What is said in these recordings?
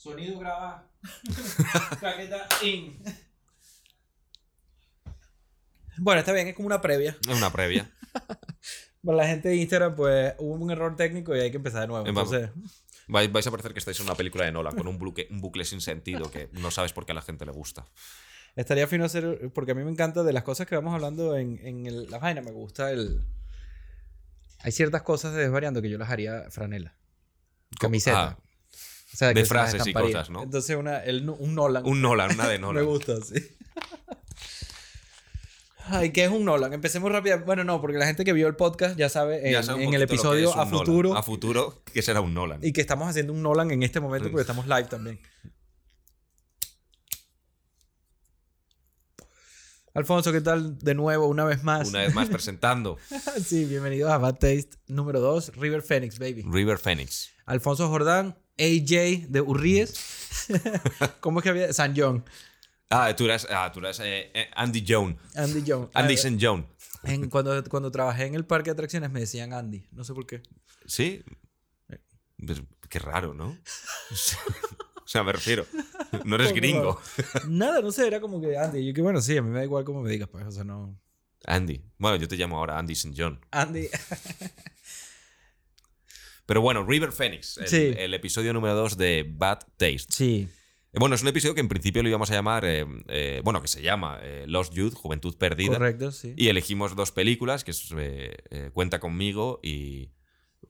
Sonido graba. Claqueta in. Bueno, está bien, es como una previa. Es una previa. Para la gente de Instagram, pues hubo un error técnico y hay que empezar de nuevo. Eh, vamos. Entonces, Vais, vais a parecer que estáis en una película de Nolan con un bucle, un bucle sin sentido que no sabes por qué a la gente le gusta. estaría fino hacer. Porque a mí me encanta de las cosas que vamos hablando en, en el- la vaina. Me gusta el. Hay ciertas cosas de desvariando que yo las haría franela. Camiseta. Ah, O sea, de frases y cosas, ¿no? Entonces, una, el, un Nolan. un Nolan, una de Me Nolan. gusta, sí. Ay, ¿qué es un Nolan? Empecemos rápido. Bueno, no, porque la gente que vio el podcast ya sabe en, Ya el episodio a Nolan. futuro A futuro, que será un Nolan. y que estamos haciendo un Nolan en este momento porque estamos live también. Alfonso, ¿qué tal? De nuevo, una vez más. Una vez más presentando sí, bienvenidos a Bad Taste número 2, River Phoenix, baby. River Phoenix. Alfonso Jordán, AJ de Urríes. ¿Cómo es que había? San John. Ah, tú eras, ah, tú eras eh, eh, Andy Jones. Andy John. Andy St. John. en- cuando, cuando trabajé en el parque de atracciones me decían Andy. No sé por qué. ¿Sí? Pues, qué raro, ¿no? o sea, me refiero. No eres gringo. Nada, no sé, era como que Andy. Yo que bueno, sí, a mí me da igual cómo me digas, pues. O sea, no. Andy. Bueno, yo te llamo ahora Andy St. John. Andy. Pero bueno, River Phoenix. El, Sí. el episodio número 2 de Bad Taste. Sí. Eh, Bueno, es un episodio que en principio lo íbamos a llamar, eh, eh, bueno, que se llama eh, Lost Youth, Juventud Perdida. Correcto, sí. Y elegimos dos películas, que es Cuenta conmigo y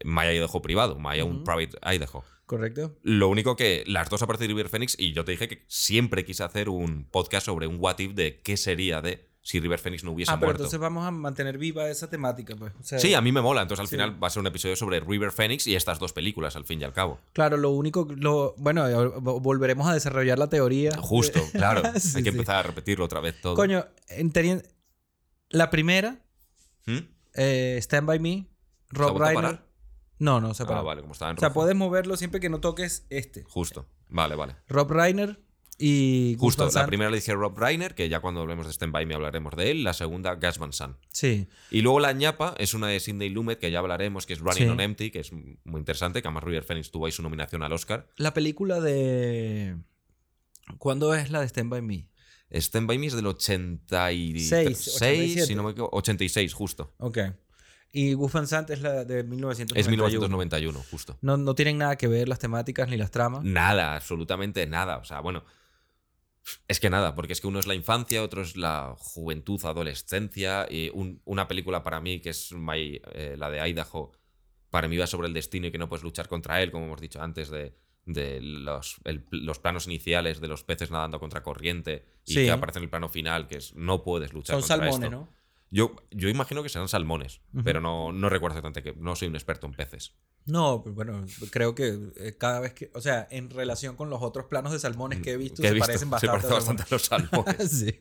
Maya Idaho Privado, Maya un. Private Idaho. Correcto. Lo único que las dos aparecen de River Phoenix y yo te dije que siempre quise hacer un podcast sobre un what if de qué sería de si River Phoenix no hubiese Ah, pero muerto. entonces vamos a mantener viva esa temática, pues. O sea, Sí, a mí me mola. Entonces al Sí. final va a ser un episodio sobre River Phoenix y estas dos películas, al fin y al cabo. Claro, lo único. Lo, bueno, eh, vo- volveremos a desarrollar la teoría. Justo, claro. Sí, Hay que sí. empezar a repetirlo otra vez todo. Coño, en la primera, ¿Mm? eh, Stand By Me, Rob ¿Se ha vuelto a Reiner. No, no se Ah, para. vale, como estaba en O sea, rojo. puedes moverlo siempre que no toques este. Justo. Vale, vale. Rob Reiner y Justo, la primera le dije Rob Reiner, que ya cuando hablemos de Stand By Me hablaremos de él. La segunda, Gas Van Sant. Sí. Y luego la ñapa es una de Sidney Lumet, que ya hablaremos, que es Running Sí. on Empty, que es muy interesante, que además River Phoenix tuvo ahí su nominación al Oscar. La película de. ¿Cuándo es la de Stand By Me? Stand By Me es del 86, Seis, 87. si no me equivoco, 86, justo. Ok. Y Gus Van Sant es la de 1991. Es 1991, justo. No, no tienen nada que ver las temáticas ni las tramas. Nada, absolutamente nada. O sea, bueno, es que nada, porque es que uno es la infancia, otro es la juventud, adolescencia. Y un- una película para mí, que es My- eh, la de Idaho, para mí va sobre el destino y que no puedes luchar contra él, como hemos dicho antes, de, de los, el- los planos iniciales de los peces nadando contra corriente y Sí. que aparece en el plano final, que es no puedes luchar Son contra salmones, esto. ¿no? Yo, yo imagino que serán salmones, pero no, no recuerdo exactamente que no soy un experto en peces. No, pues bueno, creo que eh, cada vez que. O sea, en relación con los otros planos de salmones que he visto, Que he se visto, parecen se bastante. parecen a bastante a los salmones. sí.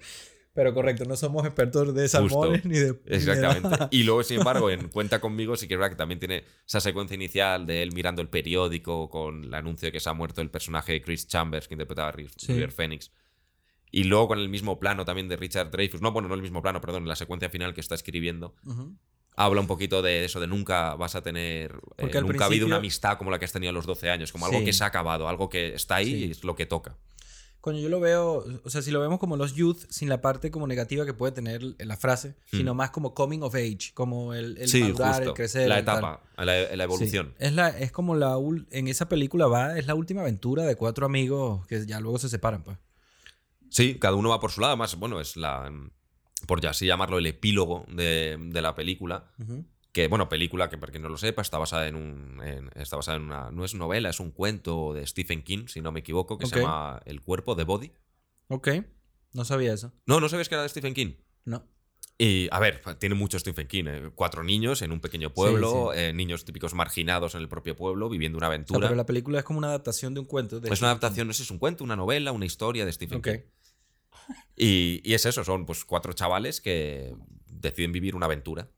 Pero correcto, no somos expertos de salmones ni de. ni de Exactamente. Y luego, sin embargo, en Cuenta conmigo sí que es verdad que también tiene esa secuencia inicial de él mirando el periódico con el anuncio de que se ha muerto el personaje de Chris Chambers que interpretaba a Ri- Sí. River Phoenix. Y luego con el mismo plano también de Richard Dreyfuss. No, bueno, no el mismo plano, perdón, la secuencia final que está escribiendo. Ujú. Habla un poquito de eso, de nunca vas a tener. eh, nunca ha habido una amistad como la que has tenido a los 12 años, como algo Sí. que se ha acabado, algo que está ahí Sí. y es lo que toca. Coño, yo lo veo, o sea, si lo vemos como los youth, sin la parte como negativa que puede tener la frase, sino más como coming of age, como el, el sí, madurar, justo. el crecer. la etapa, la, la Sí. evolución. Es, la, es como la. En esa película va, es la última aventura de cuatro amigos que ya luego se separan, pues. Sí, cada uno va por su lado. Además, bueno, es la. Por ya así llamarlo, el epílogo de, de la película. Que, bueno, película que para quien no lo sepa, está basada en un. en- está basada en una. No es novela, es un cuento de Stephen King, si no me equivoco, que se llama El cuerpo de Body. Ok. No sabía eso. No, no sabes que era de Stephen King. No. Y, a ver, tiene mucho Stephen King. eh, Cuatro niños en un pequeño pueblo, eh, niños típicos marginados en el propio pueblo, viviendo una aventura. pero la película es como una adaptación de un cuento. de Es una adaptación, no sé si es un cuento, una novela, una historia de Stephen. King. Y, y es eso, son pues cuatro chavales que deciden vivir una aventura.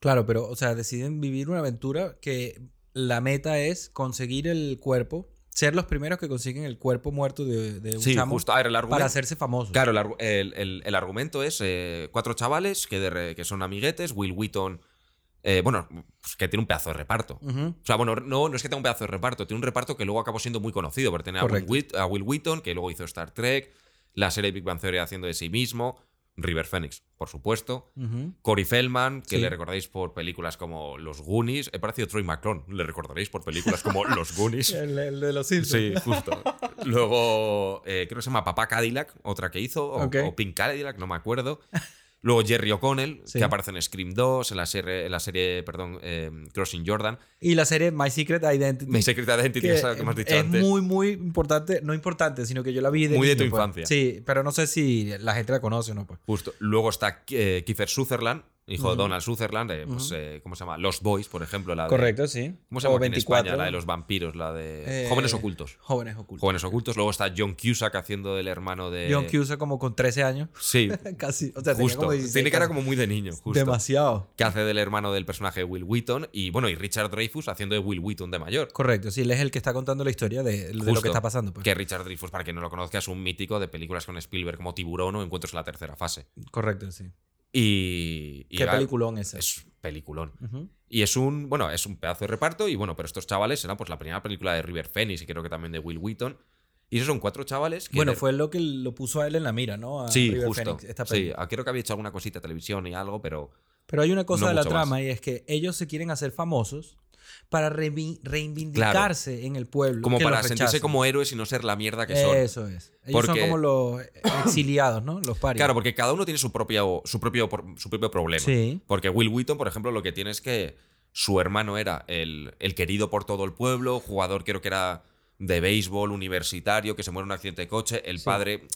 Claro, pero, o sea, deciden vivir una aventura que la meta es conseguir el cuerpo, ser los primeros que consiguen el cuerpo muerto de, de un Sí, chamo justo. A ver, el argumento. para hacerse famosos. Claro, el, el- el- el argumento es eh, cuatro chavales que, de que son amiguetes. Will Wheaton eh, bueno, pues que tiene un pedazo de reparto. O sea, bueno, no, no es que tenga un pedazo de reparto, tiene un reparto que luego acabó siendo muy conocido, porque tiene a Will, a Wheaton, que luego hizo Star Trek, la serie Big Bang Theory haciendo de sí mismo, River Phoenix, por supuesto, Ujú. Cory Feldman, que Sí. le recordáis por películas como Los Goonies, he parecido Troy McClone, le recordaréis por películas como Los Goonies. El, el de los Simpsons. Sí, justo. Luego, eh, creo que se llama Papá Cadillac, otra que hizo, o Pink Cadillac, no me acuerdo. Luego Jerry O'Connell, Sí. que aparece en Scream 2, en la serie, en la serie perdón, eh, Crossing Jordan. Y la serie My Secret Identity. Mi Secret Identity, que esa que hemos dicho es antes. muy, muy importante. No importante, sino que yo la vi de Muy de tu pues. infancia. Sí, pero no sé si la gente la conoce o no, pues. Justo. Luego está eh, Kiefer Sutherland, hijo de Donald Sutherland, de, pues, eh, ¿cómo se llama? Los Boys, por ejemplo. La de- Correcto, sí. ¿Cómo se llama aquí en 24. España? La de los vampiros, la de Eh, Jóvenes Ocultos. Jóvenes ocultos. Jóvenes Ocultos. Luego está John Cusack haciendo el hermano de... John Cusack como con 13 años. Sí, Casi. O sea, justo. como 16 Tiene cara como muy de niño, justo. Demasiado. que hace del hermano del personaje de Will Wheaton y bueno, y Richard Dreyfus haciendo de Will Wheaton de mayor. Correcto, sí, él es el que está contando la historia de, de lo que está pasando. Pues. Que Richard Dreyfus, para quien no lo conozca, es un mítico de películas con Spielberg como Tiburón o Encuentros en la tercera fase. Correcto, sí. Y, y Qué va- peliculón ese. es peliculón. Y es un, bueno, es un pedazo de reparto y bueno, pero estos chavales era pues la primera película de River Phoenix y creo que también de Will Wheaton. Y esos son cuatro chavales que Bueno, de- fue lo que lo puso a él en la mira, ¿no? A Sí, River justo. Phoenix, esta sí, ah, creo que había hecho alguna cosita de televisión y algo, pero Pero hay una cosa No de la trama más. y es que ellos se quieren hacer famosos para reivindicarse en el pueblo. como para sentirse como héroes y no ser la mierda que son. Eso es. Ellos son Porque- como los exiliados, ¿no? Los parias. Claro, porque cada uno tiene su propio, su propio, su propio problema. Sí. Porque Will Wheaton, por ejemplo, lo que tiene es que su hermano era el, el querido por todo el pueblo, jugador creo que era de béisbol, universitario, que se muere en un accidente de coche. El Sí. padre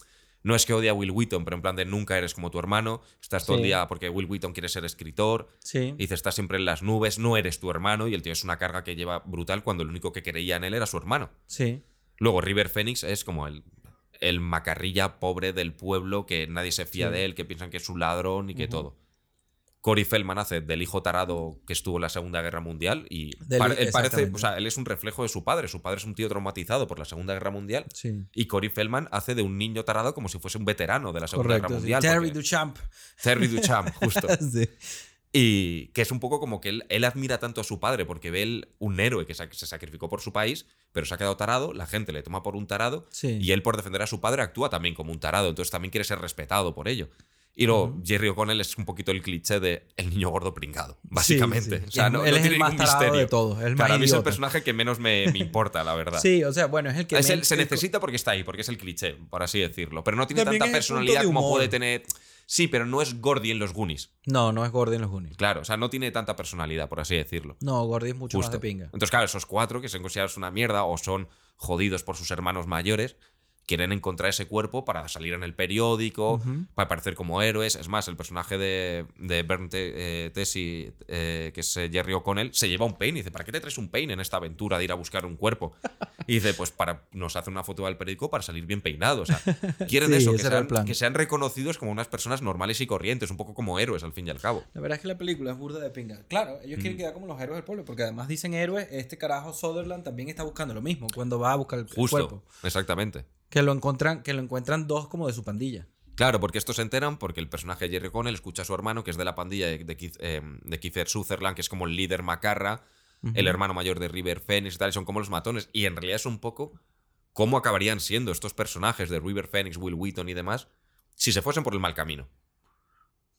no es que odia a Will Wheaton, pero en plan de nunca eres como tu hermano. Estás todo el Sí. día porque Will Wheaton quiere ser escritor. Sí. Dice, estás siempre en las nubes, no eres tu hermano. Y el tío es una carga que lleva brutal cuando el único que creía en él era su hermano. Sí. Luego River Phoenix es como el, el macarrilla pobre del pueblo que nadie se fía Sí. de él, que piensan que es un ladrón y que todo. Cory Feldman hace del hijo tarado que estuvo en la Segunda Guerra Mundial y Del- él parece, o sea, él es un reflejo de su padre. Su padre es un tío traumatizado por la Segunda Guerra Mundial Sí. y Cory Feldman hace de un niño tarado como si fuese un veterano de la Segunda Guerra sí. Mundial. Terry Duchamp. Terry Duchamp, justo. sí. Y que es un poco como que él, él admira tanto a su padre porque ve él un héroe que se sacrificó por su país, pero se ha quedado tarado, la gente le toma por un tarado Sí. y él por defender a su padre actúa también como un tarado, entonces también quiere ser respetado por ello. Y luego. Jerry O'Connell es un poquito el cliché de el niño gordo pringado, básicamente. sí. O sea, no, él no es tiene el más misterio. de todos. El más Para mí es el personaje que menos me, me importa, la verdad. Sí, o sea, bueno, es el que Es el- men- se necesita porque está ahí, porque es el cliché, por así decirlo. Pero no tiene También tanta personalidad como puede tener. Sí, pero no es Gordy en los Goonies. No, no es Gordy en los Goonies. Claro, o sea, no tiene tanta personalidad, por así decirlo. No, Gordy es mucho Justo. más de pinga. Entonces, claro, esos cuatro que son considerados una mierda o son jodidos por sus hermanos mayores, quieren encontrar ese cuerpo para salir en el periódico, para aparecer como héroes. Es más, el personaje de, de Bernd Te- eh, Tessie, eh, que es Jerry O'Connell, se lleva un peine. Y dice, ¿para qué te traes un peine en esta aventura de ir a buscar un cuerpo? Y dice, pues para nos hace una foto al periódico para salir bien peinado. O sea, quieren Sí, eso, que sean, plan. que sean reconocidos como unas personas normales y corrientes, un poco como héroes al fin y al cabo. La verdad es que la película es burda de pinga. Claro, ellos quieren quedar como los héroes del pueblo, porque además dicen héroes, este carajo Sutherland también está buscando lo mismo cuando va a buscar el, el Justo, cuerpo. exactamente. Que lo encuentran, que lo encuentran dos como de su pandilla. Claro, porque estos se enteran porque el personaje de Jerry O'Connell escucha a su hermano, que es de la pandilla de, de, Keith- eh, de Kiefer Sutherland, que es como el líder macarra, el hermano mayor de River Phoenix y tal, y son como los matones. Y en realidad es un poco cómo acabarían siendo estos personajes de River Phoenix, Will Wheaton y demás, si se fuesen por el mal camino.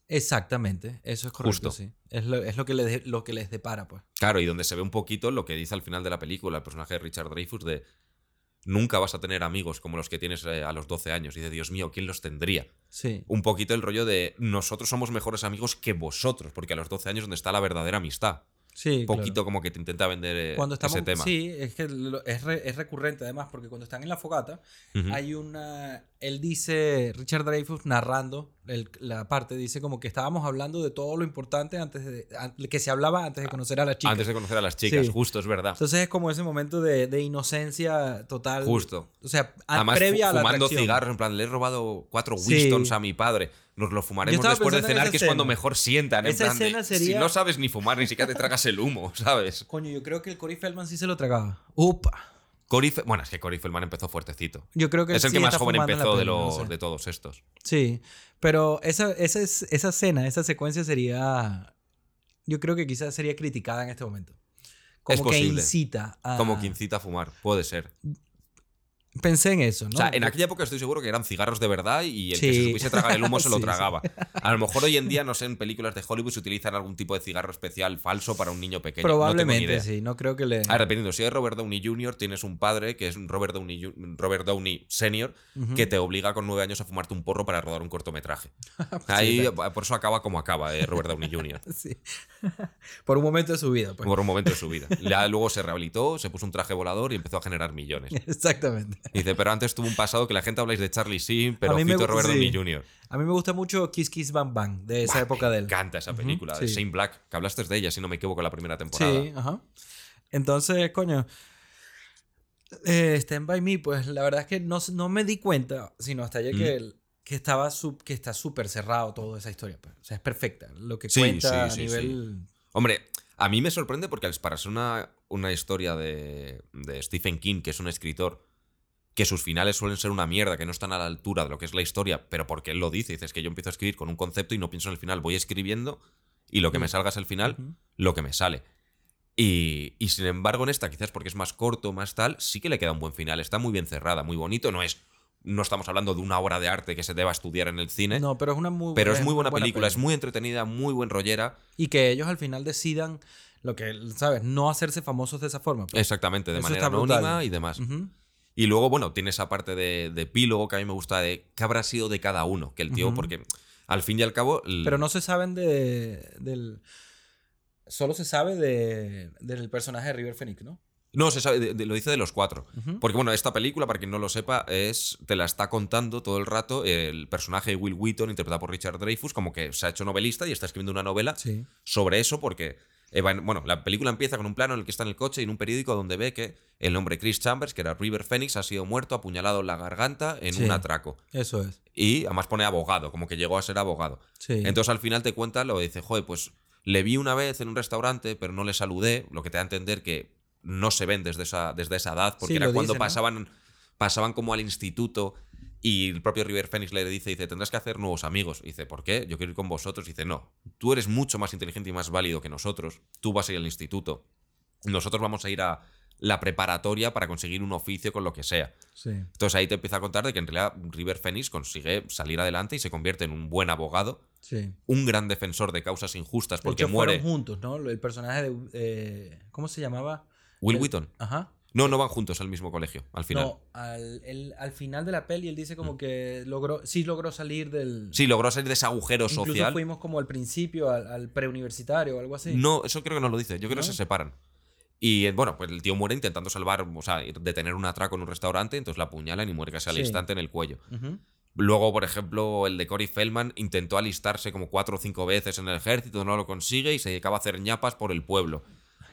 Exactamente, eso es correcto, Justo. sí. Es lo, es lo que, les, lo que les depara, pues. Claro, y donde se ve un poquito lo que dice al final de la película el personaje de Richard Dreyfuss de nunca vas a tener amigos como los que tienes eh, a los 12 años. Y de Dios mío, ¿quién los tendría? Sí. un poquito el rollo de nosotros somos mejores amigos que vosotros, porque a los 12 años es donde está la verdadera amistad. Sí, Un poquito como que te intenta vender eh, Cuando estamos, ese tema. Sí, es que es, re- es recurrente además, porque cuando están en la fogata, hay una. Él dice, Richard Dreyfuss narrando el- la parte, dice como que estábamos hablando de todo lo importante antes de. que se hablaba antes de conocer a las chicas. Antes de conocer a las chicas, Sí. justo, es verdad. Entonces es como ese momento de, de inocencia total. Justo. O sea, Además, previa a la fumando atracción. cigarros, en plan, le he robado cuatro Sí. Wistons a mi padre. Nos lo fumaremos después de cenar, que es cuando mejor sientan. En Esa plan de, escena Si sería- no sabes ni fumar, ni siquiera te tragas el humo, ¿sabes? Coño, yo creo que el Corey Feldman sí se lo tragaba. Upa. Cory Fe- bueno, es que Feldman empezó fuertecito. Yo creo que Es el sí que más joven empezó de, no los, sé. de todos estos. Sí, pero esa, esa, es- esa escena, esa secuencia sería yo creo que quizás sería criticada en este momento. Como que posible. incita a... Como que incita a fumar. Puede ser. Pensé en eso, ¿no? O sea, en aquella época estoy seguro que eran cigarros de verdad y el que se supiese tragar el humo se lo Sí, sí. tragaba. A lo mejor hoy en día, no sé, en películas de Hollywood se utilizan algún tipo de cigarro especial falso para un niño pequeño. Probablemente, no tengo ni idea. sí. No creo que le... Ahora, dependiendo, si es Robert Downey Jr., tienes un padre que es Robert Downey, Robert Downey Ujú. que te obliga con nueve años a fumarte un porro para rodar un cortometraje. Ahí, por eso acaba como acaba eh, Robert Downey Jr. Sí. Por un momento de su vida, pues. por un momento de su vida. Ya luego se rehabilitó, se puso un traje volador y empezó a generar millones. Exactamente. Dice, pero antes tuvo un pasado que la gente habláis de Charlie Sheen, pero A mí me ojito gu- Robert sí. Downey Jr. A mí me gusta mucho Kiss Kiss Bang Bang, de esa época de Me él. encanta esa película, de sí. Shane Black, que hablaste de ella, si no me equivoco, la primera temporada. Sí, ajá. Entonces, coño. Eh, Stand By Me, pues la verdad es que no, no me di cuenta, sino hasta ayer que, el- que, estaba sub- que está súper cerrado toda esa historia. pues. O sea, es perfecta. Lo que Sí, cuenta sí, a nivel. Hombre, a mí me sorprende porque al- para ser una, una historia de, de Stephen King, que es un escritor, que sus finales suelen ser una mierda, que no están a la altura de lo que es la historia, pero porque él lo dice, dices que yo empiezo a escribir con un concepto y no pienso en el final, voy escribiendo y lo que me salga es el final, lo que me sale. Y, y sin embargo, en esta, quizás porque es más corto, más tal, sí que le queda un buen final. Está muy bien cerrada, muy bonito. No es. No estamos hablando de una obra de arte que se deba estudiar en el cine. No, pero es una muy pero es muy buena película, es muy entretenida, muy buen rollera. Y que ellos al final decidan lo que, ¿sabes? No hacerse famosos de esa forma. pues. Exactamente, de manera anónima y demás. Y luego, bueno, tiene esa parte de, de epílogo que a mí me gusta de qué habrá sido de cada uno. Que el tío, porque al fin y al cabo. Pero no se saben de, del... Solo se sabe de, del personaje de River Phoenix, ¿no? No, se sabe, de- de- lo dice de los cuatro. Porque bueno, esta película, para quien no lo sepa, es te la está contando todo el rato el personaje de Will Wheaton, interpretado por Richard Dreyfuss, como que se ha hecho novelista y está escribiendo una novela Sí. sobre eso porque... eh, bueno, la película empieza con un plano en el que está en el coche y en un periódico donde ve que el hombre Chris Chambers, que era River Phoenix, ha sido muerto apuñalado en la garganta en Sí. un atraco. Eso es. Y además pone abogado, como que llegó a ser abogado. Sí. Entonces al final te cuenta, lo dice, joder, pues le vi una vez en un restaurante, pero no le saludé, lo que te da a entender que no se ven desde esa, desde esa edad, porque Sí, era cuando dice, ¿no? pasaban, pasaban como al instituto y el propio River Phoenix le dice, dice, tendrás que hacer nuevos amigos. Y dice, ¿por qué? Yo quiero ir con vosotros. Y dice, no, tú eres mucho más inteligente y más válido que nosotros, tú vas a ir al instituto, nosotros vamos a ir a la preparatoria para conseguir un oficio con lo que sea. sí. Entonces ahí te empieza a contar de que en realidad River Phoenix consigue salir adelante y se convierte en un buen abogado Sí. un gran defensor de causas injustas De porque hecho, muere. fueron juntos, ¿no? El personaje de... eh, ¿Cómo se llamaba? Will el- Wheaton. Ajá. No, no van juntos al mismo colegio, al final. Mm. No, al, el- al final de la peli él dice como que logró, sí logró salir del... Sí, logró salir de ese agujero Incluso social. fuimos como al principio, al, al preuniversitario o algo así. No, eso creo que no lo dice. Yo creo ¿No? que se separan. Y eh, bueno, pues el tío muere intentando salvar, o sea, detener un atraco en un restaurante, entonces la apuñalan y muere casi al Sí. instante en el cuello. Luego, por ejemplo, el de Cory Feldman intentó alistarse como cuatro o cinco veces en el ejército, no lo consigue y se dedicaba a hacer ñapas por el pueblo.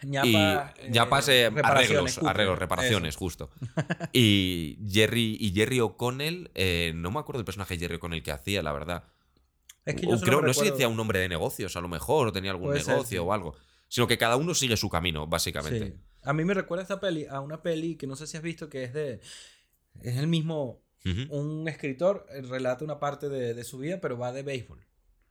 Ñapa, y eh, eh, arreglos, reparaciones, Eso. justo. Y Jerry, y Jerry O'Connell, eh, no me acuerdo del personaje de Jerry O'Connell que hacía, la verdad. Es que yo creo, no sé si decía un nombre de negocios, a lo mejor, o tenía algún Puede ser, negocio sí. o algo. Sino que cada uno sigue su camino, básicamente. Sí. A mí me recuerda esta peli a una peli que no sé si has visto que es de... Es el mismo... Un escritor eh, relata una parte de, de su vida, pero va de béisbol.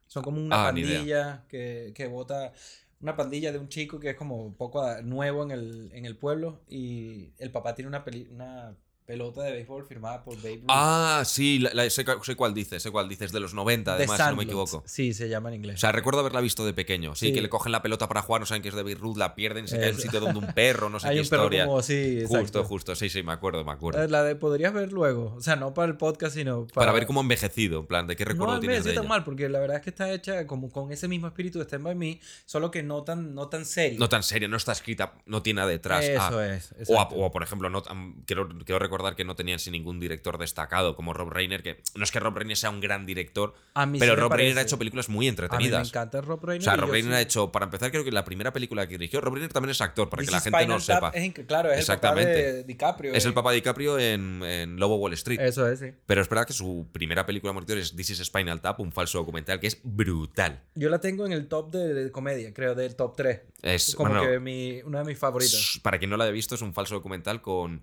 Son como una Ah, pandilla que, que vota... Una pandilla de un chico que es como un poco nuevo en el, en el pueblo y el papá tiene una, peli- una pelota de béisbol firmada por Babe Ruth. Ah, sí, la- la- sé, sé cuál dices, sé cuál dices, de los 90, The además, si no me equivoco. Sí, se llama en inglés. O sea, recuerdo haberla visto de pequeño. Sí, Sí. que le cogen la pelota para jugar, no saben que es de Beirut, la pierden, se cae en un sitio donde un perro, no sé Hay qué un perro historia. como así, justo, exacto. justo, sí, sí, me acuerdo, me acuerdo. La de podrías ver luego. O sea, no para el podcast, sino para, Para ver cómo ha envejecido, en plan, de qué recuerdo no, tienes de tan mal, porque la verdad es que está hecha como con ese mismo espíritu de Stand By Me, solo que no tan, no tan serio. No tan serio, no está escrita, no tiene nada detrás. Eso Ah, es. O, a- por ejemplo, no, quiero, quiero recordar que no tenían sin ningún director destacado como Rob Reiner, que no es que Rob Reiner sea un gran director, A mí sí pero Rob Reiner ha hecho películas muy A mí me entretenidas. encanta Rob Reiner. O sea, Rob Reiner sí- ha hecho, para empezar, creo que la primera película que dirigió, Rob Reiner también es actor, para This que la gente no sepa. es claro, es el papá de DiCaprio. Es el eh. papá de DiCaprio en, en Lobo Wall Street. Eso es, sí. Pero es verdad que su primera película mortal es This is Spinal Tap, un falso documental que es brutal. Yo la tengo en el top de, de comedia, creo, del top 3. Es, Como bueno, que mi, una de mis favoritas. Para quien no la haya visto, es un falso documental con.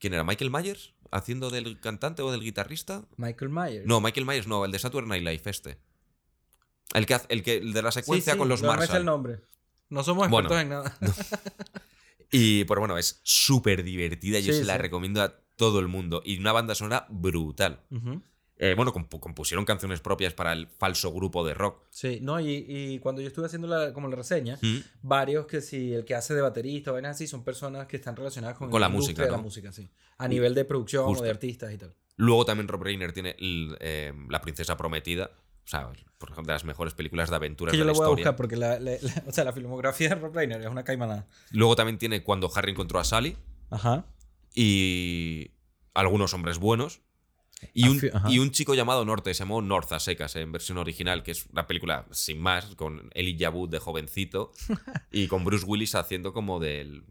¿Quién era? ¿Michael Myers? ¿Haciendo del cantante o del guitarrista? Michael Myers. No, Michael Myers no, el de Saturday Night Live, este. El, que, hace- el, que, el de la secuencia Sí, sí, con los no Marshall. el nombre. No somos Bueno. expertos en nada. Y, pero bueno, es súper divertida. Yo Sí, se la recomiendo a todo el mundo. Y una banda sonora brutal. Ujú. Eh, bueno, compu- compusieron canciones propias para el falso grupo de rock. Sí, no, y, y cuando yo estuve haciendo la, como la reseña, Mm. varios que si el que hace de baterista o vainas así son personas que están relacionadas con, Con la música, de la ¿no? música, sí. A nivel de producción Justo. o de artistas y tal. Luego también Rob Reiner tiene el, eh, La Princesa Prometida. O sea, por ejemplo, de las mejores películas de aventuras Que yo de lo la voy a buscar porque la, la- la- o sea, la filmografía de Rob Reiner es una caimanada. Luego también tiene Cuando Harry encontró a Sally. Ajá. y algunos hombres buenos. Y un, y un chico llamado Norte, se llamó North a secas en versión original, que es una película sin más, con Elijah Wood de jovencito y con Bruce Willis haciendo como del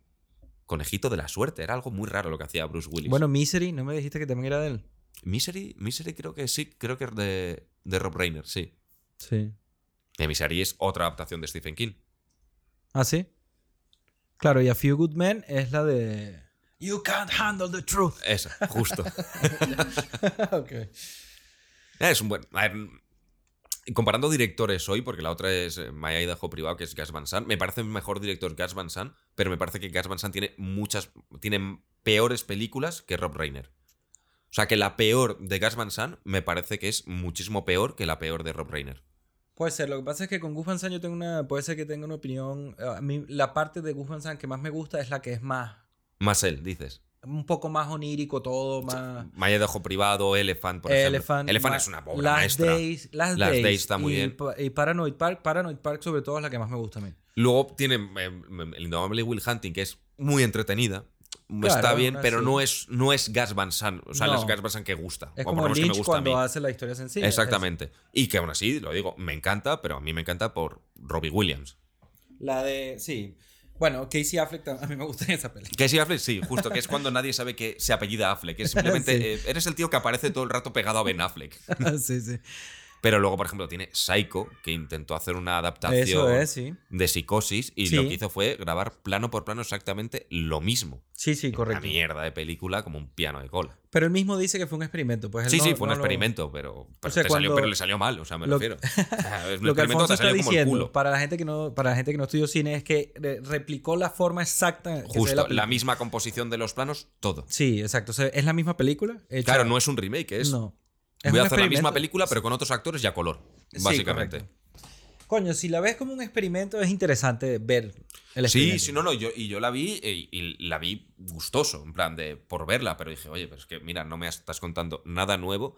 conejito de la suerte. Era algo muy raro lo que hacía Bruce Willis. Bueno, Misery, ¿no me dijiste que también era de él? Misery, Misery creo que sí, creo que es de, de Rob Reiner, sí. Sí. Y Misery es otra adaptación de Stephen King. ¿Ah, sí? Claro, y A Few Good Men es la de... You can't handle the truth. Esa, justo. ok. Es un buen. a ver, comparando directores hoy, porque la otra es eh, My Idaho Privado, que es Gas Van Sant, me parece mejor director Gas Van Sant, pero me parece que Gas Van Sant tiene muchas. tiene peores películas que Rob Reiner. O sea que la peor de Gas Van Sant me parece que es muchísimo peor que la peor de Rob Reiner. Puede ser, lo que pasa es que con Gus Van Sant yo tengo una, puede ser que tenga una opinión, eh, a mí la parte de Gus Van Sant que más me gusta es la que es más, Más él, dices. un poco más onírico todo, más... My Idaho Privado, Elephant, por Elephant, ejemplo. Elephant es una obra Last maestra. Days, Last, Last Days, Days está muy y, bien. Y Paranoid Park, Paranoid Park sobre todo es la que más me gusta a mí. Luego tiene eh, el indomable Will Hunting, que es muy entretenida. Claro, está bien, aún pero así. no es, no es Gas Van Sant. O sea, no. Es Gas Van Sant que gusta. Es o como menos que me Lynch gusta a mí. cuando hace la historia sencilla. Exactamente. Y que aún así, lo digo, me encanta, pero a mí me encanta por Robbie Williams. La de, sí. Bueno, Casey Affleck a mí me gusta en esa peli. Casey Affleck, sí, justo, que es cuando nadie sabe que se apellida Affleck. Es simplemente, Sí. eh, eres el tío que aparece todo el rato pegado a Ben Affleck. sí, sí. Pero luego, por ejemplo, tiene Psycho, que intentó hacer una adaptación Eso es, sí. de psicosis y Sí. lo que hizo fue grabar plano por plano exactamente lo mismo. Sí, sí, Una correcto. mierda de película como un piano de cola. Pero él mismo dice que fue un experimento. Pues él Sí, no- sí, fue un lo- experimento, pero, pero, sea, te salió, cuando- pero le salió mal, o sea, me lo- refiero. Lo que Alfonso está diciendo, para la gente que no, para la gente que no estudió cine, es que replicó la forma exacta Justo, la, misma composición de los planos, todo. Sí, exacto. O sea, es la misma película. hecha- Claro, no es un remake, es. No. Es voy a hacer la misma película, pero con otros actores y a color. Sí, Básicamente. Coño, si la ves como un experimento, es interesante ver el sí, experimento. sí, no, no. Yo, y yo la vi eh, y, la vi gustoso, en plan de por verla, pero dije, oye, pero es que mira, no me estás contando nada nuevo.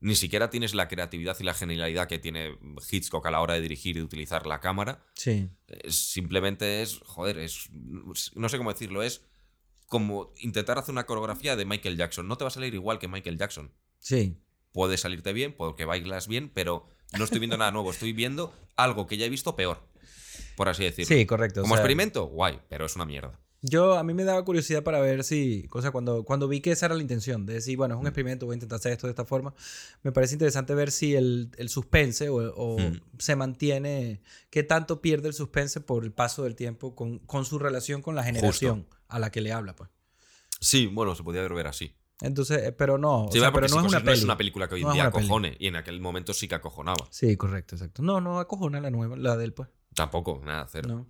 Ni siquiera tienes la creatividad y la genialidad que tiene Hitchcock a la hora de dirigir y de utilizar la cámara. Sí. Es- simplemente es, joder, es, no sé cómo decirlo, es como intentar hacer una coreografía de Michael Jackson. No te va a salir igual que Michael Jackson. Sí. Puede salirte bien, porque bailas bien, pero no estoy viendo nada nuevo. Estoy viendo algo que ya he visto peor, por así decirlo. Sí, correcto. o Como sea, experimento, guay, pero es una mierda. Yo, a mí me daba curiosidad para ver si, cosa cuando, cuando vi que esa era la intención, de decir, bueno, es un experimento, voy a intentar hacer esto de esta forma, me parece interesante ver si el, el suspense o, o Mm. se mantiene, qué tanto pierde el suspense por el paso del tiempo con, con su relación con la generación a la que le habla, pues. Sí, bueno, se podía ver así. Entonces, eh, pero no, o Sí, sea, va, porque pero no es una peli. es una película que hoy en No día una peli. acojone, y en aquel momento sí que acojonaba. Sí, correcto, exacto. No, no acojona la nueva, la del pues. Tampoco, nada, cero. No.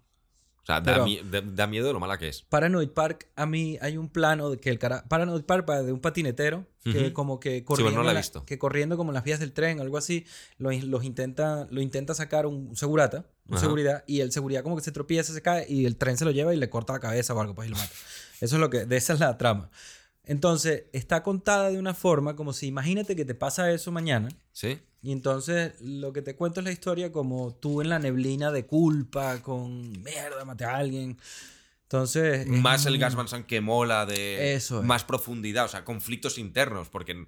O sea, da, mi- da- da miedo lo mala que es. Paranoid Park, a mí hay un plano de que el cara... Paranoid Park va de un patinetero que Ujú. como que bueno, corriendo, no la he en la- visto. que corriendo como en las vías del tren, algo así, lo, los intenta, lo intenta sacar un segurata, un Ajá. seguridad, y el seguridad como que se tropieza, se cae y el tren se lo lleva y le corta la cabeza o algo, pues y lo mata. Eso es lo que, de esa es la trama. Entonces, está contada de una forma como si imagínate que te pasa eso mañana. ¿Sí? Y entonces lo que te cuento es la historia como tú en la neblina de culpa, con mierda, maté a alguien. Entonces. es Más el Gas Van Sant que mola de Eso es. más profundidad, o sea, conflictos internos, porque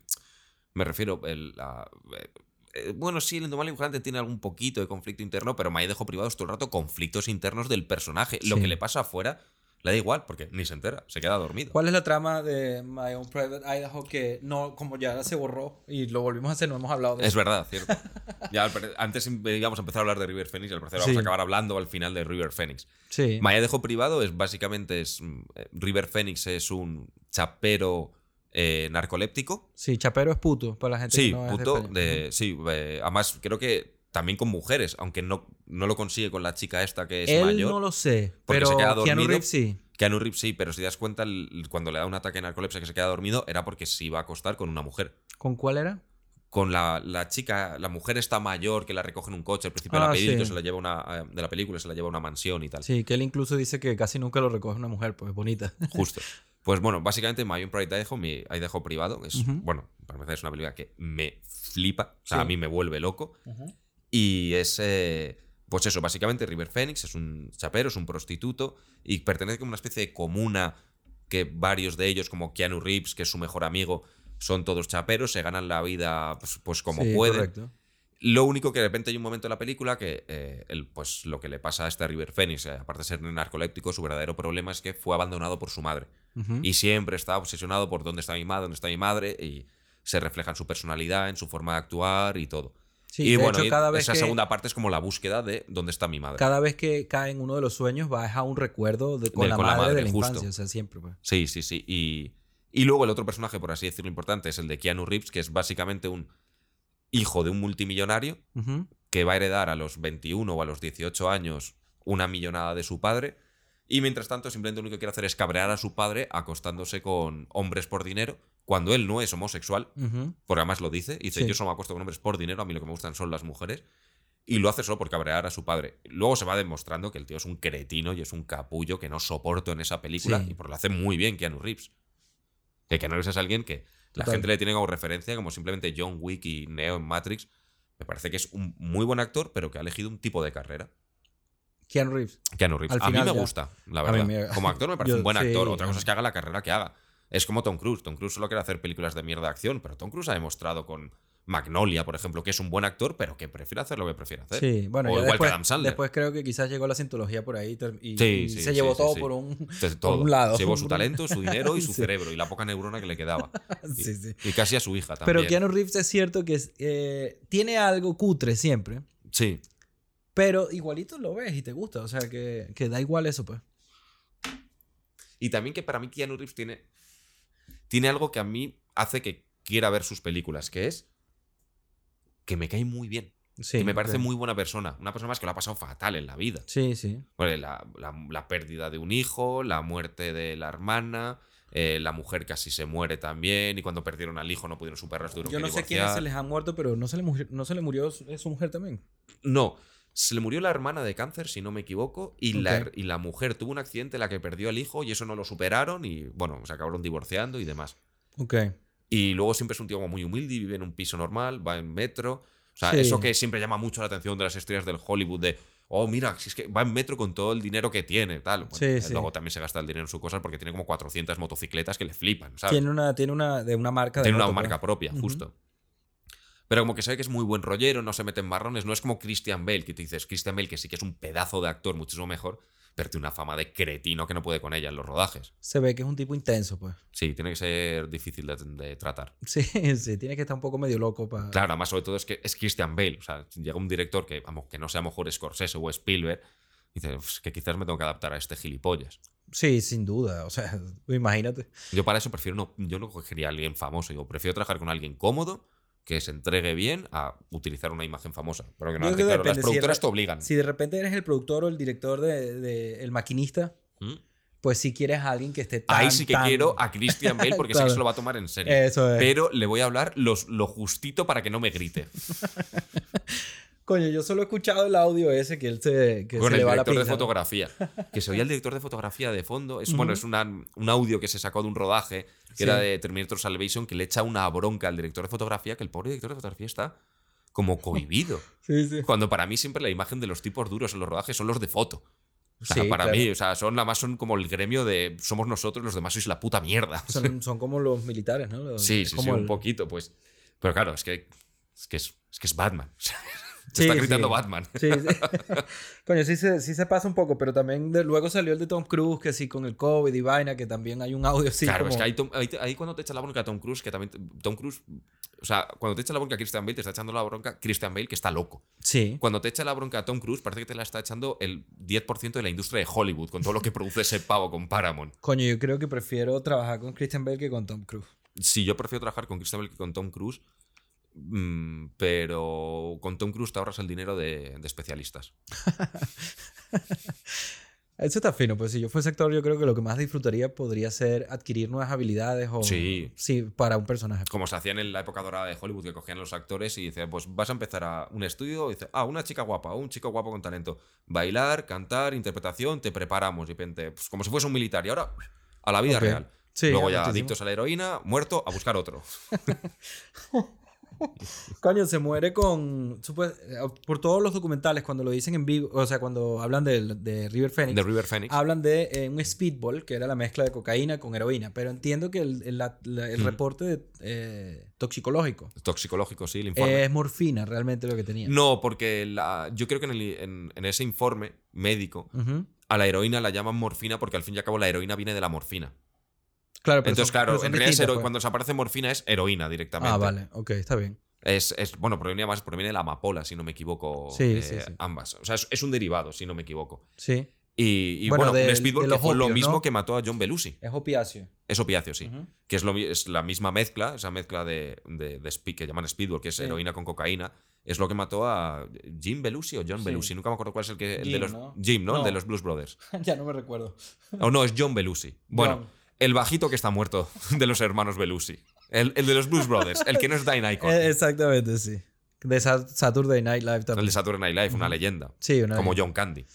me refiero, el, la- eh, eh, bueno, sí, el Vigilante tiene algún poquito de conflicto interno, pero me dejo privados todo el rato conflictos internos del personaje. Lo que le pasa afuera le da igual, porque ni se entera, se queda dormido. ¿Cuál es la trama de My Own Private Idaho que no, como ya se borró y lo volvimos a hacer, no hemos hablado de Es eso? verdad, cierto. Ya, antes íbamos a empezar a hablar de River Phoenix y al parecer Sí. vamos a acabar hablando al final de River Phoenix. Sí. Maya Dejo Privado es básicamente es mm, eh, River Phoenix es un chapero eh, narcoléptico. Sí, Chapero es puto, para la gente Sí, que no es de puto. España. De, sí, eh, además creo que también con mujeres, aunque no, no lo consigue con la chica esta que es Él mayor. no lo sé, pero se queda Keanu dormido. Reeves sí. Keanu Reeves sí, pero si te das cuenta, el- cuando le da un ataque de narcolepsia que se queda dormido, era porque se iba a acostar con una mujer. ¿Con cuál era? Con la, la chica, la mujer está mayor que la recoge en un coche al principio de Ah, la película, sí. se la lleva a una, de la película, se la lleva a una mansión y tal. Sí, que él incluso dice que casi nunca lo recoge una mujer, pues bonita. Justo. Pues bueno, básicamente My Own Private Idaho, mi Idaho privado, es, bueno, para empezar es una película que me flipa, o sea, Sí. a mí me vuelve loco. Y es, eh, pues eso, básicamente River Phoenix es un chapero, es un prostituto y pertenece como una especie de comuna que varios de ellos, como Keanu Reeves, que es su mejor amigo, son todos chaperos, se ganan la vida pues, pues como Sí, pueden. correcto. Lo único que de repente hay un momento en la película que eh, el, pues lo que le pasa a este River Phoenix, eh, aparte de ser narcoléptico, su verdadero problema es que fue abandonado por su madre. Y siempre está obsesionado por dónde está mi madre, dónde está mi madre, y se refleja en su personalidad, en su forma de actuar y todo. Sí, y de bueno, hecho, y cada vez esa que, segunda parte es como la búsqueda de dónde está mi madre. cada vez que cae en uno de los sueños va a un recuerdo de, con, De- la, con la madre madre, de la justo. infancia, o sea, siempre. Pues. Sí, sí, sí. Y, y luego el otro personaje, por así decirlo, importante es el de Keanu Reeves, que es básicamente un hijo de un multimillonario que va a heredar a los 21 o a los 18 años una millonada de su padre. Y mientras tanto, simplemente lo único que quiere hacer es cabrear a su padre acostándose con hombres por dinero, cuando él no es homosexual, porque además lo dice. Dice, Sí. yo solo me acuesto con hombres por dinero, a mí lo que me gustan son las mujeres. Y lo hace solo por cabrear a su padre. Luego se va demostrando que el tío es un cretino y es un capullo que no soporto en esa película. Sí. Y por lo hace muy bien Keanu Reeves. Que Keanu Reeves es alguien que la Total. gente le tiene como referencia, como simplemente John Wick y Neo en Matrix. Me parece que es un muy buen actor, pero que ha elegido un tipo de carrera. Keanu Reeves. Keanu Reeves. Al a mí me ya. gusta, la verdad. me- Como actor me parece Yo- un buen sí, actor. Otra cosa es que haga la carrera que haga. Es como Tom Cruise. Tom Cruise solo quiere hacer películas de mierda de acción, pero Tom Cruise ha demostrado con Magnolia, por ejemplo, que es un buen actor, pero que prefiere hacer lo que prefiere hacer. Sí, bueno, O igual que después, Adam Sandler. después creo que quizás llegó la cientología por ahí y, Sí, y sí, se llevó todo por un... Entonces, Por todo. un lado. Se llevó su talento, su dinero y su cerebro y la poca neurona que le quedaba. Y, Sí, sí. y casi a su hija también. Pero Keanu Reeves es cierto que es, eh, tiene algo cutre siempre, Sí. Pero igualito lo ves y te gusta, o sea que, que da igual eso pues. Y también que para mí Keanu Reeves tiene, tiene algo que a mí hace que quiera ver sus películas, que es que me cae muy bien. Sí, y me parece muy buena persona. Una persona más que lo ha pasado fatal en la vida. Sí, sí. Bueno, la, la- la pérdida de un hijo, la muerte de la hermana, eh, la mujer casi se muere también, y cuando perdieron al hijo no pudieron superar su Yo no sé quiénes se les han muerto, pero no se le, murió- no se le murió su mujer también. No, se le murió la hermana de cáncer, si no me equivoco, y, la, y la mujer tuvo un accidente en la que perdió al hijo y eso no lo superaron y, bueno, se acabaron divorciando y demás. Ok. Y luego siempre es un tío como muy humilde y vive en un piso normal, va en metro. O sea, Sí. eso que siempre llama mucho la atención de las estrellas del Hollywood de, oh, mira, si es que va en metro con todo el dinero que tiene, tal. Bueno, Sí, eh, sí. Luego también se gasta el dinero en sus cosas porque tiene como 400 motocicletas que le flipan, ¿sabes? Tiene una, tiene una de una marca de Tiene una moto, marca propia, justo. Pero como que sabe que es muy buen rollero, no se mete en marrones, no es como Christian Bale, que te dices, Christian Bale, que sí que es un pedazo de actor muchísimo mejor, pero tiene una fama de cretino que no puede con ella en los rodajes. Se ve que es un tipo intenso, pues. Sí, tiene que ser difícil de, de tratar. Sí, sí, tiene que estar un poco medio loco para... Claro, además sobre todo es que es Christian Bale, o sea, llega un director que, vamos, que no sea mejor Scorsese o Spielberg, y dice, "Uf, es que quizás me tengo que adaptar a este gilipollas. Sí, sin duda. O sea, imagínate. Yo para eso prefiero no, yo no cogería a alguien famoso, yo prefiero trabajar con alguien cómodo, que se entregue bien a utilizar una imagen famosa. Pero que no, claro, las depende, si productoras re- te obligan. Si de repente eres el productor o el director de, de- el maquinista, ¿Mm? pues si quieres a alguien que esté tan, Ahí sí que tan- quiero a Christian Bale porque sé Claro. que se lo va a tomar en serio. Eso es. Pero le voy a hablar los, lo justito para que no me grite. Coño, yo solo he escuchado el audio ese que él se, que Con se el le va la director de pinza. fotografía. Que se oía el director de fotografía de fondo. Es, Ujú. Bueno, es una- un audio que se sacó de un rodaje que Sí. era de Terminator Salvation que le echa una bronca al director de fotografía que el pobre director de fotografía está como cohibido. Sí, sí. Cuando para mí siempre la imagen de los tipos duros en los rodajes son los de foto. O sea, Sí, para claro. mí, o sea, son nada más son como el gremio de somos nosotros, los demás sois la puta mierda. Son, son como los militares, ¿no? Los- Sí, sí, como sí, un el- poquito, pues. Pero claro, es que es, que es, es, que es Batman. Sí, está gritando sí. Batman. Sí, sí. Coño, sí se, sí se pasa un poco, pero también de- luego salió el de Tom Cruise, que sí, con el COVID y vaina, que también hay un audio así. claro, como- es que ahí, Tom- ahí- ahí cuando te echa la bronca a Tom Cruise, que también. Tom Cruise. O sea, cuando te echa la bronca a Christian Bale, te está echando la bronca Christian Bale, que está loco. Sí. Cuando te echa la bronca a Tom Cruise, parece que te la está echando el 10% de la industria de Hollywood, con todo lo que produce ese pavo con Paramount. Coño, yo creo que prefiero trabajar con Christian Bale que con Tom Cruise. Si yo prefiero trabajar con Christian Bale que con Tom Cruise, pero con Tom Cruise te ahorras el dinero de, de especialistas. Eso está fino, pues si yo fuese actor, yo creo que lo que más disfrutaría podría ser adquirir nuevas habilidades o. Sí. Sí, para un personaje. Como se hacían en la época dorada de Hollywood, que cogían los actores y dice, pues vas a empezar a un estudio, y dice, ah, una chica guapa, un chico guapo con talento. Bailar, cantar, interpretación, te preparamos. Y repente, pues, como si fuese un militar. Y ahora, a la vida real. Sí, Luego ya muchísimo. adictos a la heroína, muerto, a buscar otro. Coño, se muere con. supo- Por todos los documentales, cuando lo dicen en vivo, o sea, cuando hablan del- de, River Phoenix, De River Phoenix. hablan de eh, un speedball, que era la mezcla de cocaína con heroína. Pero entiendo que el, el- la- la- el Mm. reporte de, eh, toxicológico Toxicológico, sí, el informe. es morfina realmente lo que tenía. No, porque la- yo creo que en, el- en- en ese informe médico a la heroína la llaman morfina porque al fin y al cabo la heroína viene de la morfina. Claro, pero Entonces, son- claro, pero en realidad distintas, pues. cuando se aparece morfina es heroína directamente. Ah, vale, ok, está bien. Es, es- bueno, proviene más, proviene de la amapola, si no me equivoco. Sí, eh, sí, sí. Ambas. O sea, es, es un derivado, si no me equivoco. Sí. Y, y Bueno, bueno, del- un speedball de que fue lo mismo ¿no? que mató a John Belushi. Es opiáceo. Es opiáceo, sí. Que es, lo, es la misma mezcla, esa mezcla de, de, de speed, que llaman speedball, que es Sí. heroína con cocaína. Es lo que mató a Jim Belushi o John Sí. Belushi. Nunca me acuerdo cuál es el que. el de Jim, los, ¿no? Jim, ¿no? El de los Blues Brothers. ya no me recuerdo. O no, es John Belushi. Bueno, John. El bajito que está muerto de los hermanos Belushi. El, el de los Blues Brothers, el que no es Dine Icon. Eh, exactamente, sí. De Sa- Saturday Night Live el también. de Saturday Night Live, una leyenda. Sí, una Como. John Candy.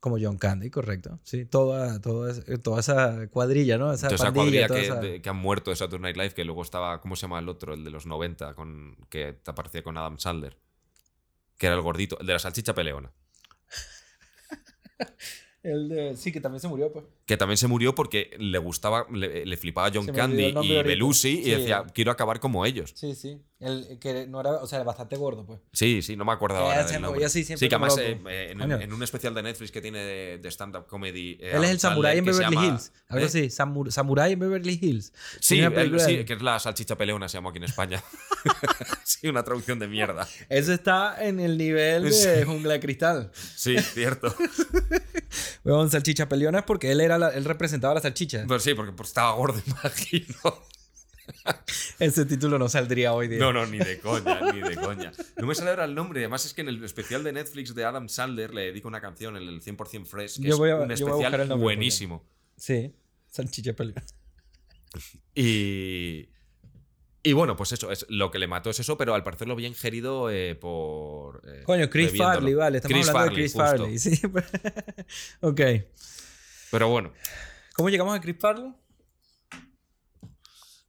Como John Candy, correcto. Sí, toda, toda, esa- toda esa cuadrilla, ¿no? Esa Toda esa pandilla, cuadrilla que, esa- de- que han muerto de Saturday Night Live, que luego estaba, ¿cómo se llama el otro? El de los 90, con, que te aparecía con Adam Sandler. Que era el gordito, el de la salchicha peleona. El de- Sí, que también se murió, pues. Que también se murió porque le gustaba, le, le flipaba John Candy y ahorita. Belushi y decía, quiero acabar como ellos. Sí, sí. El que no era, o sea, bastante gordo, pues. Sí, sí, no me acuerdo Eh, ahora del así siempre sí, que además loco. eh, en, un especial de Netflix que tiene de, de stand-up comedy. eh, Él es el samurái en Beverly llama- Hills. Algo ¿Eh? así. Samu- Samurái en Beverly Hills. Sí, sí, que es la salchicha peleona, se llamó aquí en España. sí, una traducción de mierda. Eso está en el nivel de Sí. jungla de cristal. Sí, cierto. Weón, salchicha peleona es porque él era la- él representaba la salchicha. Pues sí, porque pues, estaba gordo, imagino. Ese título no saldría hoy día. No, no, ni de coña, ni de coña. No me sale ahora el nombre. Además, es que en el especial de Netflix de Adam Sandler le dedico una canción, el del 100% Fresh, que Yo es voy a- un a buscar especial el buenísimo. Sí, salchicha peleona. Y. Y bueno, pues eso, es, lo que le mató es eso, pero al parecer lo había ingerido eh, por. eh, Coño, Chris bebiéndolo. Farley, vale. Estamos Chris hablando Farley, de Chris justo. Farley. Sí. ok. Pero bueno, ¿Cómo llegamos a Chris Farley?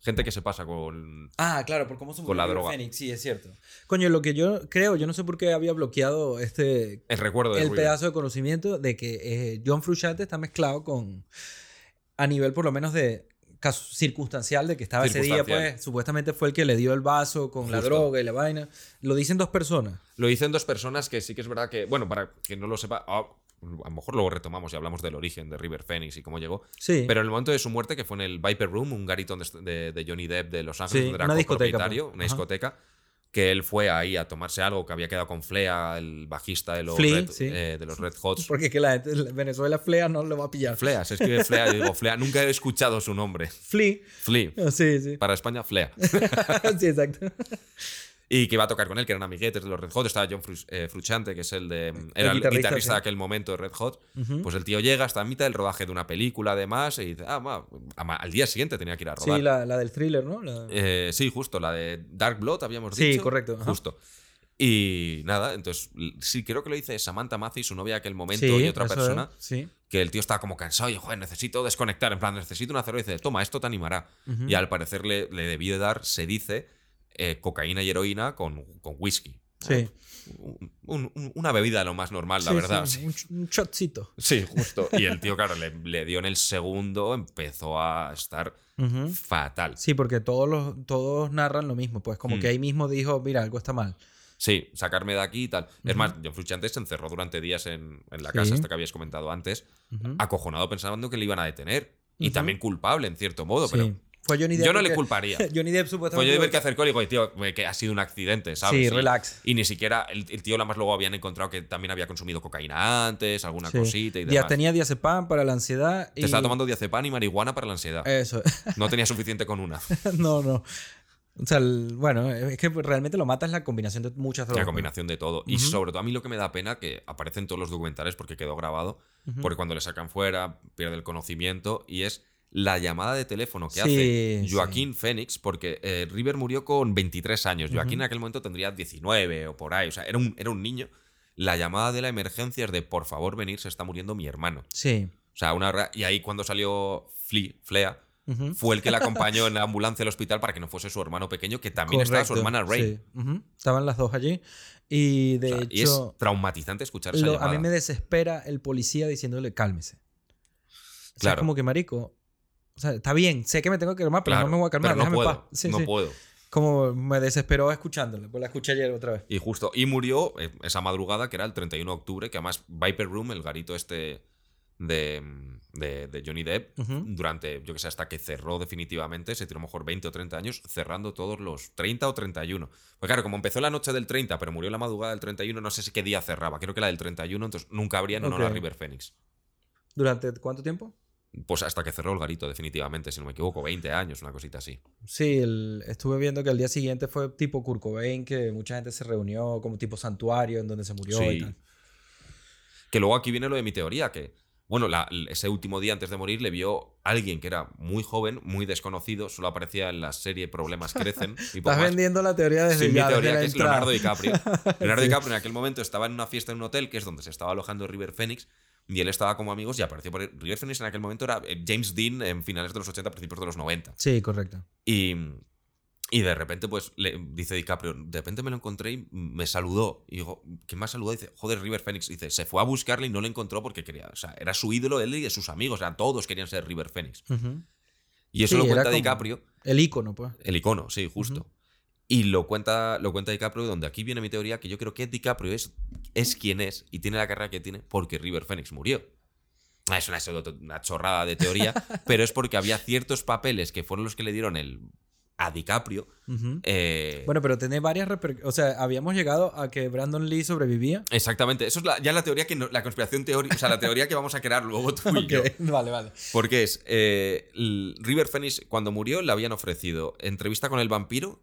Gente que se pasa con. Ah, claro, por cómo se Con la droga. Phoenix, sí, es cierto. Coño, lo que yo creo, yo no sé por qué había bloqueado este El recuerdo de el pedazo de conocimiento de que eh, John Frusciante está mezclado con a nivel por lo menos de caso circunstancial de que estaba ese día pues supuestamente fue el que le dio el vaso con la droga y la vaina lo dicen dos personas Lo dicen dos personas que sí que es verdad que. Bueno, para que no lo sepa. ah, a lo mejor luego retomamos y hablamos del origen de River Phoenix y cómo llegó. sí Pero en el momento de su muerte, que fue en el Viper Room, un garito de, de- de Johnny Depp de Los Ángeles, Sí, donde era una discoteca, una que él fue ahí a tomarse algo, que había quedado con Flea, el bajista de los, Flea, Red, sí. eh, de los Red Hots. porque que la gente la Venezuela Flea no lo va a pillar Flea, se escribe Flea, yo digo Flea, nunca he escuchado su nombre. Flea Flea. Ah, sí sí Para España, Flea. sí exacto Y que iba a tocar con él, que eran amiguetes de los Red Hot. Estaba John Frus- eh, que es el de. Era el guitarrista, guitarrista, sí. de aquel momento de Red Hot. Pues el tío llega hasta a mitad del rodaje de una película, además, y dice, ah, va, ama- al día siguiente tenía que ir a rodar. sí la, la del thriller no La- Eh, sí, justo, la de Dark Blood, habíamos Sí, dicho. correcto, ajá. Justo. Y nada, entonces, sí, creo que lo dice Samantha Mathis, su novia de aquel momento, sí y otra persona, es, sí que el tío estaba como cansado y, joder, necesito desconectar, en plan, necesito una cerveza. Y dice, toma, esto te animará. Y al parecer le, le debió de dar, se dice, eh, cocaína y heroína con, con whisky. sí Un- un- una bebida lo más normal, la Sí, verdad. sí, un, shotcito Sí, justo. Y el tío, claro, le, le dio en el segundo, empezó a estar fatal. Sí, porque todos los todos narran lo mismo, pues como Mm. que ahí mismo dijo, mira, algo está mal. Sí, sacarme de aquí y tal. Es más, John Frusciante se encerró durante días en, en la Sí. casa, esta que habías comentado antes, acojonado pensando que le iban a detener. Y también culpable, en cierto modo, pero Fue Johnny Depp. yo no le culparía. Johnny Depp Fue supuestamente. yo de ver que acercó y digo, tío, que ha sido un accidente, ¿sabes? Sí, relax. Y ni siquiera, el, el tío, más luego habían encontrado que también había consumido cocaína antes, alguna Sí. cosita y Ya tenía diazepam para la ansiedad. Y... Te estaba tomando diazepam y marihuana para la ansiedad. Eso. No tenía suficiente con una. no, no. O sea, el- bueno, es que realmente lo mata es la combinación de muchas drogas. La combinación de todo. Y sobre todo a mí lo que me da pena, que aparece en todos los documentales porque quedó grabado, porque cuando le sacan fuera pierde el conocimiento y es la llamada de teléfono que Sí, hace sí. Joaquín Phoenix, porque eh, River murió con 23 años. Joaquín en aquel momento tendría 19 o por ahí, o sea, era un, era un niño. La llamada de la emergencia es de por favor venir, se está muriendo mi hermano. Sí. O sea, una y ahí cuando salió Flea, Flea, fue el que la acompañó en la ambulancia al hospital para que no fuese su hermano pequeño, que también estaba su hermana Rain. sí. Estaban las dos allí. Y de O sea, y es hecho, traumatizante escuchar esa lo- a mí me desespera el policía diciéndole cálmese. O sea, es Claro. como que marico. O sea, está bien, sé que me tengo que calmar, pero Claro, no me voy a calmar. pero no puedo. Sí, no sí. puedo. Como me desesperó escuchándole, pues la escuché ayer otra vez. Y justo, y murió eh, esa madrugada, que era el 31 de octubre, que además Viper Room, el garito este de, de- de Johnny Depp, durante, yo que sé, hasta que cerró definitivamente, se tiró a lo mejor 20 o 30 años, cerrando todos los 30 o 31. Pues claro, como empezó la noche del 30, pero murió la madrugada del 31, no sé si qué día cerraba, creo que la del 31, entonces nunca habría en honor a Ok. River Phoenix. ¿Durante cuánto tiempo? Pues hasta que cerró el garito, definitivamente, si no me equivoco, 20 años, una cosita así. Sí, el- estuve viendo que el día siguiente fue tipo Kurt Cobain, que mucha gente se reunió como tipo santuario en donde se murió y tal. Que luego aquí viene lo de mi teoría, que, bueno, la- ese último día antes de morir le vio alguien que era muy joven, muy desconocido, solo aparecía en la serie Problemas Crecen. Y Estás más. vendiendo la teoría desde Sí, mi teoría que es entrada. Leonardo DiCaprio. Leonardo Sí. DiCaprio en aquel momento estaba en una fiesta en un hotel, que es donde se estaba alojando River Phoenix, y él estaba como amigos y apareció por. River Phoenix en aquel momento era eh, James Dean en finales de los 80, principios de los 90. Sí, correcto. Y, y de repente, pues, le dice DiCaprio, de repente me lo encontré y me saludó. Y digo, ¿quién me ha saludado? dice, joder, River Phoenix. dice, se fue a buscarle y no le encontró porque quería, o sea, era su ídolo, él y de sus amigos, o sea, todos querían ser River Phoenix. Y eso Sí, lo cuenta DiCaprio, El icono, pues. el icono, sí, justo. Y lo cuenta, lo cuenta DiCaprio, donde aquí viene mi teoría, que yo creo que DiCaprio es, es quien es y tiene la carrera que tiene porque River Phoenix murió. Ah, Es una, chorrada de teoría, pero es porque había ciertos papeles que fueron los que le dieron el, a DiCaprio. Eh, Bueno, pero tiene varias O sea, habíamos llegado a que Brandon Lee sobrevivía. Exactamente, eso es la- ya la teoría que no- la conspiración teórica, o sea, la teoría que vamos a crear luego tú y yo. Vale, vale. Porque es eh, River Phoenix cuando murió le habían ofrecido entrevista con el vampiro,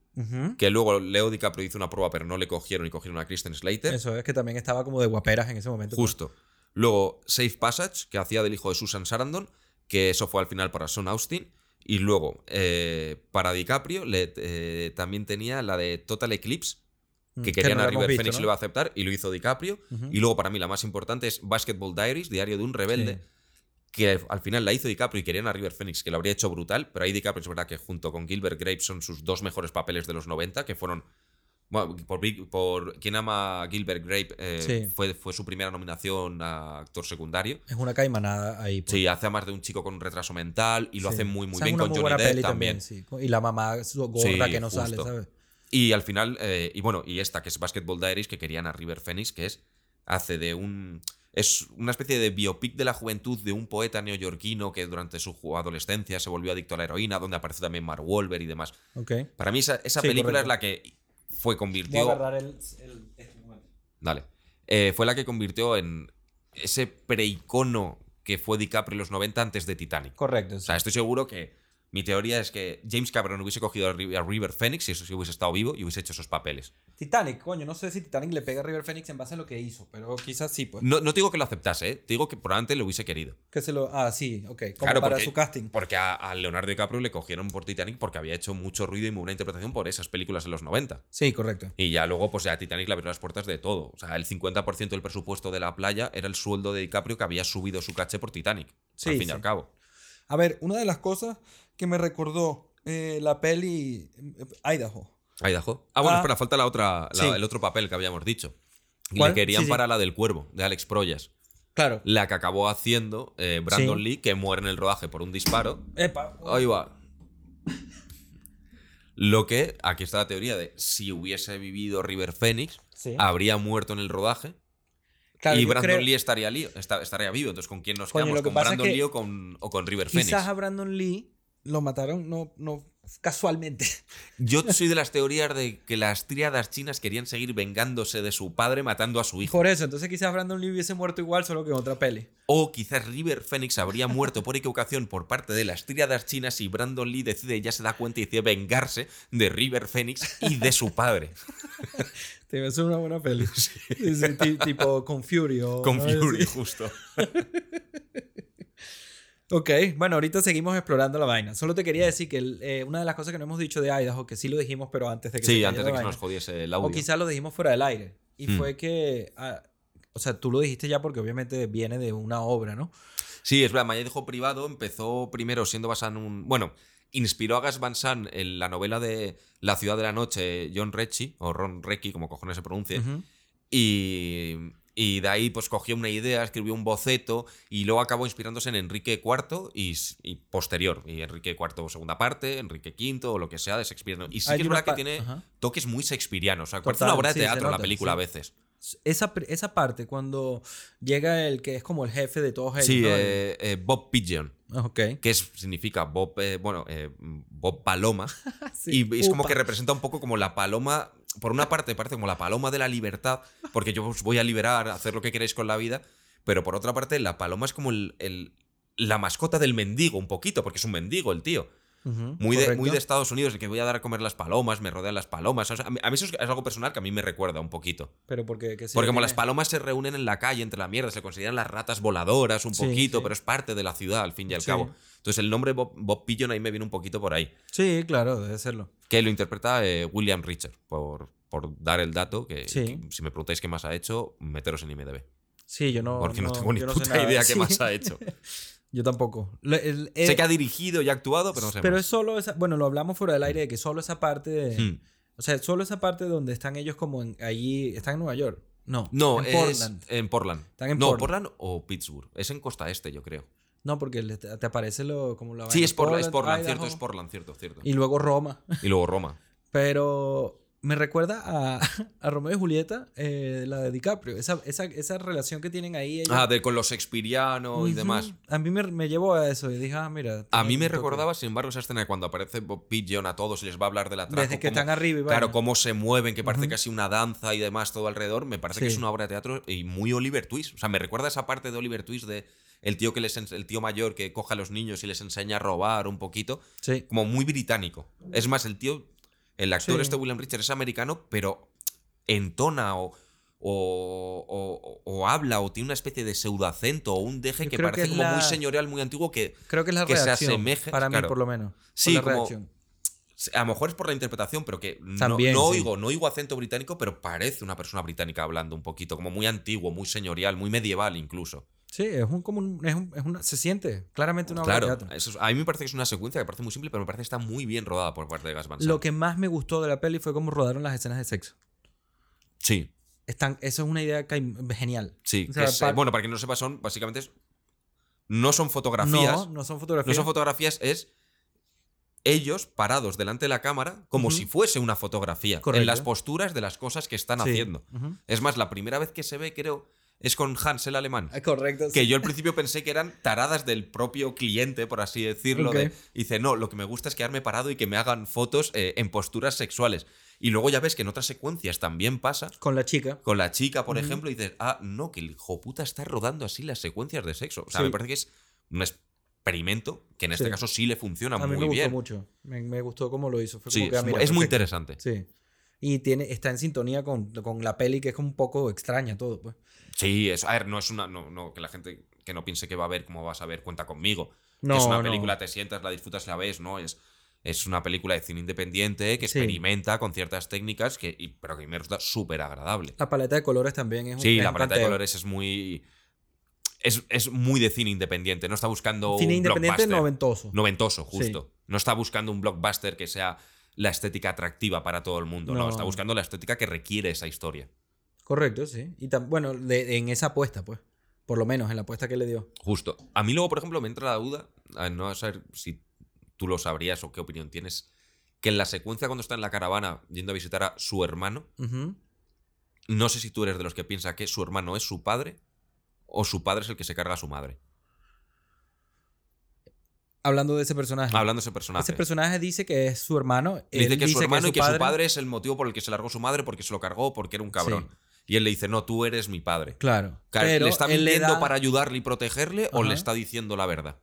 que luego Leo DiCaprio hizo una prueba pero no le cogieron y cogieron a Kristen Slater. Eso es que también estaba como de guaperas en ese momento. Justo. Luego Safe Passage, que hacía del hijo de Susan Sarandon, que eso fue al final para Sean Austin. Y luego, eh, para DiCaprio, le- eh, también tenía la de Total Eclipse, Mm, que querían no a River visto, Phoenix ¿no? y lo iba a aceptar, y lo hizo DiCaprio. Y luego, para mí, la más importante es Basketball Diaries, Diario de un Rebelde, Sí. que al final la hizo DiCaprio y querían a River Phoenix, que lo habría hecho brutal, pero ahí DiCaprio es verdad que junto con Gilbert Grape son sus dos mejores papeles de los 90, que fueron... Bueno, por, por quien ama a Gilbert Grape, eh, Sí. fue, fue su primera nominación a actor secundario. Es una caimanada ahí. pues. Sí, hace a más de un chico con un retraso mental y lo Sí. hace muy, muy Esa es bien con muy Johnny Depp peli también. sí. Y la mamá gorda que no sale. ¿sabes? Y al final, eh, y bueno, y esta que es Basketball Diaries, que querían a River Phoenix, que es, hace de un... Es una especie de biopic de la juventud de un poeta neoyorquino que durante su adolescencia se volvió adicto a la heroína, donde aparece también Mark Wahlberg y demás. Para mí esa, esa Sí, película correcto. es la que fue Voy a convirtió... agarrar el, el- este momento. Dale. Eh, fue la que convirtió en ese preicono que fue DiCaprio en los 90 antes de Titanic. Correcto. O sea, estoy seguro que mi teoría es que James Cameron hubiese cogido a Ri- a River Phoenix si eso sí hubiese estado vivo y hubiese hecho esos papeles. Titanic, coño, no sé si Titanic le pega a River Phoenix en base a lo que hizo, pero quizás sí, pues. No, no te digo que lo aceptase, ¿eh? te digo que probablemente lo hubiese querido. Que se lo. Ah, sí, ok. Como Claro, para porque- su casting. Porque a, a Leonardo DiCaprio le cogieron por Titanic porque había hecho mucho ruido y muy buena interpretación por esas películas en los 90. Sí, correcto. Y ya luego, pues ya Titanic le abrió las puertas de todo. O sea, el 50% del presupuesto de la playa era el sueldo de DiCaprio que había subido su caché por Titanic. Sí, al fin y al cabo. A ver, una de las cosas que me recordó eh, la peli eh, Idaho. Idaho. Ah, bueno, Ah. espera, falta la otra, la- Sí. el otro papel que habíamos dicho. ¿Cuál? Le querían Sí, sí. para la del cuervo, de Alex Proyas. Claro. La que acabó haciendo eh, Brandon. Lee, que muere en el rodaje por un disparo. Epa. Ahí va. Lo que, aquí está la teoría de si hubiese vivido River Phoenix, habría muerto en el rodaje Claro, y Brandon creo- Lee estaría, lío- estaría vivo. Entonces, ¿con quién nos Coño, quedamos? ¿Con es Brandon que Lee o con, o con River Quizás Phoenix? a Brandon Lee lo mataron no, no casualmente. Yo soy de las teorías de que las tríadas chinas querían seguir vengándose de su padre matando a su hijo. Por eso, entonces quizás Brandon Lee hubiese muerto igual, solo que en otra peli. O quizás River Phoenix habría muerto por equivocación por parte de las tríadas chinas y Brandon Lee decide, ya se da cuenta y decide vengarse de River Phoenix y de su padre. Te ves una buena peli. Sí, sí, ti- tipo con Fury. o- Con ¿no? Fury, Sí. justo. Ok, bueno, ahorita seguimos explorando la vaina. Solo te quería decir que el- eh, una de las cosas que no hemos dicho de Idaho, que sí lo dijimos, pero antes de que se Sí, cayera antes de que se vaina, nos jodiese el O audio. quizás lo dijimos fuera del aire. Y Mm. fue que. ah, o sea, tú lo dijiste ya porque obviamente viene de una obra, ¿no? Sí, es verdad, Dijo Privado empezó primero siendo basado en un... Bueno, inspiró a Gas Van Sant en la novela de La ciudad de la noche, John Recchi, o Ron Recchi, como cojones se pronuncie. Y, y de ahí pues cogió una idea, escribió un boceto y luego acabó inspirándose en Enrique IV y, posterior. Y Enrique IV segunda parte, Enrique V o lo que sea de Shakespeare. Y sí Hay que es verdad que tiene Ajá. toques muy shakespearianos. O sea, parece Total, una obra de sí, teatro la película sí. a veces. Esa, esa parte, cuando llega el que es como el jefe de todos ellos. Sí, ¿no? eh, eh, Bob Pigeon. Ok. que es, significa Bob, eh, bueno, Bob Paloma. Sí, y es como que representa un poco como la paloma. Por una parte, parece como la paloma de la libertad, porque yo os voy a liberar, a hacer lo que queréis con la vida. Pero por otra parte, la paloma es como el, el- la mascota del mendigo, un poquito, porque es un mendigo el tío. Ujú, Muy de, muy de Estados Unidos, el que voy a dar a comer las palomas, me rodean las palomas. O sea, a, mí, a mí eso es, es algo personal que a mí me recuerda un poquito. Pero porque. que sí, Porque como tiene- las palomas se reúnen en la calle entre la mierda, se consideran las ratas voladoras un Sí, poquito, sí. pero es parte de la ciudad al fin y al Sí. cabo. Entonces el nombre Bob, Bob Pigeon ahí me viene un poquito por ahí. Sí, claro, debe serlo. Que lo interpreta eh, William Richard, por, por dar el dato, que, Sí. que si me preguntáis qué más ha hecho, meteros en IMDB. Sí, yo no. porque no, tengo ni no puta idea qué más ha hecho. Yo tampoco. El- eh, sé que ha dirigido y ha actuado, pero no sé pero más. es solo esa. Bueno, lo hablamos fuera del aire de que solo esa parte de. Hmm. O sea, solo esa parte donde están ellos como en, allí. ¿Están en Nueva York? No. No, en es Portland. en Portland. Están en no, Portland. Portland o Pittsburgh. Es en costa este, yo creo. No, porque te, aparece lo, como la Sí, es Portland, es Portland, cierto, es Portland, cierto, cierto. Y luego Roma. Y luego Roma. Pero me recuerda a, a Romeo y Julieta, eh, la de DiCaprio. Esa, esa, esa relación que tienen ahí. ellos. Ah, de con los Shakespeareano y demás. A mí me, me llevó a eso y dije, ah, mira. A mí me recordaba, sin embargo, esa escena de cuando aparece Bob Pigeon a todos y les va a hablar de la trama. Desde que están arriba y Claro, cómo se mueven, que parece casi una danza y demás todo alrededor. Me parece que es una obra de teatro y muy Oliver Twist. O sea, me recuerda esa parte de Oliver Twist de el tío que les el tío mayor que coge a los niños y les enseña a robar un poquito, Sí. como muy británico. Es más, el tío, el actor Sí. este William Richards es americano, pero entona o o, o- o habla o tiene una especie de pseudoacento o un deje Yo que parece como muy señorial, muy antiguo que Creo que es la que se reacción. asemeje, para mí, claro. por lo menos. Sí, la como- a lo mejor es por la interpretación, pero que no, no sí. oigo, no oigo acento británico, pero parece una persona británica hablando un poquito, como muy antiguo, muy señorial, muy medieval incluso. Sí, es un, como un- es un- es una, se siente claramente una obra claro, de teatro. eso es- a mí me parece que es una secuencia que parece muy simple, pero me parece que está muy bien rodada por parte de Gas Van Sant. Lo que más me gustó de la peli fue cómo rodaron las escenas de sexo. Sí, Están, eso es una idea genial. sí. O que sea, es, eh, bueno, para quien no sepa, son básicamente. es- no son fotografías. No, no son fotografías. No son fotografías, es ellos parados delante de la cámara como si fuese una fotografía. Correcto. En las posturas de las cosas que están Sí. haciendo. Es más, la primera vez que se ve, creo, es con Hans el alemán. Ah, Correcto. Que sí. yo al principio pensé que eran taradas del propio cliente, por así decirlo. Ok. de- dice, no, lo que me gusta es quedarme parado y que me hagan fotos eh, en posturas sexuales. Y luego ya ves que en otras secuencias también pasa. Con la chica. Con la chica, por ejemplo, y dices, ah, no, que el hijo puta está rodando así las secuencias de sexo. O sea, Sí. me parece que es un experimento que en este Sí. caso sí le funciona A mí muy me gustó bien. mucho. Me, me gustó cómo lo hizo. Fue Sí, que, ah, es, mira, muy interesante. Sí. Y tiene, está en sintonía con, con la peli, que es un poco extraña todo, pues. Sí, es, a ver, no es una. No, no, que la gente que no piense que va a ver como vas a ver cuenta conmigo. No, que es una no. película, te sientas, la disfrutas, la ves, ¿no? Es, es una película de cine independiente que Sí. experimenta con ciertas técnicas, que, y- pero que me resulta súper agradable. La paleta de colores también es un Sí, la paleta de colores es muy. Es, es muy de cine independiente, no está buscando Cine un independiente blockbuster. noventoso. Noventoso, justo. No está buscando un blockbuster que sea la estética atractiva para todo el mundo, no. No. Está buscando la estética que requiere esa historia. Correcto, sí. Y tam- bueno, de- en esa apuesta, pues. Por lo menos, en la apuesta que le dio. Justo. A mí luego, por ejemplo, me entra la duda, a no saber si tú lo sabrías o qué opinión tienes, que en la secuencia cuando está en la caravana yendo a visitar a su hermano, no sé si tú eres de los que piensa que su hermano es su padre o su padre es el que se carga a su madre. Hablando de ese personaje. Hablando de ese personaje. Ese personaje dice que es su hermano. dice que es su hermano y que padre. su padre es el motivo por el que se largó su madre porque se lo cargó porque era un cabrón. Y él le dice, no, tú eres mi padre. Claro. Pero ¿Le está le mintiendo da- para ayudarle y protegerle o le está diciendo la verdad?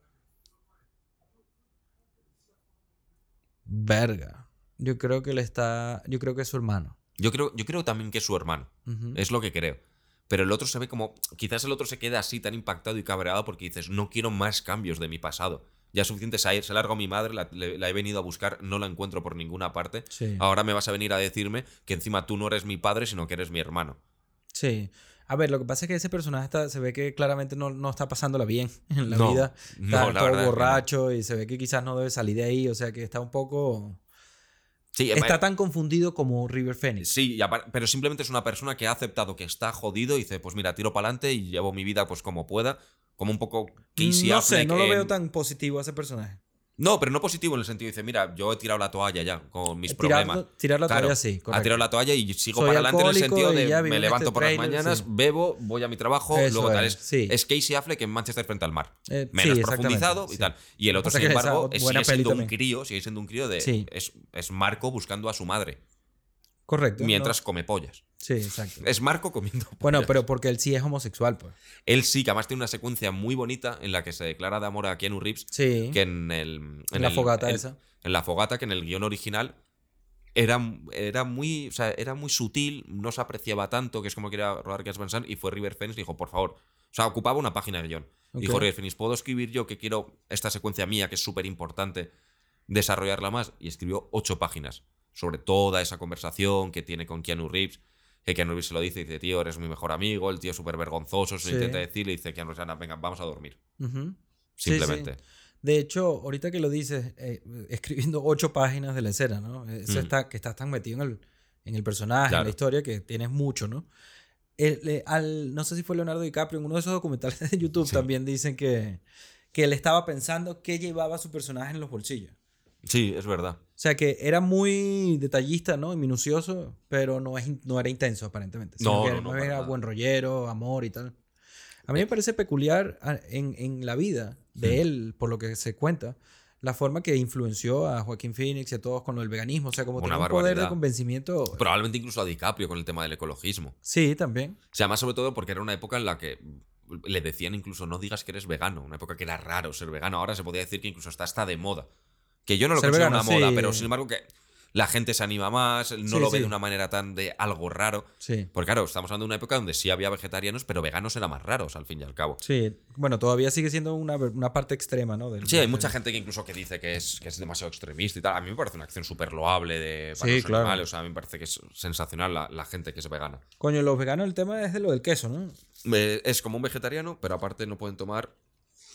Verga. Yo creo que le está. Yo creo que es su hermano. Yo creo, yo creo también que es su hermano. Es lo que creo. Pero el otro se ve como. Quizás el otro se queda así tan impactado y cabreado porque dices, no quiero más cambios de mi pasado. Ya es suficiente, se, se largo a mi madre, la, le- la he venido a buscar, no la encuentro por ninguna parte. Sí. Ahora me vas a venir a decirme que encima tú no eres mi padre, sino que eres mi hermano. Sí. A ver, lo que pasa es que ese personaje está, se ve que claramente no, no está pasándola bien en la No, vida. no, Está la todo verdad es que no. borracho y se ve que quizás no debe salir de ahí. O sea que está un poco. Sí, Está eh, tan confundido como River Phoenix. Sí, pero simplemente es una persona que ha aceptado que está jodido y dice, pues mira, tiro para adelante y llevo mi vida pues como pueda. Como un poco Casey no sé, no lo en- veo tan positivo a ese personaje. No, pero no positivo en el sentido, dice, mira, yo he tirado la toalla ya con mis Tirar, problemas. tirar la Claro, toalla sí, Ha correcto. tirado la toalla y sigo Soy para adelante en el sentido de me levanto este por las mañanas, sí. bebo, voy a mi trabajo, Eso luego tal. es, Es, sí. es Casey Affleck en Manchester frente al mar. Eh, Menos sí, profundizado y tal. Y el otro, sin embargo, es- sigue siendo un crío, sigue siendo un crío de. Es, es Marco buscando a su madre. Correcto. Mientras no- come pollas. Sí, exacto. Es Marco comiendo Bueno, pero porque él sí es homosexual, pues. Él sí, que además tiene una secuencia muy bonita en la que se declara de amor a Keanu Reeves. Sí. Que en el. en la el- fogata el- esa. en la fogata que en el guion original era, era muy o sea, era muy sutil, no se apreciaba tanto, que es como quería rodar Gas Van Sant, y fue River Phoenix y dijo, por favor, o sea, ocupaba una página de guion. Dijo River Phoenix, ¿puedo escribir yo que quiero esta secuencia mía, que es súper importante, desarrollarla más? Y escribió ocho páginas sobre toda esa conversación que tiene con Keanu Reeves. Que Keanu Reeves se lo dice dice, tío, eres mi mejor amigo, el tío es súper vergonzoso, se Sí. intenta decir, y dice, Keanu Reeves, "Anda, venga, vamos a dormir. Ujú. Sí, sí. Simplemente. De hecho, ahorita que lo dices, eh, escribiendo ocho páginas de la escena, ¿no? Eso Mm. está, que estás tan metido en el, en el personaje, en la historia, que tienes mucho, ¿no? El- al, no sé si fue Leonardo DiCaprio, en uno de esos documentales de YouTube Sí. también dicen que, que él estaba pensando qué llevaba su personaje en los bolsillos. Sí, es verdad. O sea, que era muy detallista, ¿no? Y minucioso, pero no, es, no era intenso, aparentemente. No, no, no, era buen rollero, amor y tal. A mí me parece peculiar ah, en, en la vida de Hmm. él, por lo que se cuenta, la forma que influenció a Joaquín Phoenix y a todos con del veganismo. O sea, como tenía un poder de convencimiento. Probablemente incluso a DiCaprio con el tema del ecologismo. Sí, también. O sea, más sobre todo porque era una época en la que le decían incluso no digas que eres vegano. Una época que era raro ser vegano. Ahora se podría decir que incluso está hasta de moda. Que yo no lo Ser considero vegano, una moda, sí. pero sin embargo que la gente se anima más, no Sí, lo ve sí. de una manera tan de algo raro. Sí. Porque claro, estamos hablando de una época donde sí había vegetarianos, pero veganos eran más raros al fin y al cabo. Sí. Bueno, todavía sigue siendo una, una parte extrema, ¿no? Del- Sí, hay mucha gente que incluso que dice que es, que es demasiado extremista y tal. A mí me parece una acción súper loable de, para Sí, los claro. animales. O sea, a mí me parece que es sensacional la, la gente que es vegana. Coño, los veganos, el tema es de lo del queso, ¿no? Eh, es como un vegetariano, pero aparte no pueden tomar.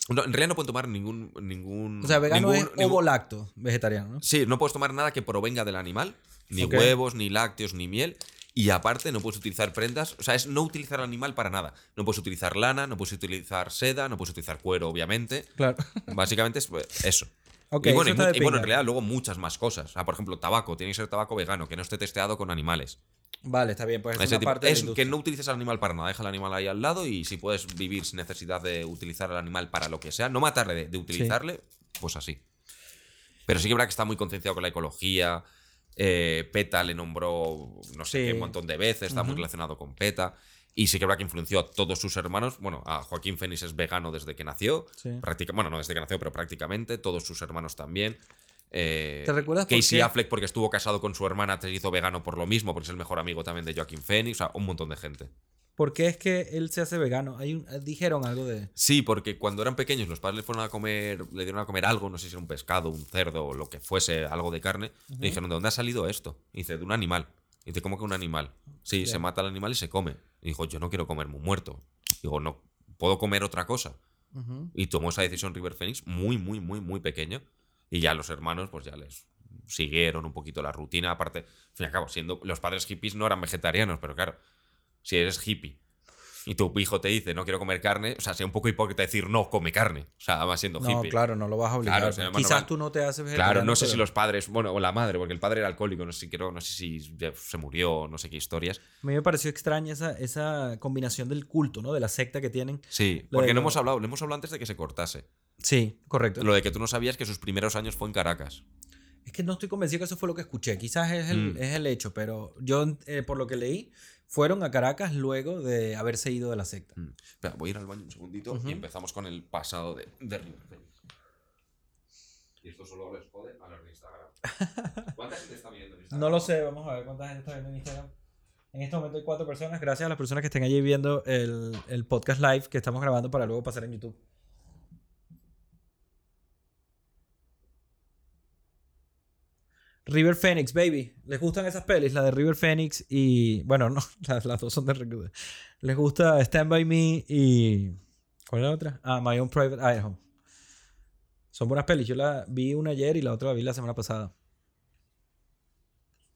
No, en realidad no pueden tomar ningún. ningún O sea, vegano ningún- es ningún- ovo-lacto, vegetariano, ¿no? Sí, no puedes tomar nada que provenga del animal, ni huevos, ni lácteos, ni miel. Y aparte no puedes utilizar prendas, o sea, es no utilizar al animal para nada. No puedes utilizar lana, no puedes utilizar seda, no puedes utilizar cuero, obviamente. Claro. Básicamente es pues, eso. Y, bueno, eso y, bueno, en realidad luego muchas más cosas. O sea, por ejemplo, tabaco, tiene que ser tabaco vegano, que no esté testeado con animales. Vale, está bien, pues es Ese una tipo- parte es que no utilices al animal para nada, deja el animal ahí al lado y si puedes vivir sin necesidad de utilizar al animal para lo que sea, no matarle, de, de utilizarle, pues así. Pero sí que verdad que está muy concienciado con la ecología. eh, PETA le nombró no sé Sí. qué un montón de veces, está muy relacionado con PETA. Y sí que verdad que influenció a todos sus hermanos. Bueno, a Joaquín Fénix es vegano desde que nació. Sí. Bueno, no desde que nació, pero prácticamente. Todos sus hermanos también. Eh, ¿Te recuerdas por Casey qué? Affleck porque estuvo casado con su hermana se hizo vegano por lo mismo, porque es el mejor amigo también de Joaquín Phoenix, o sea, un montón de gente. ¿Por qué es que él se hace vegano? Hay un- dijeron algo de... Sí, porque cuando eran pequeños los padres le fueron a comer, le dieron a comer algo, no sé si era un pescado, un cerdo o lo que fuese, algo de carne, le dijeron, ¿de dónde ha salido esto? Y dice, de un animal. Y dice, ¿cómo que un animal? Sí, se mata al animal y se come. Y dijo, yo no quiero comerme un muerto. Digo, no, puedo comer otra cosa. Y tomó esa decisión River Phoenix muy, muy, muy, muy pequeño. Y ya los hermanos, pues ya les siguieron un poquito la rutina. Aparte, al fin y al cabo, siendo los padres hippies no eran vegetarianos, pero claro, si eres hippie y tu hijo te dice no quiero comer carne, o sea, sea un poco hipócrita decir no come carne. O sea, va siendo No, hippie. claro, no lo vas a obligar. Claro, o sea, ¿no? bueno, Quizás tú no te haces vegetariano. Claro, no sé pero- si los padres, bueno, o la madre, porque el padre era alcohólico, no sé si creo, no sé si se murió, no sé qué historias. A mí me pareció extraña esa, esa combinación del culto, ¿no? De la secta que tienen. Sí, porque de no hemos hablado, le hemos hablado antes de que se cortase. Sí, correcto. Lo de que tú no sabías que sus primeros años fue en Caracas. Es que no estoy convencido que eso fue lo que escuché. Quizás es el, Mm. es el hecho, pero yo, eh, por lo que leí, fueron a Caracas luego de haberse ido de la secta. Mm. Espera, voy a ir al baño un segundito y empezamos con el pasado de, de. Y esto solo les jode a los de Instagram. ¿Cuánta gente está viendo en Instagram? No lo sé, vamos a ver cuánta gente está viendo en Instagram. En este momento hay cuatro personas. Gracias a las personas que estén allí viendo el, el podcast live que estamos grabando para luego pasar en YouTube. River Phoenix, baby. ¿Les gustan esas pelis? La de River Phoenix y. Bueno, no, las, dos son de River. Les gusta Stand By Me y. ¿Cuál es la otra? Ah, My Own Private Idaho. Son buenas pelis. Yo la vi una ayer y la otra la vi la semana pasada.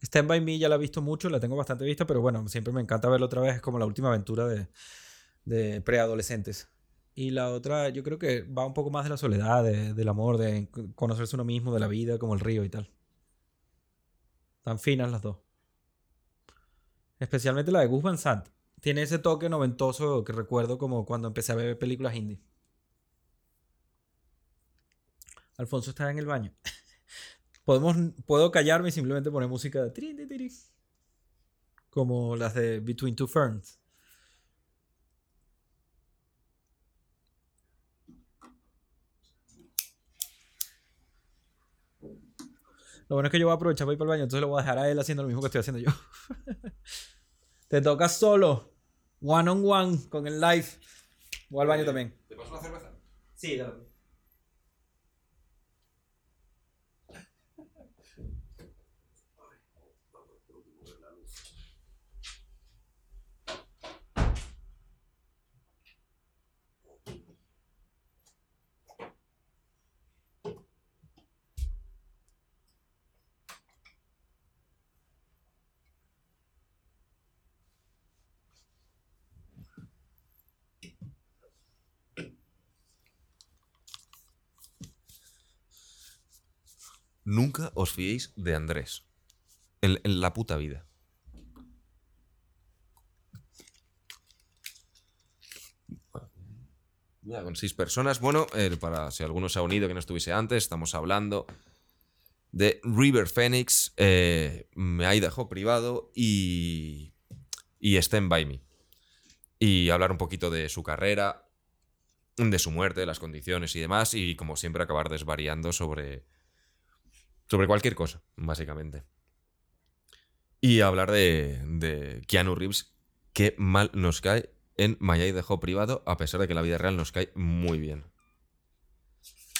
Stand By Me ya la he visto mucho, la tengo bastante vista, pero bueno, siempre me encanta verla otra vez. Es como la última aventura de, de preadolescentes. Y la otra, yo creo que va un poco más de la soledad, de- del amor, de conocerse uno mismo, de la vida, como el río y tal. Tan finas las dos. Especialmente la de Gus Van Sant. Tiene ese toque noventoso que recuerdo como cuando empecé a ver películas indie. Alfonso está en el baño. Podemos, puedo callarme y simplemente poner música de como las de Between Two Ferns. Lo bueno es que yo voy a aprovechar para ir para el baño, entonces lo voy a dejar a él haciendo lo mismo que estoy haciendo yo. Te toca solo, one on one, con el live. Voy al baño también. ¿Te paso una cerveza? Sí, dale. Nunca os fiéis de Andrés. En, la puta vida. Ya, con seis personas. Bueno, eh, para si alguno se ha unido que no estuviese antes, estamos hablando de River Phoenix, eh, Me hay dejado privado y, y Stand By Me. Y hablar un poquito de su carrera, de su muerte, de las condiciones y demás. Y como siempre acabar desvariando sobre, sobre cualquier cosa, básicamente. Y hablar de, de Keanu Reeves, que mal nos cae en Mayay dejó privado, a pesar de que la vida real nos cae muy bien.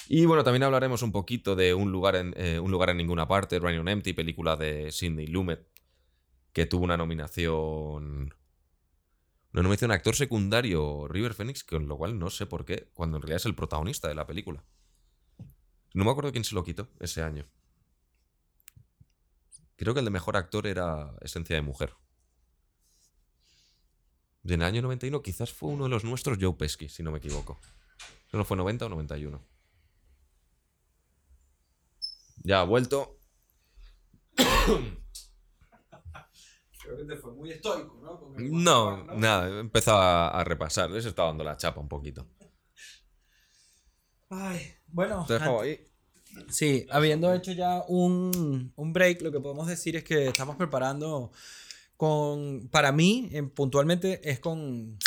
Y bueno, también hablaremos un poquito de Un lugar en, eh, un lugar en ninguna parte, Running Empty, película de Sidney Lumet, que tuvo una nominación. Una nominación a actor secundario River Phoenix, con lo cual no sé por qué, cuando en realidad es el protagonista de la película. No me acuerdo quién se lo quitó ese año. Creo que el de mejor actor era Esencia de Mujer. En el año 91 quizás fue uno de los nuestros, Joe Pesci, si no me equivoco. ¿Eso no fue 90 o 91? Ya ha vuelto. Creo que te fue muy estoico, ¿no? Nada, he empezado a, repasar. Les estaba dando la chapa un poquito. Ay, bueno. Te ahí. Sí, habiendo hecho ya un, un break, lo que podemos decir es que estamos preparando con, para mí, en- puntualmente, es con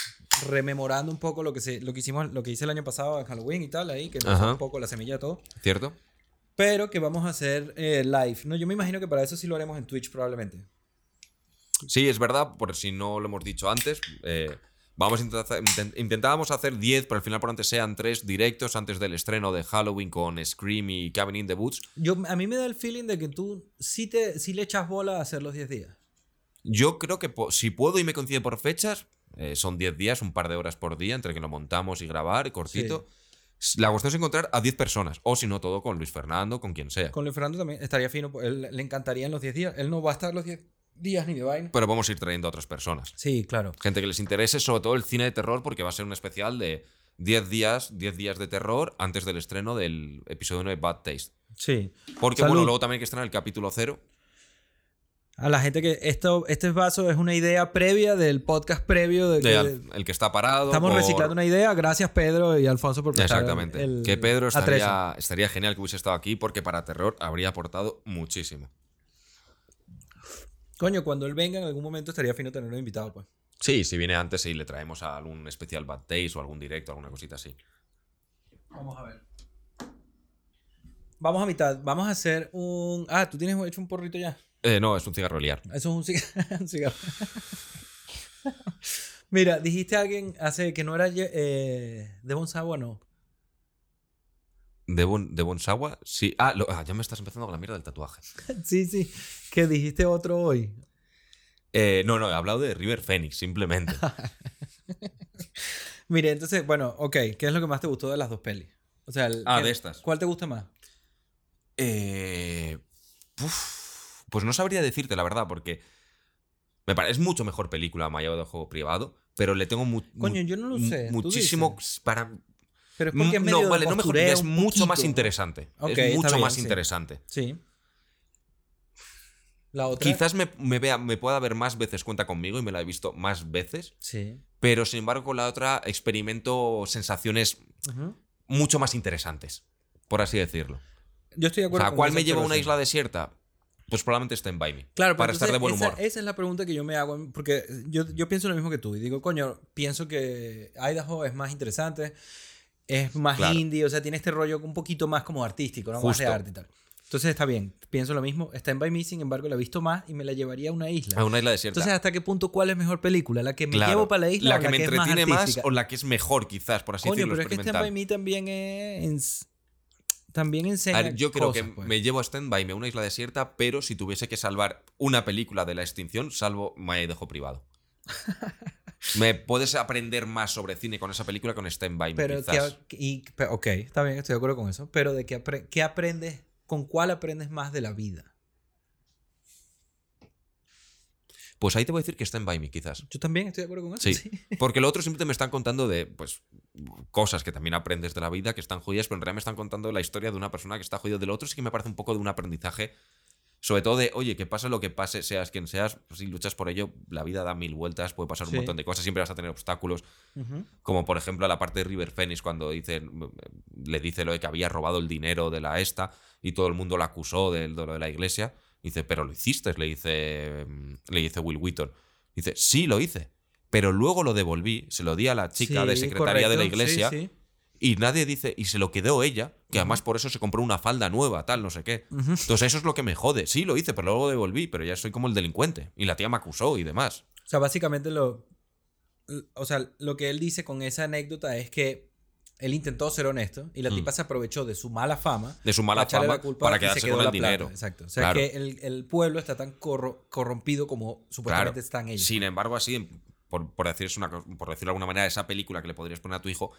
rememorando un poco lo que, se, lo que hicimos, lo que hice el año pasado en Halloween y tal, ahí, que nos un poco la semilla de todo. ¿Cierto? Pero que vamos a hacer eh, live. No, yo me imagino que para eso sí lo haremos en Twitch probablemente. Sí, es verdad, por si no lo hemos dicho antes. eh, vamos a intentar, intent- intentábamos hacer 10, pero al final por antes sean 3 directos antes del estreno de Halloween con Scream y Cabin in the Woods. Yo, a mí me da el feeling de que tú sí, te, sí le echas bola a hacer los 10 días. Yo creo que si puedo y me coincide por fechas, eh, son 10 días, un par de horas por día, entre que lo montamos y grabar, cortito. La cuestión es encontrar a 10 personas, o si no, todo con Luis Fernando, con quien sea. Con Luis Fernando también estaría fino. Él, le encantaría en los 10 días. Él no va a estar los 10 días ni de vaina. Pero vamos a ir trayendo a otras personas. Sí, claro. Gente que les interese, sobre todo el cine de terror, porque va a ser un especial de 10 días, 10 días de terror antes del estreno del episodio 9 Bad Taste. Sí. Porque, Salud. bueno, luego también hay que estrenar el capítulo 0. A la gente que esto, este vaso es una idea previa del podcast previo de, De que al- el que está parado. estamos por- reciclando una idea. Gracias Pedro y Alfonso por Exactamente. el- que Pedro estaría, estaría genial que hubiese estado aquí porque para terror habría aportado muchísimo. Coño, cuando él venga en algún momento estaría fino tenerlo invitado, pues. Sí, si viene antes, sí, le traemos a algún especial Bad Taste o algún directo, alguna cosita así. Vamos a ver. Vamos a mitad. Vamos a hacer un. Ah, tú tienes hecho un porrito ya. Eh, no, es un cigarro liar. Eso es un cigarro. un cigarro. Mira, dijiste a alguien hace que no era eh, de Bonsagua, no. ¿De, bon, de Bonsawa? Sí. Ah, lo- ah, ya me estás empezando con la mierda del tatuaje. sí, sí. Que dijiste otro hoy. Eh, no, no, he hablado de River Phoenix, simplemente. Mire, entonces, bueno, ok. ¿Qué es lo que más te gustó de las dos pelis? O sea, el- Ah, ¿qué- de estas. ¿Cuál te gusta más? Eh, uf, pues no sabría decirte la verdad, porque me parece mucho mejor película Maya de Juego Privado, pero le tengo mu- Coño, mu- yo no lo sé, muchísimo para. Pero es porque es medio no, vale, no mejor, es mucho más interesante. Es está mucho bien, más sí. interesante. Sí. La otra. Quizás me, me vea, me pueda ver más veces cuenta conmigo y me la he visto más veces, Sí. pero sin embargo con la otra experimento sensaciones mucho más interesantes, por así decirlo. Yo estoy de O acuerdo sea, con ¿cuál me lleva a una isla desierta? Pues probablemente Stand By Me. Claro, para estar de buen humor. Esa, esa es la pregunta que yo me hago, porque yo, yo pienso lo mismo que tú. Y digo, coño, pienso que Idaho es más interesante, es más Claro. indie, o sea, tiene este rollo un poquito más como artístico, ¿no? Más de Justo. arte y tal. Entonces está bien, pienso lo mismo. Stand By Me, sin embargo, la he visto más y me la llevaría a una isla. A una isla desierta. Entonces, ¿hasta qué punto cuál es mejor película? ¿La que me Claro. llevo para la isla la o que la me que es más entretiene más, o la que es mejor, quizás, por así Coño, decirlo, pero es que Stand. By Me también es... ens- También enseña A ver, yo creo cosas, que pues. me llevo a Stand By Me a una isla desierta, pero si tuviese que salvar una película de la extinción, salvo My Dejo Privado. me puedes aprender más sobre cine con esa película que con Stand By Me, Pero, quizás. que, y, ok, está bien, estoy de acuerdo con eso. Pero de qué, apre- qué aprendes, con cuál aprendes más de la vida. Pues ahí te voy a decir que Stand By Me, quizás. Yo también estoy de acuerdo con eso. Sí. Porque lo otro siempre me están contando de, pues, cosas que también aprendes de la vida, que están jodidas, pero en realidad me están contando la historia de una persona que está jodido. Del otro sí que me parece un poco de un aprendizaje, sobre todo de, oye, que pase lo que pase, seas quien seas, pues, si luchas por ello, la vida da mil vueltas, puede pasar un Sí. montón de cosas, siempre vas a tener obstáculos, como por ejemplo la parte de River Phoenix cuando le dice lo de que había robado el dinero de la esta y todo el mundo la acusó de, de lo de la iglesia. Dice, pero lo hiciste, le dice, le dice Will Wheaton. Dice, sí, lo hice. Pero luego lo devolví, se lo di a la chica de secretaría de la iglesia sí. Y nadie dice, y se lo quedó ella, que además por eso se compró una falda nueva, tal, no sé qué. Entonces eso es lo que me jode. Sí, lo hice, pero luego devolví, pero ya soy como el delincuente. Y la tía me acusó y demás. O sea, básicamente lo. O sea, lo que él dice con esa anécdota es que él intentó ser honesto y la Mm. tipa se aprovechó de su mala fama. De su mala para fama la culpa para quedarse quedó con el plata. dinero. Exacto. O sea, Claro. que el, el pueblo está tan corro- corrompido como supuestamente Claro. están ellos. Sin embargo, así, por, por, decirse una, por decirlo de alguna manera, esa película que le podrías poner a tu hijo,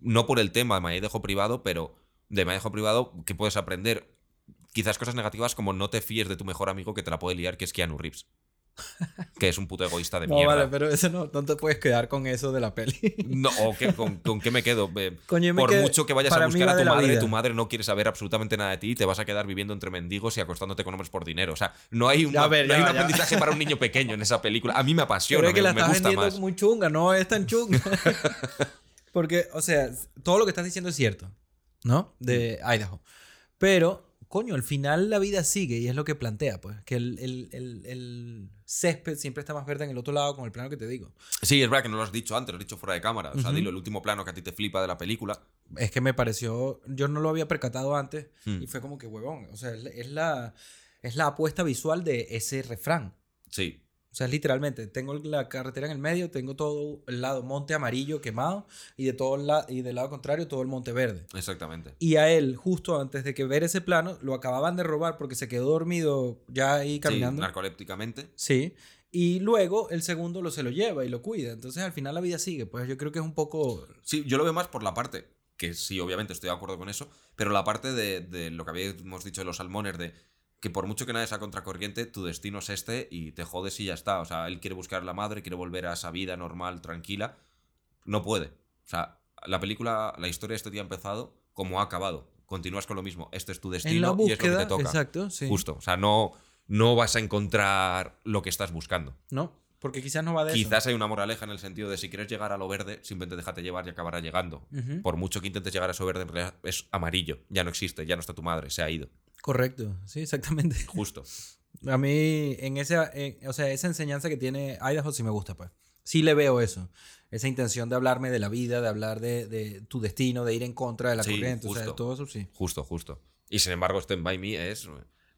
no por el tema de manejo privado, pero de manejo privado, que puedes aprender quizás cosas negativas como no te fíes de tu mejor amigo que te la puede liar, que es Keanu Reeves. que es un puto egoísta de No, mierda. vale, pero eso no, no te puedes quedar con eso de la peli. No, o qué- con, con qué me quedo? Eh, Coño, me Por mucho que vayas para a buscar a tu madre, vida. tu madre no quiere saber absolutamente nada de ti y te vas a quedar viviendo entre mendigos y acostándote con hombres por dinero. O sea, no hay, una- ver, no hay un ya. aprendizaje para un niño pequeño en esa película. A mí me apasiona, Pero es que me, la me estás gusta vendiendo más. muy chunga, no es tan chunga. Porque, o sea, todo lo que estás diciendo es cierto, ¿no? De. Idaho. Pero, coño, al final la vida sigue y es lo que plantea, pues. Que el, el- el- el césped siempre está más verde en el otro lado con el plano que te digo. Sí, es verdad que no lo has dicho antes, lo has dicho fuera de cámara. O sea, dilo, el último plano que a ti te flipa de la película. Es que me pareció, yo no lo había percatado antes Hmm. y fue como que huevón. O sea, es la, es la apuesta visual de ese refrán. Sí, O sea, literalmente, tengo la carretera en el medio, tengo todo el lado monte amarillo quemado y, de todo la- y del lado contrario todo el monte verde. exactamente. Y a él, justo antes de que ver ese plano, lo acababan de robar porque se quedó dormido ya ahí Sí, caminando. narcolépticamente. Sí. Y luego el segundo lo se lo lleva y lo cuida. Entonces al final la vida sigue. Pues yo creo que es un poco... Sí, yo lo veo más por la parte, que sí, obviamente estoy de acuerdo con eso, pero la parte de, de lo que habíamos dicho de los salmones, de que por mucho que nadie sea contracorriente, tu destino es este y te jodes y ya está. O sea, él quiere buscar a la madre, quiere volver a esa vida normal, tranquila. No puede. O sea, la película, la historia de este día ha empezado como ha acabado. Continúas con lo mismo. Este es tu destino y es lo que búsqueda, te toca. exacto, sí. Justo. O sea, no, no vas a encontrar lo que estás buscando. No, porque quizás no va de eso. Quizás hay una moraleja en el sentido de si quieres llegar a lo verde, simplemente déjate llevar y acabará llegando. Por mucho que intentes llegar a eso verde, en realidad es amarillo. Ya no existe, ya no está tu madre, se ha ido. Correcto, sí, exactamente. Justo. A mí, en esa, en- o sea, esa enseñanza que tiene Idaho sí me gusta, pues. Sí le veo eso. Esa intención de hablarme de la vida, de hablar de, de tu destino, de ir en contra de la Sí, corriente, o sea, justo. todo eso sí. Justo, justo. Y sin embargo, Stand By Me es.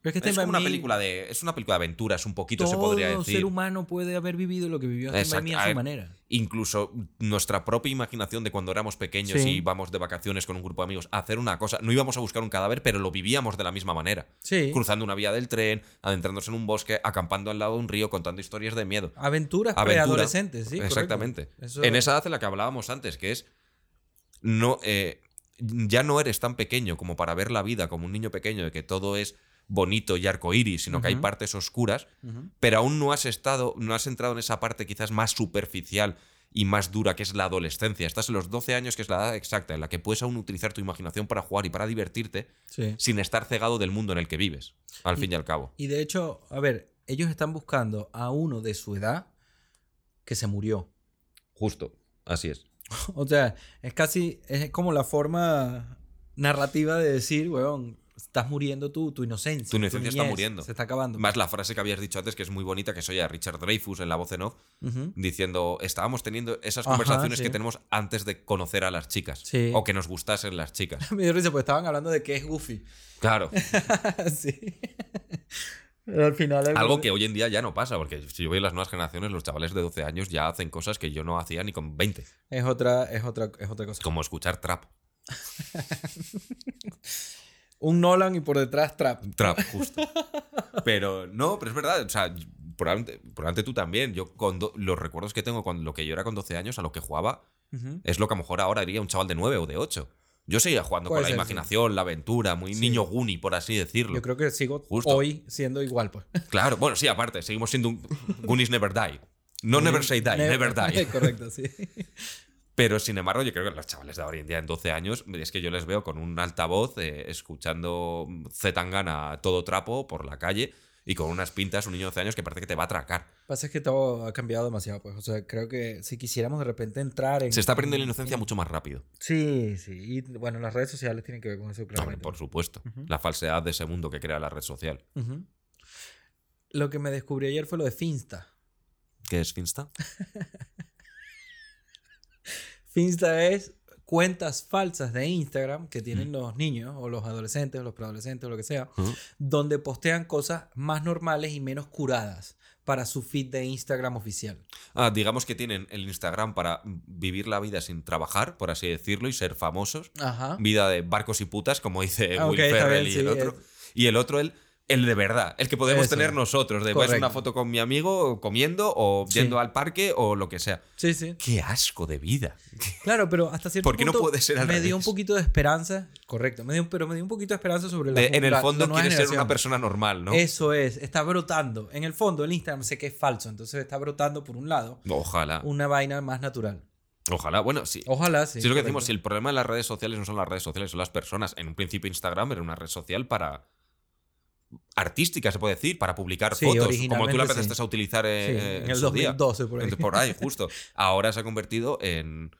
Pero es que Es Stand como By una Me, película de. Es una película de aventuras, un poquito se todo podría decir. ser humano puede haber vivido lo que vivió Stand By Exacto. Me A su manera. Incluso nuestra propia imaginación de cuando éramos pequeños Sí. y íbamos de vacaciones con un grupo de amigos a hacer una cosa. No íbamos a buscar un cadáver, pero lo vivíamos de la misma manera. Sí. Cruzando una vía del tren, adentrándose en un bosque, acampando al lado de un río, contando historias de miedo. Aventuras Aventura. preadolescentes, sí. correcto. Exactamente. Eso- En esa edad en la que hablábamos antes, que es. No, eh, ya no eres tan pequeño como para ver la vida como un niño pequeño de que todo es bonito y arcoíris, sino que hay partes oscuras, pero aún no has estado, no has entrado en esa parte quizás más superficial y más dura que es la adolescencia. Estás en los 12 años, que es la edad exacta en la que puedes aún utilizar tu imaginación para jugar y para divertirte Sí. sin estar cegado del mundo en el que vives, al fin y al cabo. Y de hecho, a ver, ellos están buscando a uno de su edad que se murió. Justo, así es. O sea, es casi, es como la forma narrativa de decir, weón, estás muriendo tú, tu inocencia. Tu inocencia está niñez, muriendo. Se está acabando. Más la frase que habías dicho antes, que es muy bonita, que soy a Richard Dreyfus en la voz en off, diciendo, estábamos teniendo esas Ajá, conversaciones sí. que tenemos antes de conocer a las chicas. Sí. O que nos gustasen las chicas. Me dio risa porque estaban hablando de que es Goofy. Claro. sí. Pero al final Algo que hoy en día ya no pasa, porque si yo veo las nuevas generaciones, los chavales de 12 años ya hacen cosas que yo no hacía ni con 20, es otra, es otra, es otra cosa. como escuchar trap. Un Nolan y por detrás Trap. Trap, justo. Pero no, pero es verdad, o sea, probablemente, probablemente tú también. Yo con do- los recuerdos que tengo con lo que yo era con 12 años, a lo que jugaba, es lo que a lo mejor ahora haría un chaval de 9 o de 8. Yo seguía jugando Puede con la sí. imaginación, la aventura, muy Sí. niño Guni, por así decirlo. Yo creo que sigo Justo. hoy siendo igual, pues. Claro, bueno, sí, aparte, seguimos siendo un Goonies Never Die. No Never Say Die, Never Die. Correcto, sí. Pero sin embargo, yo creo que los chavales de hoy en día, en 12 años, es que yo les veo con un altavoz, eh, escuchando Zetangana a todo trapo por la calle y con unas pintas, un niño de 12 años que parece que te va a atracar. Pasa es que todo ha cambiado demasiado, pues. O sea, creo que si quisiéramos de repente entrar en. Se está perdiendo la en- inocencia mucho más rápido. Sí, sí. Y bueno, las redes sociales tienen que ver con eso, claramente. por supuesto. La falsedad de ese mundo que crea la red social. Lo que me descubrí ayer fue lo de Finsta. ¿Qué es Finsta? Finsta es cuentas falsas de Instagram que tienen Mm. los niños o los adolescentes o los preadolescentes o lo que sea, donde postean cosas más normales y menos curadas para su feed de Instagram oficial. Ah, digamos que tienen el Instagram para vivir la vida sin trabajar, por así decirlo, y ser famosos. Ajá. Vida de barcos y putas, como dice Ah, Will Ferrell bien, y el otro. es- Y el otro, el, el de verdad, el que podemos Eso. tener nosotros, de pues, una foto con mi amigo comiendo o Sí. yendo al parque o lo que sea. Sí, sí. ¡Qué asco de vida! Claro, pero hasta cierto ¿Por qué no punto puede ser al me dio un poquito de esperanza. Correcto, me dio, pero me dio un poquito de esperanza sobre la De- en el fondo quiere ser una persona normal, ¿no? Eso es, está brotando. En el fondo, el Instagram sé que es falso, entonces está brotando por un lado Ojalá. una vaina más natural. Ojalá. Bueno, sí. Ojalá, sí. Si es lo que correcto. decimos, si el problema de las redes sociales no son las redes sociales, son las personas. En un principio Instagram era una red social para artística, se puede decir, para publicar Sí, fotos, como tú la sí. empezaste a utilizar eh, Sí, eh, en en el su día. 2012 por ahí. Entonces, por ahí, justo. Ahora se ha convertido en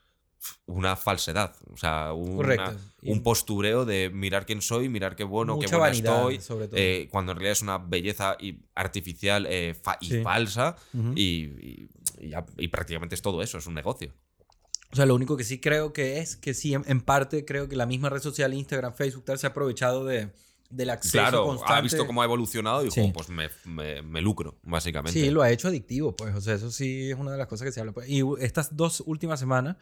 una falsedad. O sea, una- un postureo de mirar quién soy, mirar qué bueno, qué buena vanidad, estoy. sobre todo. eh, cuando en realidad es una belleza y- artificial eh, fa- y falsa. Y, y- y ya- y prácticamente es todo eso, es un negocio. O sea, lo único que sí creo que es que sí, en, en parte creo que la misma red social, Instagram, Facebook, tal, se ha aprovechado de, del acceso Claro, constante. ha visto cómo ha evolucionado y dijo, Sí. pues me, me- me lucro, básicamente. Sí, lo ha hecho adictivo, pues. O sea, eso sí es una de las cosas que se habla. pues. Y estas dos últimas semanas,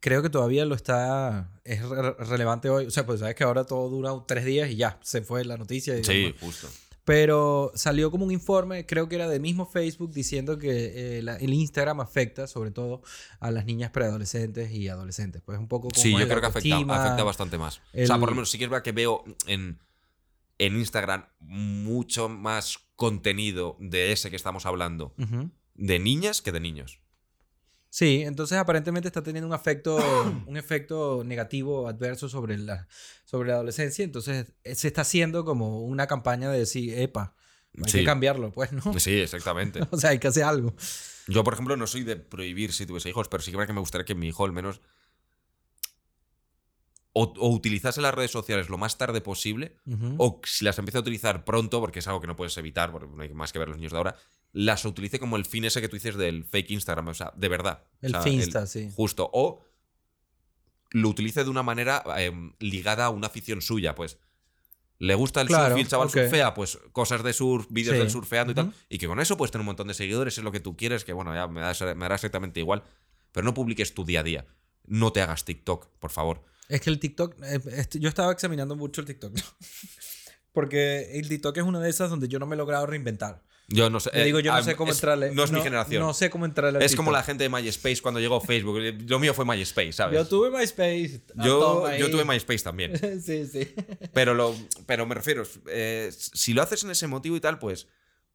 creo que todavía lo está. Es re- relevante hoy. O sea, pues sabes que ahora todo dura tres días y ya se fue la noticia. y Sí, justo. Pero salió como un informe, creo que era del mismo Facebook, diciendo que eh, la- el Instagram afecta sobre todo a las niñas preadolescentes y adolescentes. Pues un poco como Sí, yo creo que afecta, afecta bastante más. O sea, por lo menos sí que es verdad que veo en, en Instagram mucho más contenido de ese que estamos hablando de niñas que de niños. Sí, entonces aparentemente está teniendo un efecto, un efecto negativo, adverso sobre la, sobre la adolescencia. Entonces eh, se está haciendo como una campaña de decir, epa, Hay Sí. que cambiarlo, pues, ¿no? Sí, exactamente. O sea, hay que hacer algo. Yo, por ejemplo, no soy de prohibir si tuviese hijos, pero sí que me gustaría que mi hijo al menos o, o utilizase las redes sociales lo más tarde posible, o si las empieza a utilizar pronto, porque es algo que no puedes evitar, porque no hay más que ver los niños de ahora, las utilice como el fin ese que tú dices del fake Instagram, o sea, de verdad. O El sea, Finsta, sí. Justo. O lo utilice de una manera em, ligada a una afición suya, pues. Le gusta el Claro, surf y el chaval surfea, pues cosas de surf, vídeos Sí. del surfeando y tal. Y que con eso puedes tener un montón de seguidores, es lo que tú quieres, que bueno, ya me da, me dará exactamente igual. Pero no publiques tu día a día. No te hagas TikTok, por favor. Es que el TikTok, eh, yo estaba examinando mucho el TikTok. Porque el TikTok es una de esas donde yo no me he logrado reinventar. Yo no sé. Yo digo, yo no sé cómo es- entrarle. No es mi generación. No sé cómo entrarle es como la gente de MySpace cuando llegó Facebook. Lo mío fue MySpace, ¿sabes? Yo tuve MySpace. Yo, yo tuve MySpace también. sí, sí. Pero, lo, pero me refiero, eh, si lo haces en ese motivo y tal, pues,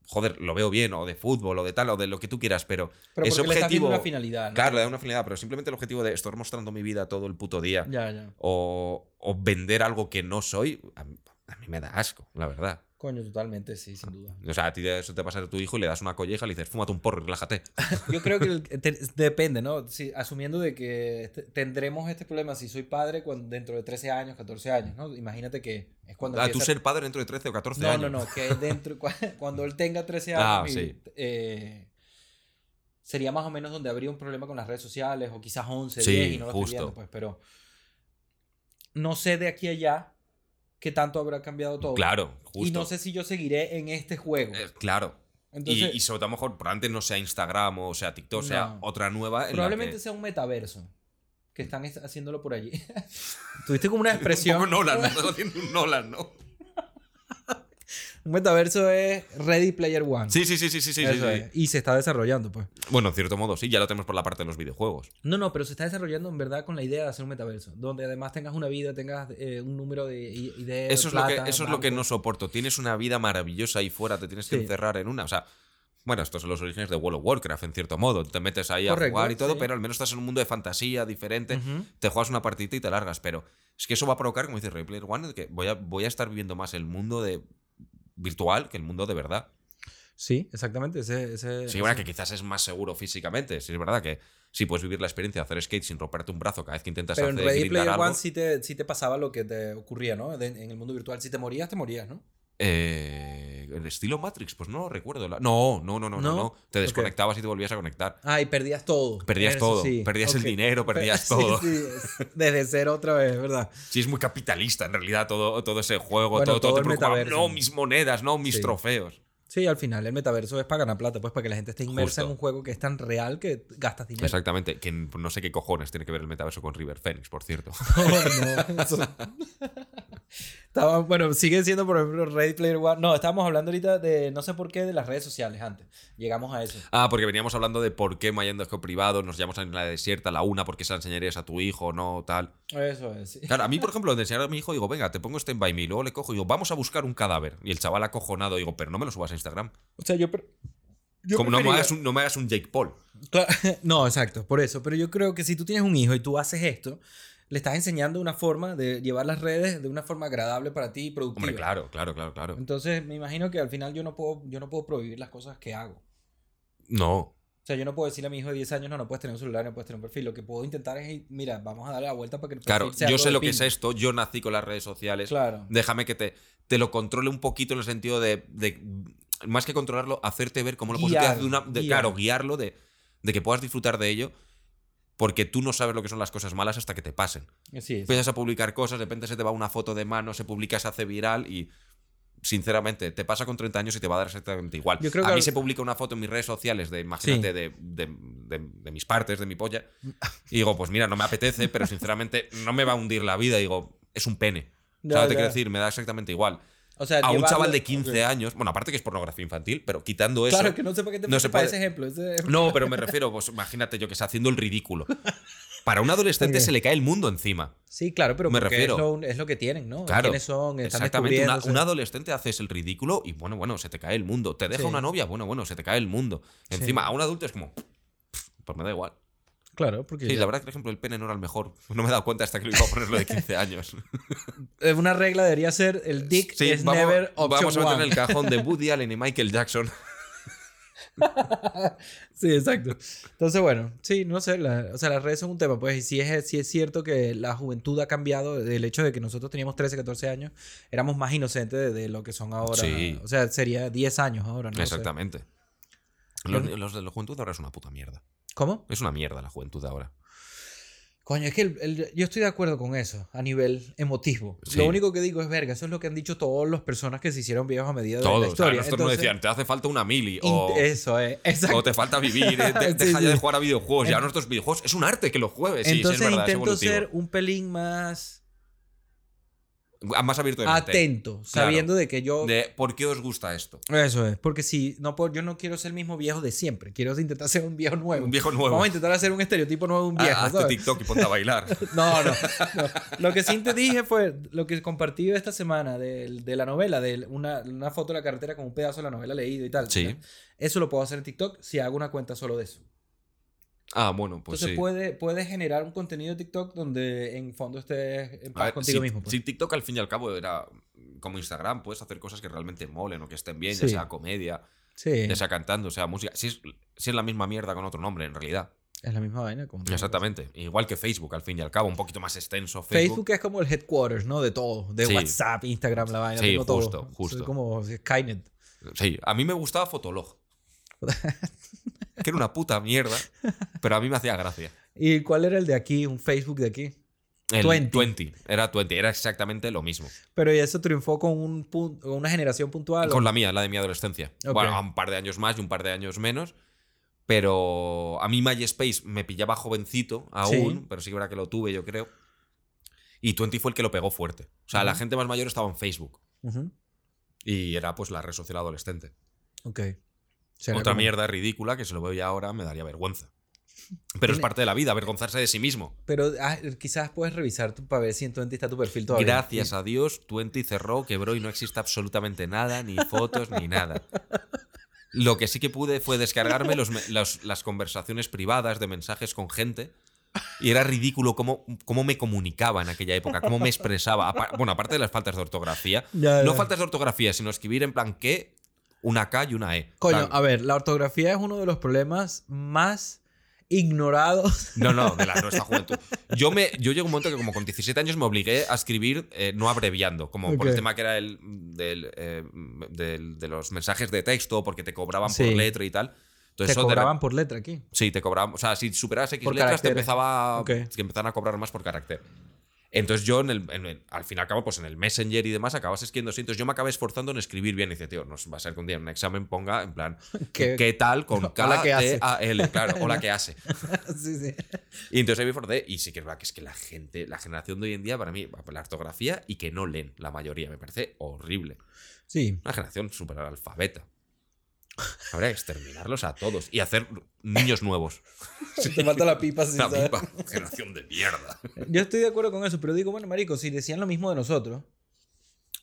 joder, lo veo bien, o de fútbol, o de tal, o de lo que tú quieras, pero, Pero ese porque le objetivo. una finalidad. ¿no? Claro, le da una finalidad, pero simplemente el objetivo de estar mostrando mi vida todo el puto día, Ya, ya. o, o vender algo que no soy, a mí, a mí me da asco, la verdad. Coño, totalmente, sí, sin duda. O sea, a ti eso te pasa a tu hijo y le das una colleja y le dices, fúmate un porro relájate. Yo creo que te- depende, ¿no? Si, asumiendo de que te- tendremos este problema si soy padre cuando, dentro de 13 años, 14 años, ¿no? Imagínate que es cuando... A tú ser padre dentro de 13 o 14 No, años. no, no, que dentro, cua- cuando él tenga 13 años, Ah, y, sí. eh, sería más o menos donde habría un problema con las redes sociales, o quizás 11, Sí, 10, y no lo estoy justo. viendo, pues, pero no sé de aquí a allá qué tanto habrá cambiado todo. Claro, justo. Y no sé si yo seguiré en este juego. Eh, claro. Entonces, y, y sobre todo a lo mejor probablemente no sea Instagram o sea TikTok, sea No. otra nueva. en la probablemente que- sea un metaverso. Que están es- haciéndolo por allí. Tuviste como una expresión. Un poco Nolan, ¿no? Estás haciendo un Nolan, ¿no? Un metaverso es Ready Player One. Sí, sí, sí, sí, sí, sí. sí. Y se está desarrollando, pues. Bueno, en cierto modo, sí, ya lo tenemos por la parte de los videojuegos. No, no, pero se está desarrollando en verdad con la idea de hacer un metaverso. Donde además tengas una vida, tengas eh, un número de ideas. Eso es, lo que, eso es lo que no soporto. Tienes una vida maravillosa ahí fuera, te tienes que Sí. encerrar en una. O sea, bueno, estos son los orígenes de World of Warcraft, en cierto modo. Te metes ahí a jugar y todo, sí. pero al menos estás en un mundo de fantasía diferente. Te juegas una partidita y te largas, pero es que eso va a provocar, como dice Ready Player One, que voy a, voy a estar viviendo más el mundo de virtual que el mundo de verdad. Sí, exactamente. Ese, ese, Sí, bueno, ese- que quizás es más seguro físicamente. Sí, es verdad que sí puedes vivir la experiencia de hacer skate sin romperte un brazo cada vez que intentas Pero en hacer Ready grindar Player algo. One sí te, sí te pasaba lo que te ocurría, ¿no? De- en el mundo virtual. Si te morías, te morías, ¿no? Eh, el estilo Matrix, pues no lo recuerdo. La- No, no, no, no, no, ¿No? Te desconectabas y te volvías a conectar. Ah, y perdías todo. Perdías Eso todo. sí. Perdías el dinero, perdías Sí, todo. sí, es desde cero otra vez, ¿verdad? Sí, es muy capitalista en realidad todo, todo ese juego. Bueno, todo, todo te. No, mis monedas, no, mis Sí. trofeos. Sí, al final el metaverso es para ganar plata, pues para que la gente esté inmersa Justo. en un juego que es tan real que gastas dinero. Exactamente. Que no sé qué cojones tiene que ver el metaverso con River Phoenix, por cierto. No, eso- Estaba- bueno, sigue siendo, por ejemplo, Ready Player One. No, estábamos hablando ahorita de, no sé por qué, de las redes sociales antes. Llegamos a eso. Ah, porque veníamos hablando de por qué Mayendo es privado, nos llamamos en la desierta, la una, porque se la enseñarías a tu hijo, no, tal. Eso es, sí. Claro, a mí, por ejemplo, de enseñar a mi hijo, digo, venga, te pongo Stand By Me. Luego le cojo y digo, vamos a buscar un cadáver. Y el chaval acojonado, digo, pero no me lo subas a Instagram. O sea, yo... yo Como no me, hagas un, no me hagas un Jake Paul. No, exacto, por eso. Pero yo creo que si tú tienes un hijo y tú haces esto, le estás enseñando una forma de llevar las redes de una forma agradable para ti y productiva. Hombre, claro, claro, claro, claro. Entonces, me imagino que al final yo no puedo, yo no puedo prohibir las cosas que hago. No. O sea, yo no puedo decirle a mi hijo de 10 años, no, no puedes tener un celular, no puedes tener un perfil. Lo que puedo intentar es, mira, vamos a darle la vuelta para que el Claro, sea yo sé lo que es esto, yo nací con las redes sociales. Claro. Déjame que te, te lo controle un poquito en el sentido de, de- más que controlarlo, hacerte ver cómo lo puedes de una, de- guiar. claro, guiarlo, de, de que puedas disfrutar de ello, porque tú no sabes lo que son las cosas malas hasta que te pasen. Sí, sí. Empiezas a publicar cosas, de repente se te va una foto de mano, se publica, se hace viral y sinceramente te pasa con 30 años y te va a dar exactamente igual. Yo creo a que mí al- se publica una foto en mis redes sociales de, imagínate, Sí. de, de- de- de mis partes, de mi polla, y digo, pues mira, no me apetece, pero sinceramente no me va a hundir la vida, digo, es un pene. ¿Sabes? Ya. quiero decir, me da exactamente igual. O sea, A un chaval de 15 Ok. años, bueno, aparte que es pornografía infantil, pero quitando eso. Claro, que no sé para qué te no no se para puede- ese ejemplo. ese- No, pero me refiero, pues imagínate yo que está haciendo el ridículo. Para un adolescente se le cae el mundo encima. Sí, claro, pero Me refiero. Es, lo, es lo que tienen, ¿no? Claro. ¿Quiénes son? Están Exactamente. Una- un adolescente haces el ridículo y bueno, bueno, se te cae el mundo. Te deja Sí. una novia, bueno, bueno, se te cae el mundo. Sí. Encima, a un adulto es como, "Pff, pues me da igual. Claro, porque Sí, ya- la verdad que, por ejemplo, el pene no era el mejor. No me he dado cuenta hasta que lo iba a ponerlo de 15 años. Eh, una regla debería ser el dick Sí, is vamos, never option vamos a meter en el cajón de Woody Allen y Michael Jackson. Sí, exacto. Entonces, bueno, sí, no sé, la- o sea, las redes son un tema, pues, y sí es, sí es cierto que la juventud ha cambiado, el hecho de que nosotros teníamos 13, 14 años, éramos más inocentes de, de lo que son ahora. Sí. O sea, sería 10 años ahora, ¿no? Exactamente. Los, los de la juventud ahora es una puta mierda. ¿Cómo? Es una mierda la juventud ahora. Coño, es que el- el- yo estoy de acuerdo con eso a nivel emotivo. Sí. Lo único que digo es, verga, eso es lo que han dicho todas las personas que se hicieron viejos a medida de la Todos. O sea, historia. nos decían, te hace falta una mili. O, Eso es, exacto. o te falta vivir. eh, de- Sí, deja ya de jugar a videojuegos. Ya nuestros videojuegos es un arte que los sí, Entonces es verdad, es intento ser un pelín más Más abierto de mente. atento, sabiendo de que yo... De, ¿Por qué os gusta esto? Eso es, porque si no yo no quiero ser el mismo viejo de siempre, quiero intentar ser un viejo nuevo. Un viejo nuevo. Vamos a intentar hacer un estereotipo nuevo de un viejo. Ah, hazte. TikTok y ponte a bailar. No, no, no. Lo que sí te dije fue lo que compartí esta semana de, de la novela, de una, una foto de la carretera con un pedazo de la novela leído y tal. Sí. Eso lo puedo hacer en TikTok si hago una cuenta solo de eso. Ah, bueno, pues Entonces sí. puede, puedes generar un contenido de TikTok donde en fondo estés en paz ver, contigo si, mismo. pues. si TikTok al fin y al cabo era como Instagram, puedes hacer cosas que realmente molen o que estén bien, Sí. ya sea comedia, Sí, ya sea cantando, sea música. Si es, si es la misma mierda con otro nombre, en realidad. es la misma vaina. como- Exactamente. Igual que Facebook, al fin y al cabo, un poquito más extenso. Facebook. Facebook. es como el headquarters, ¿no? De todo. De Sí. WhatsApp, Instagram, la vaina. Sí, tengo todo. justo, justo. Soy como Skynet. Sí, a mí me gustaba Fotolog. que era una puta mierda, pero a mí me hacía gracia. ¿Y cuál era el de aquí? Un Facebook de aquí. El 20. 20. Era 20, era exactamente lo mismo. Pero ¿y eso triunfó con, un pun- con una generación puntual. Con la mía, la de mi adolescencia. Bueno, un par de años más y un par de años menos. Pero a mí MySpace me pillaba jovencito aún, Sí. pero sí que era que lo tuve, yo creo. Y 20 fue el que lo pegó fuerte. O sea, la gente más mayor estaba en Facebook. Y era pues la red social adolescente. Ok. Será Otra como- mierda ridícula que se lo veo ya ahora me daría vergüenza. Pero es parte de la vida, avergonzarse de sí mismo. Pero ah, quizás puedes revisar tu, para ver si en tu está tu perfil todavía. Gracias a Dios, 20 cerró, quebró y no existe absolutamente nada, ni fotos, ni nada. Lo que sí que pude fue descargarme los los- las conversaciones privadas de mensajes con gente. Y era ridículo cómo, cómo me comunicaba en aquella época, cómo me expresaba. Bueno, aparte de las faltas de ortografía. Ya, No ya. faltas de ortografía, sino escribir en plan que, una K y una E. Coño, a ver, la ortografía es uno de los problemas más ignorados. No, no, de la nuestra juventud. Yo, me, yo llego a un momento que como con 17 años me obligué a escribir eh, no abreviando, como por el tema que era el del, eh, del- de los mensajes de texto, porque te cobraban Sí. por letra y tal. Entonces, Te de cobraban por letra aquí. Sí, te cobraban. O sea, si superabas X Por letras, te empezaba. Ok. Que empezaban a cobrar más por carácter. Entonces yo, en el, en el- al fin y al cabo, pues en el Messenger y demás, acabas escribiendo así. Entonces yo me acabé esforzando en escribir bien. Y dice, tío, no va a ser que un día en un examen ponga en plan, ¿Qué- ¿qué, tal? Con K. T, A, L. Claro, hola, ¿qué hace? sí, sí. Y entonces ahí me esforcé. Y sí que es verdad que es que la gente, la generación de hoy en día, para mí, la ortografía y que no leen la mayoría, me parece horrible. Sí. Una generación súper analfabeta. Habría que exterminarlos a todos y hacer niños nuevos. Te falta la pipa, sí, La misma generación de mierda. Yo estoy de acuerdo con eso, pero digo, bueno, marico, si decían lo mismo de nosotros,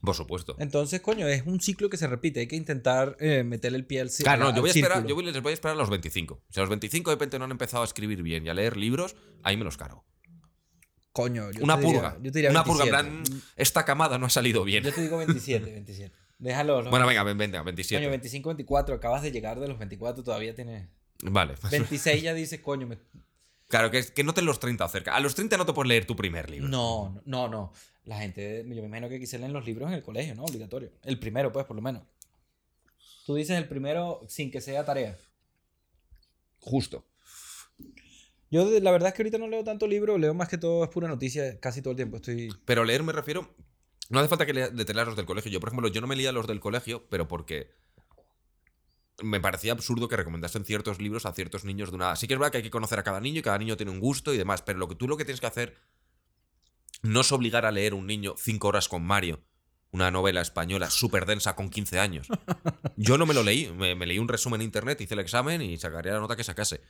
Por supuesto. entonces, coño, es un ciclo que se repite. Hay que intentar eh, meterle el pie al ci- Claro, no, yo voy a esperar, círculo. yo voy- les voy a esperar a los 25. Si a los 25 de repente no han empezado a escribir bien y a leer libros, ahí me los cargo. Coño, yo Una te diría- purga. yo te diría Una purga, en 27. plan, esta camada no ha salido bien. Yo te digo 27, 27. Déjalo. ¿no? Bueno, venga, ven, venga, 27. Coño, 25, 24. Acabas de llegar de los 24, todavía tienes. Vale. 26 ya dices, coño, me- Claro, que, que no te los 30 cerca. A los 30 no te puedes leer tu primer libro. No, no, no. La gente, yo me imagino que aquí se leen los libros en el colegio, ¿no? Obligatorio. El primero, pues, por lo menos. Tú dices el primero sin que sea tarea. Justo. Yo, de- la verdad es que ahorita no leo tanto libro, leo más que todo, es pura noticia casi todo el tiempo. Estoy. Pero leer me refiero. No hace falta que lea- de te leas los del colegio. Yo, por ejemplo, yo no me leía los del colegio, pero porque me parecía absurdo que recomendasen ciertos libros a ciertos niños de una. Sí que es verdad que hay que conocer a cada niño y cada niño tiene un gusto y demás, pero lo que tú lo que tienes que hacer no es obligar a leer un niño cinco horas con Mario, una novela española súper densa con 15 años. Yo no me lo leí, me, me leí un resumen en internet, hice el examen y sacaría la nota que sacase.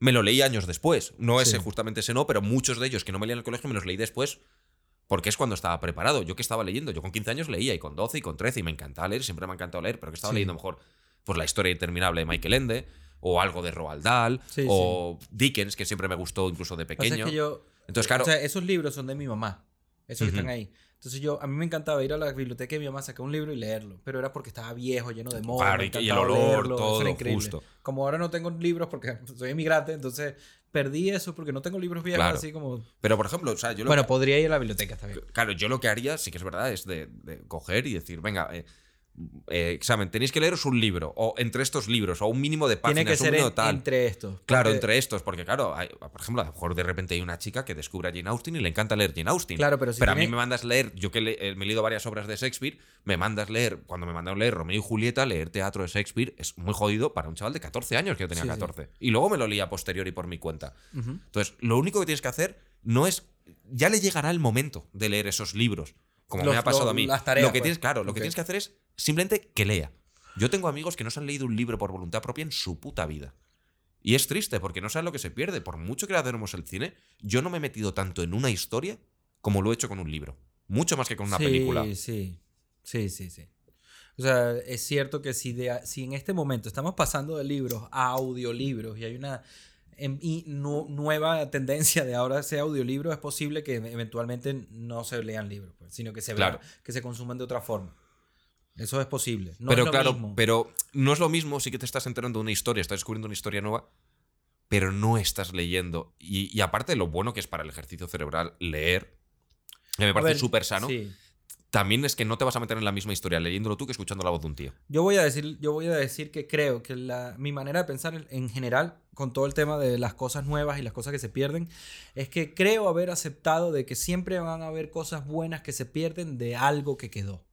Me lo leí años después. No ese, Sí. justamente ese no, pero muchos de ellos que no me leían en el colegio me los leí después porque es cuando estaba preparado. Yo que estaba leyendo, yo con 15 años leía y con 12 y con 13 y me encantaba leer, siempre me ha encantado leer, pero que estaba Sí. leyendo mejor pues la historia interminable de Michael Ende, o algo de Roald Dahl, Sí, o Dickens, que siempre me gustó incluso de es pequeño. que yo, Entonces, claro, O sea, esos libros son de mi mamá. Esos que están ahí. Entonces yo, a mí me encantaba ir a la biblioteca de mi mamá, sacar un libro y leerlo. Pero era porque estaba viejo, lleno de moho. Claro, y y el olor, leerlo, todo, era increíble. justo. Como ahora no tengo libros porque soy inmigrante, entonces perdí eso porque no tengo libros viejos Claro. así como... pero por ejemplo, o sea, yo lo Bueno, que- podría ir a la biblioteca, bien. Claro, yo lo que haría, sí que es verdad, es de, de coger y decir, venga, eh, eh, examen, tenéis que leeros un libro, o entre estos libros, o un mínimo de páginas, Tiene que un ser mínimo en- tal. entre estos. Claro, entre estos, porque claro, hay- por ejemplo, a lo mejor de repente hay una chica que descubre a Jane Austen y le encanta leer Jane Austen. Claro, pero si a mí me mandas leer, yo que le- eh, me he leído varias obras de Shakespeare, me mandas leer, cuando me mandaron leer Romeo y Julieta, leer teatro de Shakespeare es muy jodido para un chaval de 14 años que yo tenía Sí, sí. 14. Y luego me lo leía a posteriori por mi cuenta. Entonces, lo único que tienes que hacer no es. Ya le llegará el momento de leer esos libros. Como Los- me ha pasado lo- a mí. las tareas, lo que pues. tienes, claro, lo que tienes que hacer es simplemente que lea. Yo tengo amigos que no se han leído un libro por voluntad propia en su puta vida. Y es triste porque no saben lo que se pierde. Por mucho que hacemos el cine, yo no me he metido tanto en una historia como lo he hecho con un libro. Mucho más que con una sí, película. Sí, sí, sí, sí. O sea, es cierto que si, de, si en este momento estamos pasando de libros a audiolibros y hay una em- y nu- nueva tendencia de ahora sea audiolibro, es posible que eventualmente no se lean libros, pues, sino que se vean, que se consuman de otra forma. Eso es posible. No pero es lo claro, mismo. pero no es lo mismo si que te estás enterando de una historia, estás descubriendo una historia nueva, pero no estás leyendo. Y, y aparte de lo bueno que es para el ejercicio cerebral leer, que me parece súper sano, sí. También es que no te vas a meter en la misma historia leyéndolo tú que escuchando la voz de un tío. Yo voy a decir, yo voy a decir que creo que la, mi manera de pensar en, en general, con todo el tema de las cosas nuevas y las cosas que se pierden, es que creo haber aceptado de que siempre van a haber cosas buenas que se pierden de algo que quedó.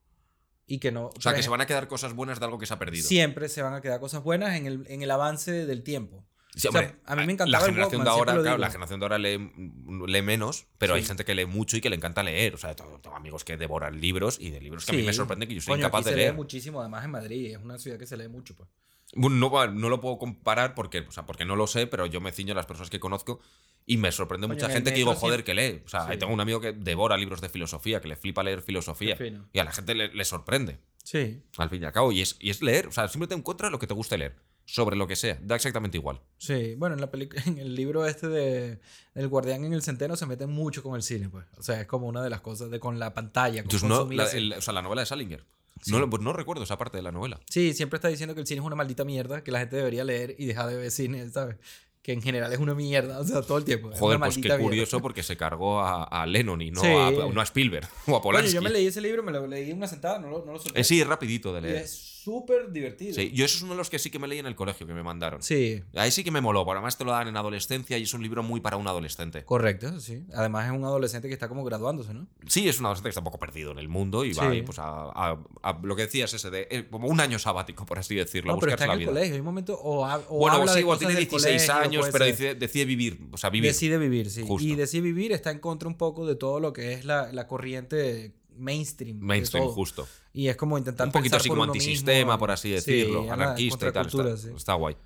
Y que no. O sea, que se van a quedar cosas buenas de algo que se ha perdido. Siempre se van a quedar cosas buenas en el, en el avance del tiempo. Sí, O sea, hombre, a mí me La encantaba el generación de Walkman, ahora, siempre lo claro, la generación de ahora lee, mm, lee menos, pero hay Sí. gente que lee mucho y que le encanta leer. O sea, tengo, tengo amigos que devoran libros y de libros que a mí me sorprende que yo soy Coño, incapaz aquí de se leer. lee muchísimo, además en Madrid. Es una ciudad que se lee mucho, pues. No, no lo puedo comparar porque, o sea, porque no lo sé, pero yo me ciño a las personas que conozco y me sorprende Coño, mucha gente que digo, joder, que lee. O sea, tengo un amigo que devora libros de filosofía, que le flipa leer filosofía. Y a la gente le, le sorprende, Sí. al fin y al cabo. Y es, y es leer. O sea, siempre te encuentras lo que te guste leer. Sobre lo que sea. Da exactamente igual. Sí, bueno, en, la en el libro este de El Guardián en el Centeno se meten mucho con el cine, pues. O sea, es como una de las cosas de con la pantalla. Con Entonces, no, la, el- o sea, la novela de Salinger. Sí. No, pues no recuerdo esa parte de la novela. Sí, siempre está diciendo que el cine es una maldita mierda, que la gente debería leer y dejar de ver cine, ¿sabes? Que en general es una mierda, o sea, todo el tiempo. Joder, pues qué maldita mierda. curioso porque se cargó a, a Lennon y no, Sí. a, no a Spielberg o a Polanski. yo me leí ese libro, me lo leí en una sentada, no lo, no lo solté. Eh, sí, rapidito de Y leer. es súper divertido. Sí, yo eso es uno de los que sí que me leí en el colegio, que me mandaron. Sí, Ahí sí que me moló, porque además te lo dan en adolescencia y es un libro muy para un adolescente. correcto, sí. Además es un adolescente que está como graduándose, ¿no? Sí, es un adolescente que está un poco perdido en el mundo y va ahí, pues a, a- a lo que decías ese de eh, como un año sabático, por así decirlo, a No, pero buscarse está en el vida. colegio. Hay un momento o, ha- o bueno, habla sí, de igual tiene del 16 colegio, años, pero decide, decide vivir, o sea, vivir. Decide vivir, sí. Justo. Y decide vivir está en contra un poco de todo lo que es la, la corriente mainstream. Mainstream, justo. Y es como intentar Un poquito así por como antisistema, mismo. por así Sí, decirlo, anarquista y tal. Está, contracultura, sí. está guay.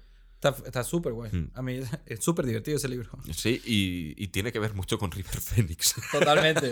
Está, súper guay. Hmm. A mí es súper divertido ese libro. Sí, y, y tiene que ver mucho con River Phoenix. Totalmente.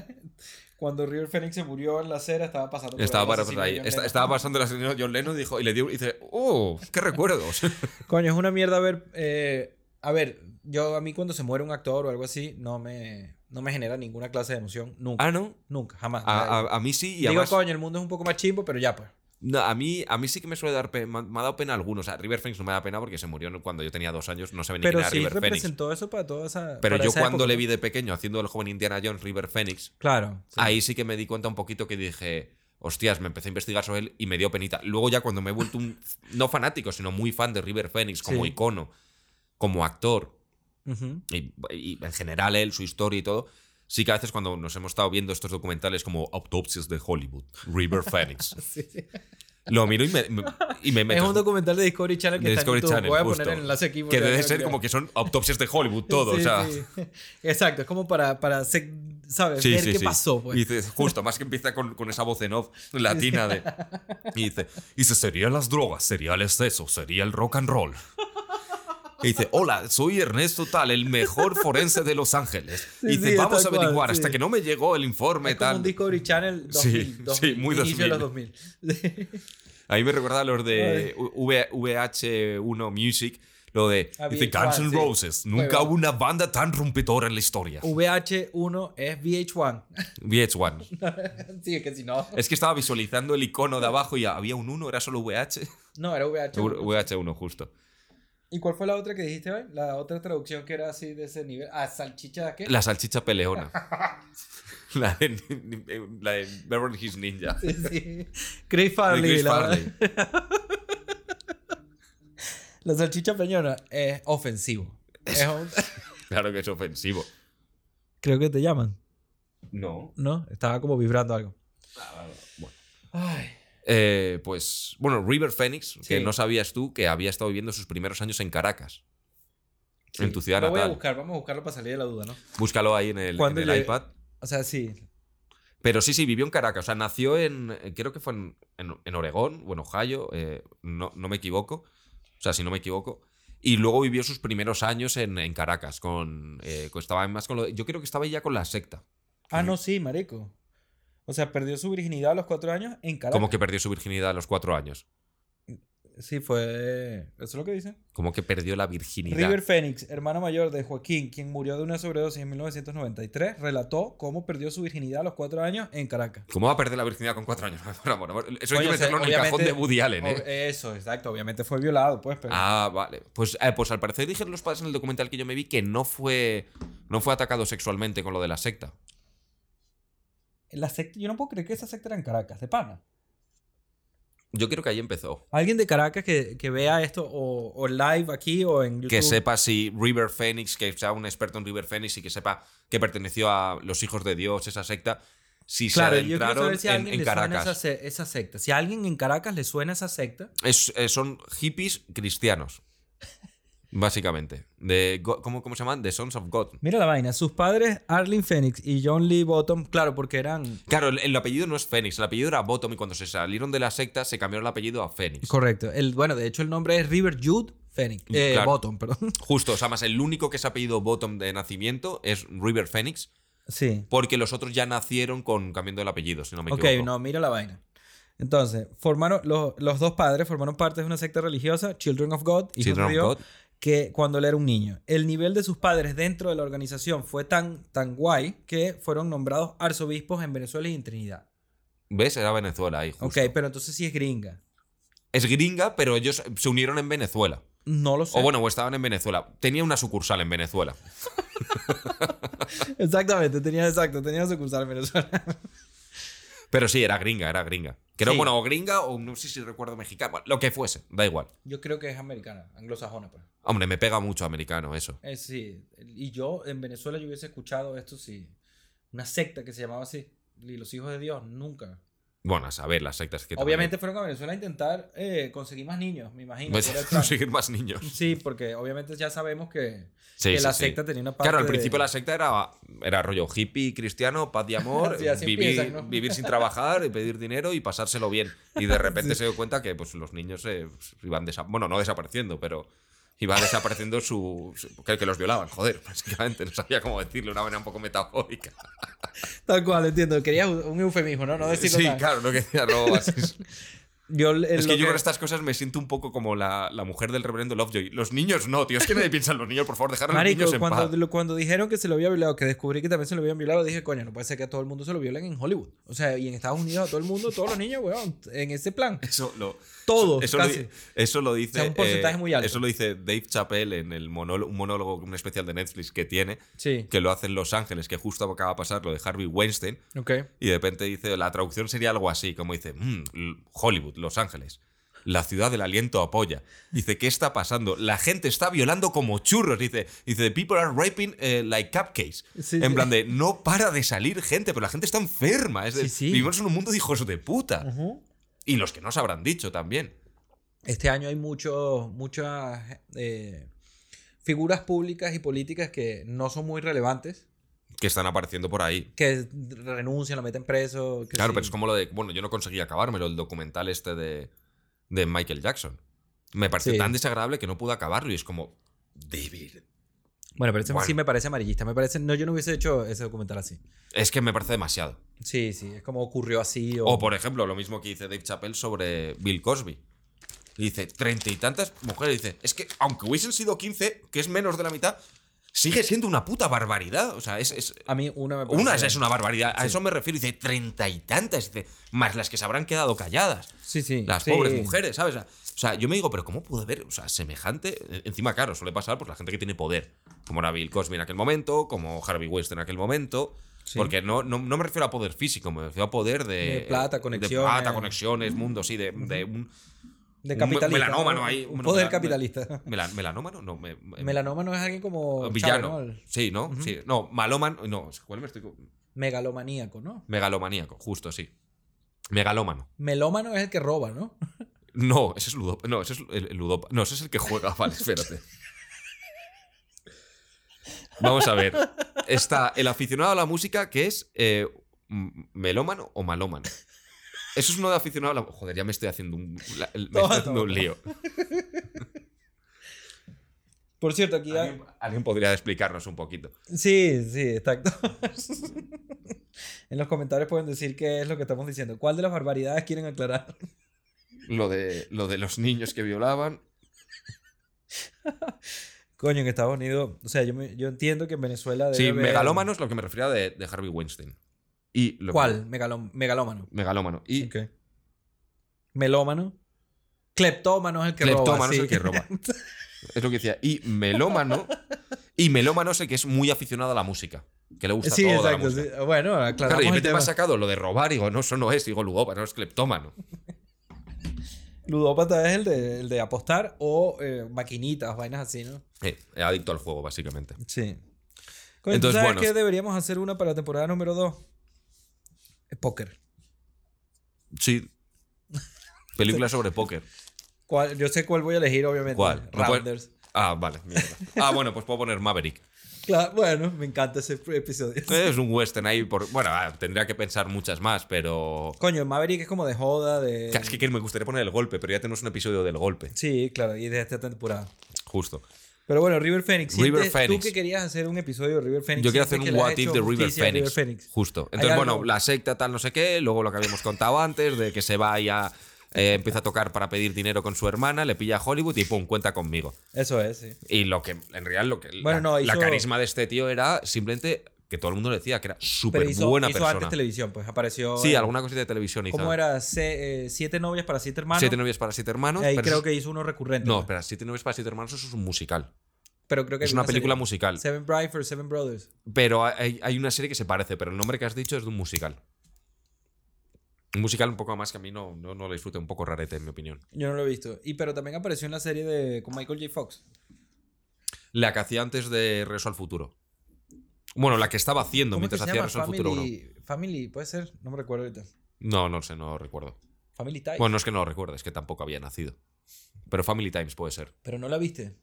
Cuando River Phoenix se murió en la acera, estaba pasando por estaba, el para, asesino ahí. Estaba pasando la señora John Lennon dijo, y le dio y dice, ¡oh! ¡Qué recuerdos! Coño, es una mierda ver. eh, a ver, yo a mí cuando se muere un actor o algo así, no me, no me genera ninguna clase de emoción. Nunca. ah, ¿no? Nunca, jamás. A, a- a mí sí, y Digo, además... coño, el mundo es un poco más chimbo, pero ya pues. No, a mí, a mí sí que me suele dar pena, me ha dado pena algunos. O sea, River Phoenix no me da pena porque se murió cuando yo tenía dos años, no sabía ni quién era sí River Phoenix. representó eso para toda esa. Pero yo esa cuando época, le vi de pequeño haciendo el joven Indiana Jones, River Phoenix, Claro. sí. ahí sí que me di cuenta un poquito que dije, hostias, me empecé a investigar sobre él y me dio penita. Luego ya cuando me he vuelto un, no fanático, sino muy fan de River Phoenix como Sí. icono, como actor, Ujú. y, y en general él, su historia y todo, sí que a veces cuando nos hemos estado viendo estos documentales como Autopsias de Hollywood, River Phoenix, Sí, sí. lo miro y me, me- y me Es meto- un documental de Discovery Channel que de está en YouTube. Channel, Voy a poner el enlace aquí. que debe ser como que son autopsias de Hollywood todo, Sí, o sea... sí. Exacto, es como para, para ¿sabes? Sí, ver qué pasó, pues. Y dice, justo, más que empieza con, con esa voz en off latina de. Y dice, y dice, serían las drogas, sería el exceso, sería el rock and roll. Y dice, hola, soy Ernesto Tal, el mejor forense de Los Ángeles. Sí, y dice, sí, vamos a tal cual, averiguar, hasta sí. que no me llegó el informe Es como tal. un Discovery Channel 2000, Sí, 2000, sí, muy inicio de los 2000. 2000. A mí me recordaba los de V- VH1 Music, lo de dice, VH1, Guns N' sí. Roses. Nunca hubo una banda tan rompedora en la historia. VH1 es VH1. VH1. sí, es que si no. Es que estaba visualizando el icono de abajo y había un 1, era solo VH. No, era VH1. VH1, justo. ¿Y cuál fue la otra que dijiste hoy? La otra traducción que era así de ese nivel. Ah, salchicha, ¿qué? La salchicha peleona. la, de, la de Beverly Hills Ninja. Sí, sí. Chris De Farley. Chris la, Farley. la salchicha peñona es ofensivo. Es un- Claro que es ofensivo. Creo que te llaman, No. ¿no? Estaba como vibrando algo. Bueno. Ay. Eh, pues, bueno, River Phoenix, que no sabías tú que había estado viviendo sus primeros años en Caracas. Sí. En tu ciudad Lo voy a natal. buscar, vamos a buscarlo para salir de la duda, ¿no? Búscalo ahí en el, iPad. O sea, sí. Pero sí, sí, vivió en Caracas. O sea, nació en. eh, Creo que fue en, en, en Oregón o en Ohio. eh, no, no me equivoco. O sea, si no me equivoco. Y luego vivió sus primeros años en, en Caracas. Con, eh, con- estaba más con lo de- Yo creo que estaba ya con la secta. Ah, no, sí, marico. O sea, perdió su virginidad a los cuatro años en Caracas. Como que perdió su virginidad a los cuatro años. Sí, fue... ¿Eso es lo que dice? Como que perdió la virginidad. River Phoenix, hermano mayor de Joaquín, quien murió de una sobredosis en 1993, relató cómo perdió su virginidad a los cuatro años en Caracas. ¿Cómo va a perder la virginidad con cuatro años? Eso hay que o sea, meterlo en el cajón de Woody Allen, ¿eh? Eso, exacto. Obviamente fue violado, pues, pero... Ah, vale. Pues, eh, pues al parecer dijeron los padres en el documental que yo me vi que no fue, no fue atacado sexualmente con lo de la secta. La secta, yo no puedo creer que esa secta era en Caracas, de pana. Yo creo que ahí empezó. Alguien de Caracas que, que vea esto o, o live aquí o en YouTube. Que sepa si River Phoenix, que sea un experto en River Phoenix y que sepa que perteneció a los hijos de Dios, esa secta, si Claro, se yo quiero adentraron saber si a en, le suena esa, Caracas. se- esa secta. Si a alguien en Caracas le suena esa secta, Es- eh, son hippies cristianos. Básicamente. De, ¿cómo, ¿Cómo se llaman? The Sons of God. mira la vaina. Sus padres, Arlene Phoenix y John Lee Bottom, claro, porque eran. Claro, el, el apellido no es Phoenix, el apellido era Bottom y cuando se salieron de la secta se cambiaron el apellido a Phoenix. Correcto. El, bueno, de hecho, el nombre es River Jude Phoenix. Eh, Claro. Bottom, perdón. Justo, o sea, más el único que es apellido Bottom de nacimiento es River Phoenix, Sí. porque los otros ya nacieron con cambiando el apellido, si no me Ok, equivoco. no, mira la vaina. Entonces, formaron, los, los dos padres formaron parte de una secta religiosa, Children of God, de of God. Que cuando él era un niño. El nivel de sus padres dentro de la organización fue tan, tan guay que fueron nombrados arzobispos en Venezuela y en Trinidad. ¿Ves? Era Venezuela ahí. justo. Ok, pero entonces sí es gringa. Es gringa, pero ellos se unieron en Venezuela. No lo sé. O bueno, o estaban en Venezuela. Tenía una sucursal en Venezuela. Exactamente, tenía exacto, tenía sucursal en Venezuela. Pero sí, era gringa, era gringa. Creo, Sí. bueno, o gringa o no sé si recuerdo mexicano. Bueno, lo que fuese, da igual. Yo creo que es americana, anglosajona, pues. Hombre, me pega mucho americano eso. Eh, sí, y yo en Venezuela yo hubiese escuchado esto, sí. Una secta que se llamaba así. Y los hijos de Dios, nunca. Bueno, a saber, las sectas que también- Obviamente fueron a Venezuela a intentar eh, conseguir más niños, me imagino. Pues, conseguir más niños. Sí, porque obviamente ya sabemos que, Sí, que sí, la sí. secta tenía una parte. Claro, al de- principio la secta era, era rollo hippie, cristiano, paz y amor, vivir, empiezan, ¿no? vivir sin trabajar, y pedir dinero y pasárselo bien. Y de repente se dio cuenta que pues, los niños eh, iban desa- bueno, no desapareciendo, pero iba desapareciendo su, su- que, que los violaban, joder, básicamente, no sabía cómo decirlo de una manera un poco metafórica. Tal cual, entiendo. Quería un eufemismo, ¿no? No decirlo sí, claro, no quería no, así. Yo, Es que yo con estas cosas me siento un poco como la, la mujer del reverendo Lovejoy. Los niños no, tío. Es que nadie piensa en los niños, por favor, dejar a los niños en cuando, paz. lo- cuando dijeron que se lo había violado, que descubrí que también se lo habían violado, dije, coño, no puede ser que a todo el mundo se lo violen en Hollywood. O sea, y en Estados Unidos a todo el mundo, todos los niños, weón, en ese plan. Eso lo, Todos, eso, lo, casi. eso lo dice. O sea, un porcentaje eh, muy alto. Eso lo dice Dave Chappelle en el monólogo, un monólogo, un especial de Netflix que tiene, Sí. que lo hace en Los Ángeles, que justo acaba de pasar lo de Harvey Weinstein. Ok. Y de repente dice, la traducción sería algo así, como dice, "Mm, L- Hollywood, Los Ángeles. La ciudad del aliento apoya. Dice, ¿qué está pasando? La gente está violando como churros. Dice, dice people are raping eh, like cupcakes. Sí, en sí. plan de, no para de salir gente, pero la gente está enferma. Es de- Sí, sí. Vivimos en un mundo de hijos de puta. Y los que no se habrán dicho también. Este año hay muchas eh, figuras públicas y políticas que no son muy relevantes, Que están apareciendo por ahí. que renuncian, lo meten preso. que Claro, sí. pero es como lo de. Bueno, yo no conseguí acabármelo, el documental este de, de Michael Jackson. Me pareció Sí. tan desagradable que no pude acabarlo y es como. David. Bueno, pero Bueno. sí me parece amarillista. Me parece. No, yo no hubiese hecho ese documental así. Es que me parece demasiado. Sí, sí. Es como ocurrió así. O, O por ejemplo, lo mismo que dice Dave Chappelle sobre Bill Cosby. Y dice, treinta y tantas mujeres. Dice, es que aunque hubiesen sido 15, que es menos de la mitad, sigue siendo una puta barbaridad. O sea, es, es- A mí una me una es una barbaridad. A Sí. eso me refiero. Dice, treinta y tantas. Dice, más las que se habrán quedado calladas. Sí, sí. Las sí. pobres mujeres, ¿sabes? O sea, yo me digo, pero ¿cómo puede haber, o sea, semejante? Encima, claro, suele pasar por la gente que tiene poder. Como era Bill Cosby en aquel momento, como Harvey Weinstein en aquel momento. Sí. Porque no, no, no me refiero a poder físico, me refiero a poder de. De plata, De conexiones. plata, conexiones, mundo, sí, de, de un. De un capitalista. melanómano ¿no? ahí, Un poder capitalista. mela- ¿Melanómano? No, me, me- Melanómano es alguien como. Villano. Chávez, ¿no? Sí, ¿no? Sí. No, malómano. No, ¿cuál me estoy.? Megalomaníaco, ¿no? Megalomaníaco, justo, sí. Megalómano. Melómano es el que roba, ¿no? No, ese es Ludop. No, ese es el, Ludop- No, ese es el que juega. Vale, espérate. Vamos a ver. Está el aficionado a la música que es eh, melómano o malómano. Eso es uno de aficionado a la. Joder, ya me estoy haciendo un, la- me Toma, estoy haciendo un lío. Por cierto, aquí. ¿Alguien, alguien podría explicarnos un poquito. Sí, sí, exacto. en los comentarios pueden decir qué es lo que estamos diciendo. ¿Cuál de las barbaridades quieren aclarar? Lo de, lo de los niños que violaban. Coño, en Estados Unidos. O sea, yo, me- yo entiendo que en Venezuela. Debe Sí, haber- megalómano es lo que me refería de, de Harvey Weinstein. Y lo que- ¿Cuál? Megalom- megalómano. megalómano. Y Ok. Melómano. Cleptómano es el que Cleptómano roba. es sí. el que roba. Es lo que decía. Y melómano. y melómano es el que es muy aficionado a la música. Que le gusta Sí, la exacto. sí. música. Bueno, Claro, y me ha sacado lo de robar y digo, no, eso no es. Digo, ludópata, no es cleptómano. Ludópata es el de, el de apostar o eh, maquinitas, vainas así, ¿no? Eh, adicto al juego, básicamente. Sí. Coño, ¿tú Entonces, ¿sabes bueno, qué deberíamos hacer una para la temporada número 2? Póker. Sí. Película sobre póker. ¿Cuál? Yo sé cuál voy a elegir, obviamente. ¿Cuál? No puede-. Ah, vale, mierda. Ah, bueno, pues puedo poner Maverick. Claro, bueno, me encanta ese episodio. Es un western ahí. Por, bueno, ah, tendría que pensar muchas más, pero. Coño, Maverick es como de joda, de... Es que me gustaría poner el golpe, pero ya tenemos un episodio del golpe. Sí, claro, y de esta temporada. Justo. Pero bueno, River Phoenix. River Phoenix. Tú que querías hacer un episodio de River Phoenix. Yo quiero hacer un what if de River Phoenix. Justo. Entonces, algo- bueno, la secta tal no sé qué, luego lo que habíamos contado antes, de que se vaya, eh, empieza a tocar para pedir dinero con su hermana, le pilla a Hollywood y pum, cuenta conmigo. Eso es, sí. Y lo que, en realidad, lo que Bueno, la, no, la hizo- carisma de este tío era simplemente que todo el mundo le decía que era súper buena hizo persona. antes televisión, pues apareció. Sí, en- alguna cosita de televisión hizo. ¿Cómo era? Se- eh, siete novias para siete hermanos. Siete novias para siete hermanos. Ahí creo eso- que hizo uno recurrente. No, espera, siete novias para siete hermanos, eso es un musical. pero creo que Es había una película serie. musical. Seven Brides for Seven Brothers. Pero hay, hay una serie que se parece, pero el nombre que has dicho es de un musical. Un musical un poco más que a mí no, no, no lo disfruto, un poco rarete, en mi opinión. Yo no lo he visto. Y pero también apareció en la serie de con Michael J. Fox. La que hacía antes de Regreso al Futuro. Bueno, la que estaba haciendo ¿Cómo que mientras hacía al Futuro 1. Family, puede ser. No me recuerdo ahorita. No, no sé, no lo recuerdo. Family Ties. Bueno, no es que no lo recuerde, es que tampoco había nacido. Pero Family Times puede ser. Pero no la viste.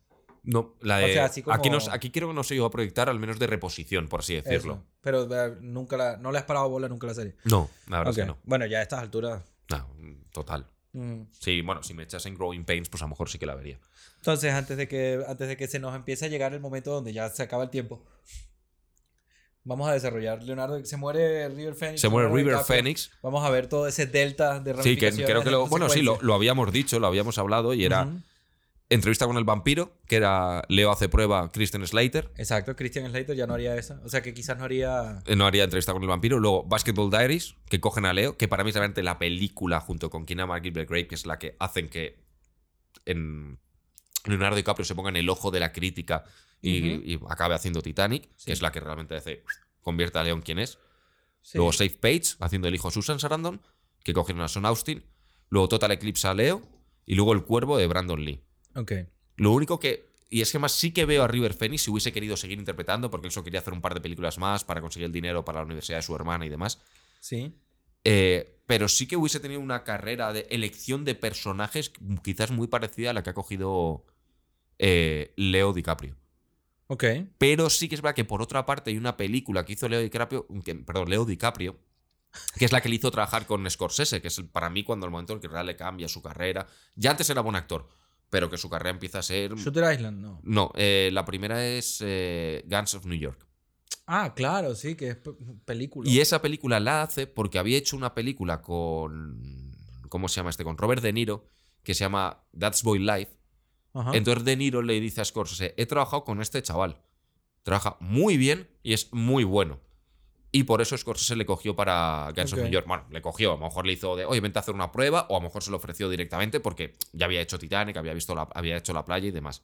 No, la O de. sea, así como- aquí, aquí creo que no se llegó a proyectar, al menos de reposición, por así decirlo. Eso. Pero eh, nunca la, no le has parado bola nunca la serie. No, la verdad es que no. Bueno, ya a estas alturas. No, total. mm. Sí, bueno, si me echas en Growing Pains, pues a lo mejor sí que la vería. Entonces, antes de que antes de que se nos empiece a llegar el momento donde ya se acaba el tiempo, vamos a desarrollar Leonardo se muere River Phoenix. Se muere River DiCaprio. Phoenix. Vamos a ver todo ese delta de Sí, que creo que lo. Bueno, sí, lo, lo habíamos dicho, lo habíamos hablado y era entrevista con el vampiro, que era Leo hace prueba, Kristen Slater. Exacto, Christian Slater ya no haría esa. O sea que quizás no haría. Eh, No haría entrevista con el vampiro. Luego Basketball Diaries, que cogen a Leo, que para mí es realmente la película junto con Kina Gilbert Grape, que es la que hacen que en Leonardo DiCaprio se ponga en el ojo de la crítica y, acabe haciendo Titanic, Sí. que es la que realmente hace convierte a Leo en quien es. Sí. Luego Safe Page, haciendo el hijo Susan Sarandon, que cogieron a Son Austin. Luego Total Eclipse a Leo. Y luego El Cuervo de Brandon Lee. Ok. Lo único que. Y es que más sí que veo a River Phoenix si hubiese querido seguir interpretando, porque él solo quería hacer un par de películas más para conseguir el dinero para la universidad de su hermana y demás. Sí. Eh, pero sí que hubiese tenido una carrera de elección de personajes quizás muy parecida a la que ha cogido eh, Leo DiCaprio. Ok. Pero sí que es verdad que por otra parte hay una película que hizo Leo DiCaprio, que- perdón, Leo DiCaprio, que es la que le hizo trabajar con Scorsese, que es el- para mí cuando el momento en que en realidad le cambia su carrera. Ya antes era buen actor, pero que su carrera empieza a ser... Shooter Island, no. No, eh, la primera es eh, Guns of New York. Ah, claro, sí, que es pe- película. Y esa película la hace porque había hecho una película con... ¿Cómo se llama este? Con Robert De Niro, que se llama That's Boy Life. Ajá. Entonces De Niro le dice a Scorsese, he trabajado con este chaval. Trabaja muy bien y es muy bueno. Y por eso Scorsese le cogió para Guns Ok. of New York. Bueno, le cogió. A lo mejor le hizo de, oye, vente a hacer una prueba. O a lo mejor se lo ofreció directamente porque ya había hecho Titanic, había, visto la, había hecho la playa y demás.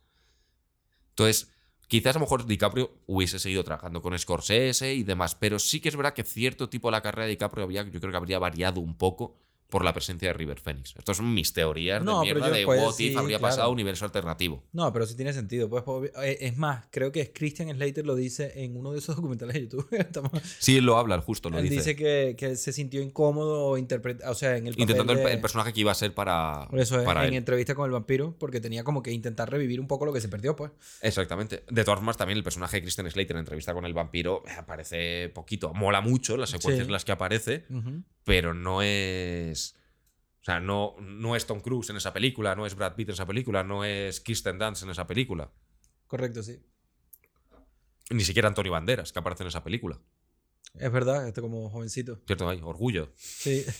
Entonces, quizás a lo mejor DiCaprio hubiese seguido trabajando con Scorsese y demás. Pero sí que es verdad que cierto tipo de la carrera de DiCaprio había, yo creo que habría variado un poco por la presencia de River Phoenix. Estos son mis teorías No, de mierda de pues, what if sí, habría claro. pasado universo alternativo. No, pero sí tiene sentido. Pues, pues, eh, es más, creo que Christian Slater lo dice en uno de esos documentales de YouTube. Estamos- Sí, lo habla, justo lo Él dice. dice, que, que se sintió incómodo o sea, en el papel Intentando el, de- el personaje que iba a ser para, Eso es, para en él. entrevista con el vampiro, porque tenía como que intentar revivir un poco lo que se perdió, pues. Exactamente. De todas formas, también el personaje de Kristen Slater en entrevista con el vampiro eh, aparece poquito. Mola mucho las secuencias Sí. en las que aparece, Ujú. Pero no es. O sea, no, no es Tom Cruise en esa película, no es Brad Pitt en esa película, no es Kirsten Dunst en esa película. Correcto, sí. Ni siquiera Antonio Banderas, que aparece en esa película. Es verdad, este como jovencito. ¿Cierto? Hay orgullo. Sí.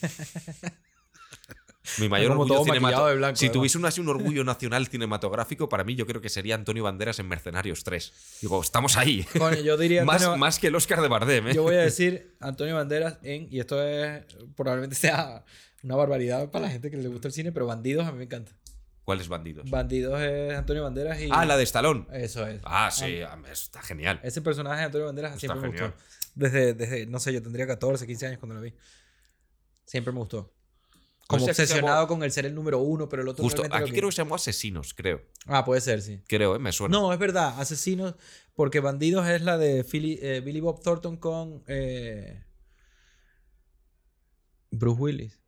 Mi mayor orgullo cinematográfico. Si además. tuviese un, así un orgullo nacional cinematográfico, para mí yo creo que sería Antonio Banderas en Mercenarios 3. Digo, estamos ahí. Coño, yo diría. más, Antonio- más que el Oscar de Bardem, ¿eh? Yo voy a decir Antonio Banderas en. Y esto es. Probablemente sea una barbaridad para la gente que le gusta el cine, pero Bandidos a mí me encanta. ¿Cuáles bandidos? Bandidos es Antonio Banderas y. Ah, la de Stallone. Eso es. Ah, sí, está genial. Ese personaje de Antonio Banderas Está siempre me genial. gustó. Desde, desde, no sé, yo tendría 14, 15 años cuando lo vi. Siempre me gustó. Como sé obsesionado llamó- con el ser el número uno, pero el otro Justo, aquí que- creo que se llamó Asesinos, creo. Ah, puede ser, sí. Creo, ¿eh? Me suena. No, es verdad, Asesinos, porque Bandidos es la de Philly- eh, Billy Bob Thornton con eh, Bruce Willis.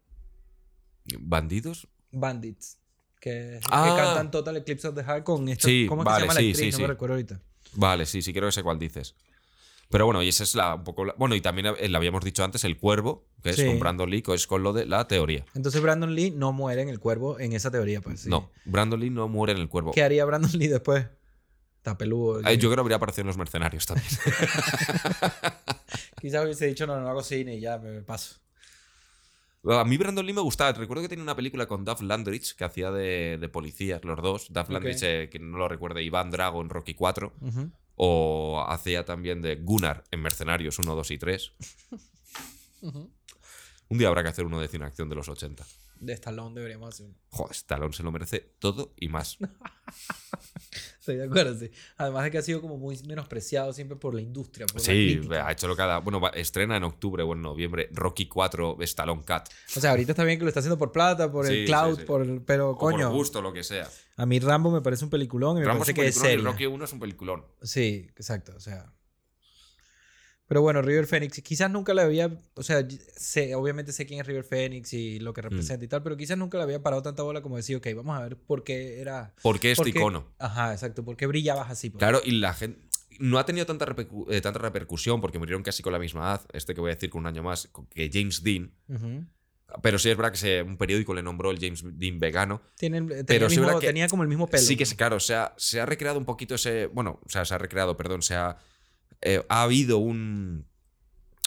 ¿Bandidos? Bandits. Que, que Ah. cantan Total Eclipse of the Heart con esta. Sí, ¿Cómo es vale, que se llama la actriz? sí, no sí. me recuerdo ahorita. Vale, sí, sí, creo que sé cuál dices. Pero bueno, y esa es la un poco. la- bueno, y también eh, le habíamos dicho antes el cuervo, que es Sí. con Brandon Lee, que es con lo de la teoría. Entonces Brandon Lee no muere en el cuervo en esa teoría, pues. sí. No, Brandon Lee no muere en el cuervo. ¿Qué haría Brandon Lee después? Está peludo. Eh, yo creo que habría aparecido en los mercenarios también. Quizás hubiese dicho, no, no hago cine y ya me paso. A mí Brandon Lee me gustaba. Recuerdo que tenía una película con Duff Landrich que hacía de, de policías, los dos. Duff Landrich, eh, que no lo recuerde, Iván Drago en Rocky 4. Ujú. O hacía también de Gunnar en Mercenarios 1, 2 y 3. Un día habrá que hacer uno de cine acción de los 80. De Stallone deberíamos hacer uno. Joder, Stallone se lo merece todo y más. Estoy de acuerdo, sí. Además de que ha sido como muy menospreciado siempre por la industria. Por Sí, ha hecho lo que ha dado. Bueno, va- estrena en octubre o en noviembre Rocky 4 Stallone Cat. O sea, ahorita está bien que lo está haciendo por plata, por Sí, el cloud, sí, sí. por el- pero O coño. por gusto, lo que sea. A mí Rambo me parece un peliculón y me Rambo es parece un que es serio. Rocky 1 es un peliculón. Sí, exacto, o sea. Pero bueno, River Phoenix, quizás nunca le había, o sea, sé, obviamente sé quién es River Phoenix y lo que Mm. representa y tal, pero quizás nunca le había parado tanta bola como decir, ok, vamos a ver por qué era... ¿Por qué este por qué- icono? Ajá, exacto, por qué brillabas así. pues? Claro, y la gente. No ha tenido tanta, repercu- eh, tanta repercusión porque murieron casi con la misma edad, este que voy a decir con un año más, que James Dean. Pero sí es verdad que se- un periódico le nombró el James Dean vegano. Tienen- tenía, Pero sí mismo- que- tenía como el mismo pelo. Sí que es claro, o sea, se ha recreado un poquito ese. Bueno, o sea, se ha recreado, perdón, se ha. Eh, ha habido un.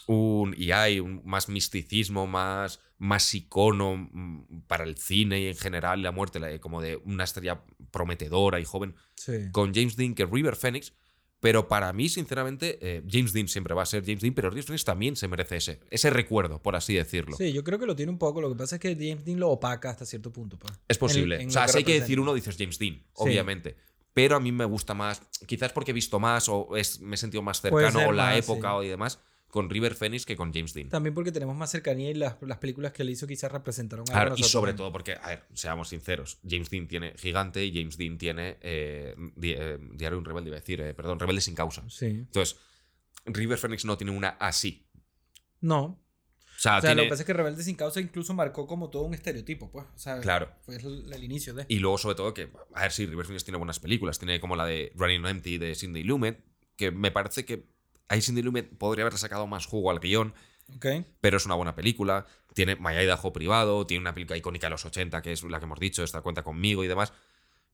un y hay un, más misticismo, más, más icono mm, para el cine y en general la muerte, la- como de una estrella prometedora y joven Sí. con James Dean que River Phoenix. Pero para mí, sinceramente, eh, James Dean siempre va a ser James Dean, pero River Phoenix también se merece ese, ese recuerdo, por así decirlo. Sí, yo creo que lo tiene un poco. Lo que pasa es que James Dean lo opaca hasta cierto punto. pues. Es posible. En- en o sea, si hay que decir uno, dices James Dean, obviamente. Pero a mí me gusta más, quizás porque he visto más o es- me he sentido más cercano ser o la época sí. o y demás con River Phoenix que con James Dean. También porque tenemos más cercanía y las, las películas que él hizo quizás representaron Claro, a y nosotros, sobre todo porque, a ver, seamos sinceros, James Dean tiene Gigante y James Dean tiene eh, Di- eh, Diario de un Rebelde, iba a decir, eh, perdón, Rebelde sin causa. Sí. Entonces, River Phoenix no tiene una así. No. O sea, O sea, lo que pasa es que Rebelde sin causa incluso marcó como todo un estereotipo, pues. O sea, Claro. fue el, el inicio de. Y luego, sobre todo, que, a ver, sí, River Phoenix tiene buenas películas. Tiene como la de Running on Empty de Cindy Lumet, que me parece que ahí Cindy Lumet podría haber sacado más jugo al guion, Ok. pero es una buena película. Tiene My Idaho privado, tiene una película icónica de los 80, que es la que hemos dicho, esta cuenta conmigo y demás.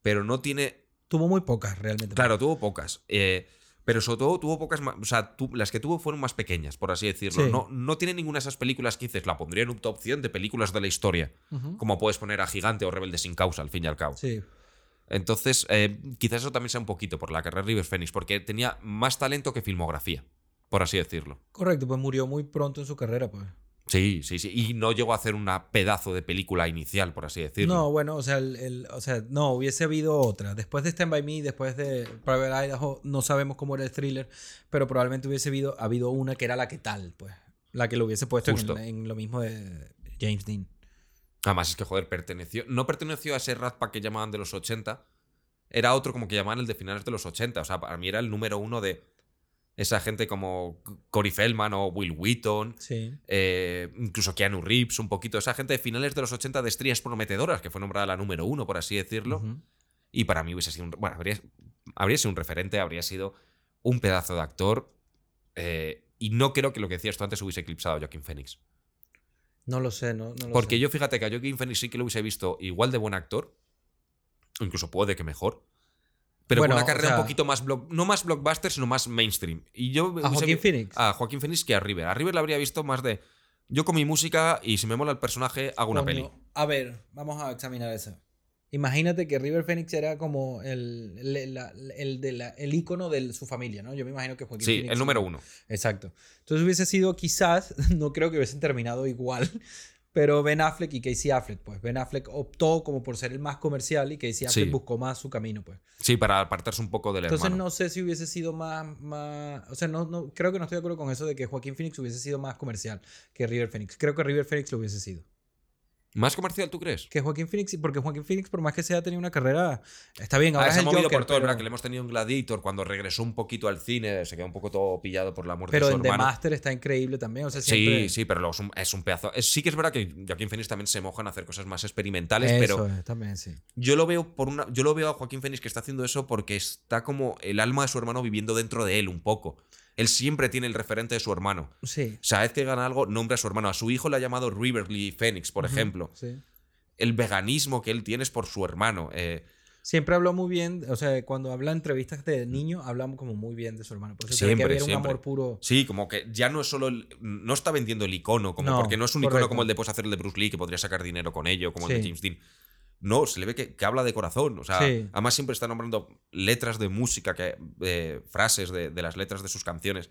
pero no tiene. Tuvo muy pocas realmente. Claro, tuvo pocas. eh, pero sobre todo tuvo pocas más. O sea, tu- las que tuvo fueron más pequeñas, por así decirlo. Sí. No, no tiene ninguna de esas películas que dices, la pondría en un top 100 de películas de la historia. Como puedes poner a Gigante o Rebelde sin causa, al fin y al cabo. Sí. Entonces, eh, quizás eso también sea un poquito por la carrera de River Phoenix, porque tenía más talento que filmografía, por así decirlo. Correcto, pues murió muy pronto en su carrera, pues. Sí, sí, sí. Y no llegó a hacer una pedazo de película inicial, por así decirlo. No, bueno, o sea, el, el- o sea, no, hubiese habido otra. Después de Stand By Me, después de Private Idaho, no sabemos cómo era el thriller, pero probablemente hubiese habido, habido una que era la que tal, pues. La que lo hubiese puesto en, en lo mismo de James Dean. Además, es que, joder, perteneció. No perteneció a ese Rat Pack que llamaban de los 80. Era otro como que llamaban el de finales de los 80. O sea, para mí era el número uno de esa gente como Cory Feldman o Will Wheaton. Sí. eh, incluso Keanu Reeves, un poquito. Esa gente de finales de los 80 de estrellas prometedoras, que fue nombrada la número uno, por así decirlo. Y para mí hubiese sido un. Bueno, habría, habría sido un referente, habría sido un pedazo de actor. eh, y no creo que lo que decías tú antes hubiese eclipsado a Joaquin Phoenix. No lo sé, no, no lo Porque sé. yo fíjate que a Joaquin Phoenix sí que lo hubiese visto igual de buen actor. Incluso puede que mejor. Pero Bueno, con una o carrera sea- un poquito más. block- no más blockbuster, sino más mainstream. Y yo. ¿A Joaquín Phoenix? A Joaquín Phoenix que a River. A River le habría visto más de. Yo con mi música y si me mola el personaje, hago una Coño, peli. A ver, vamos a examinar eso. Imagínate que River Phoenix era como el, el, la- el de la- el ícono de su familia, ¿no? Yo me imagino que Joaquín Sí, Phoenix- el número uno. Exacto. Entonces hubiese sido quizás, no creo que hubiesen terminado igual, pero Ben Affleck y Casey Affleck, pues Ben Affleck optó como por ser el más comercial y Casey Affleck Sí. buscó más su camino, pues. Sí, para apartarse un poco del Entonces hermano. no sé si hubiese sido más, más, o sea, no, no, creo que no estoy de acuerdo con eso de que Joaquín Phoenix hubiese sido más comercial que River Phoenix. Creo que River Phoenix lo hubiese sido. ¿Más comercial, tú crees? Que Joaquín Phoenix, porque Joaquín Phoenix, por más que sea, ha tenido una carrera, está bien, ahora Ah, es se ha movido Joker, por todo, pero, ¿verdad? Que le hemos tenido en Gladiator cuando regresó un poquito al cine, se quedó un poco todo pillado por la muerte pero de su en The hermano. Master está increíble también, o sea, siempre... Sí, sí, pero luego es un, es un pedazo. es- sí que es verdad que Joaquín Phoenix también se moja en hacer cosas más experimentales, Eso pero es, también, sí. yo lo veo por una. Yo lo veo a Joaquín Phoenix que está haciendo eso porque está como el alma de su hermano viviendo dentro de él un poco. Él siempre tiene el referente de su hermano. Sí. O sea, vez que gana algo, nombra a su hermano. A su hijo le ha llamado Riverly Phoenix, por ejemplo. Sí. El veganismo que él tiene es por su hermano. eh, Siempre habló muy bien, o sea, cuando habla en entrevistas de niño, hablamos como muy bien de su hermano. Por eso que Siempre, había un amor puro. Sí, como que ya no es solo el- no está vendiendo el icono, como No, porque no es un icono como el de puedes hacer el de Bruce Lee, que podría sacar dinero con ello, como el de. James Dean. No, se le ve que, que habla de corazón. O sea, Sí. además siempre está nombrando letras de música, que, eh, frases de, de las letras de sus canciones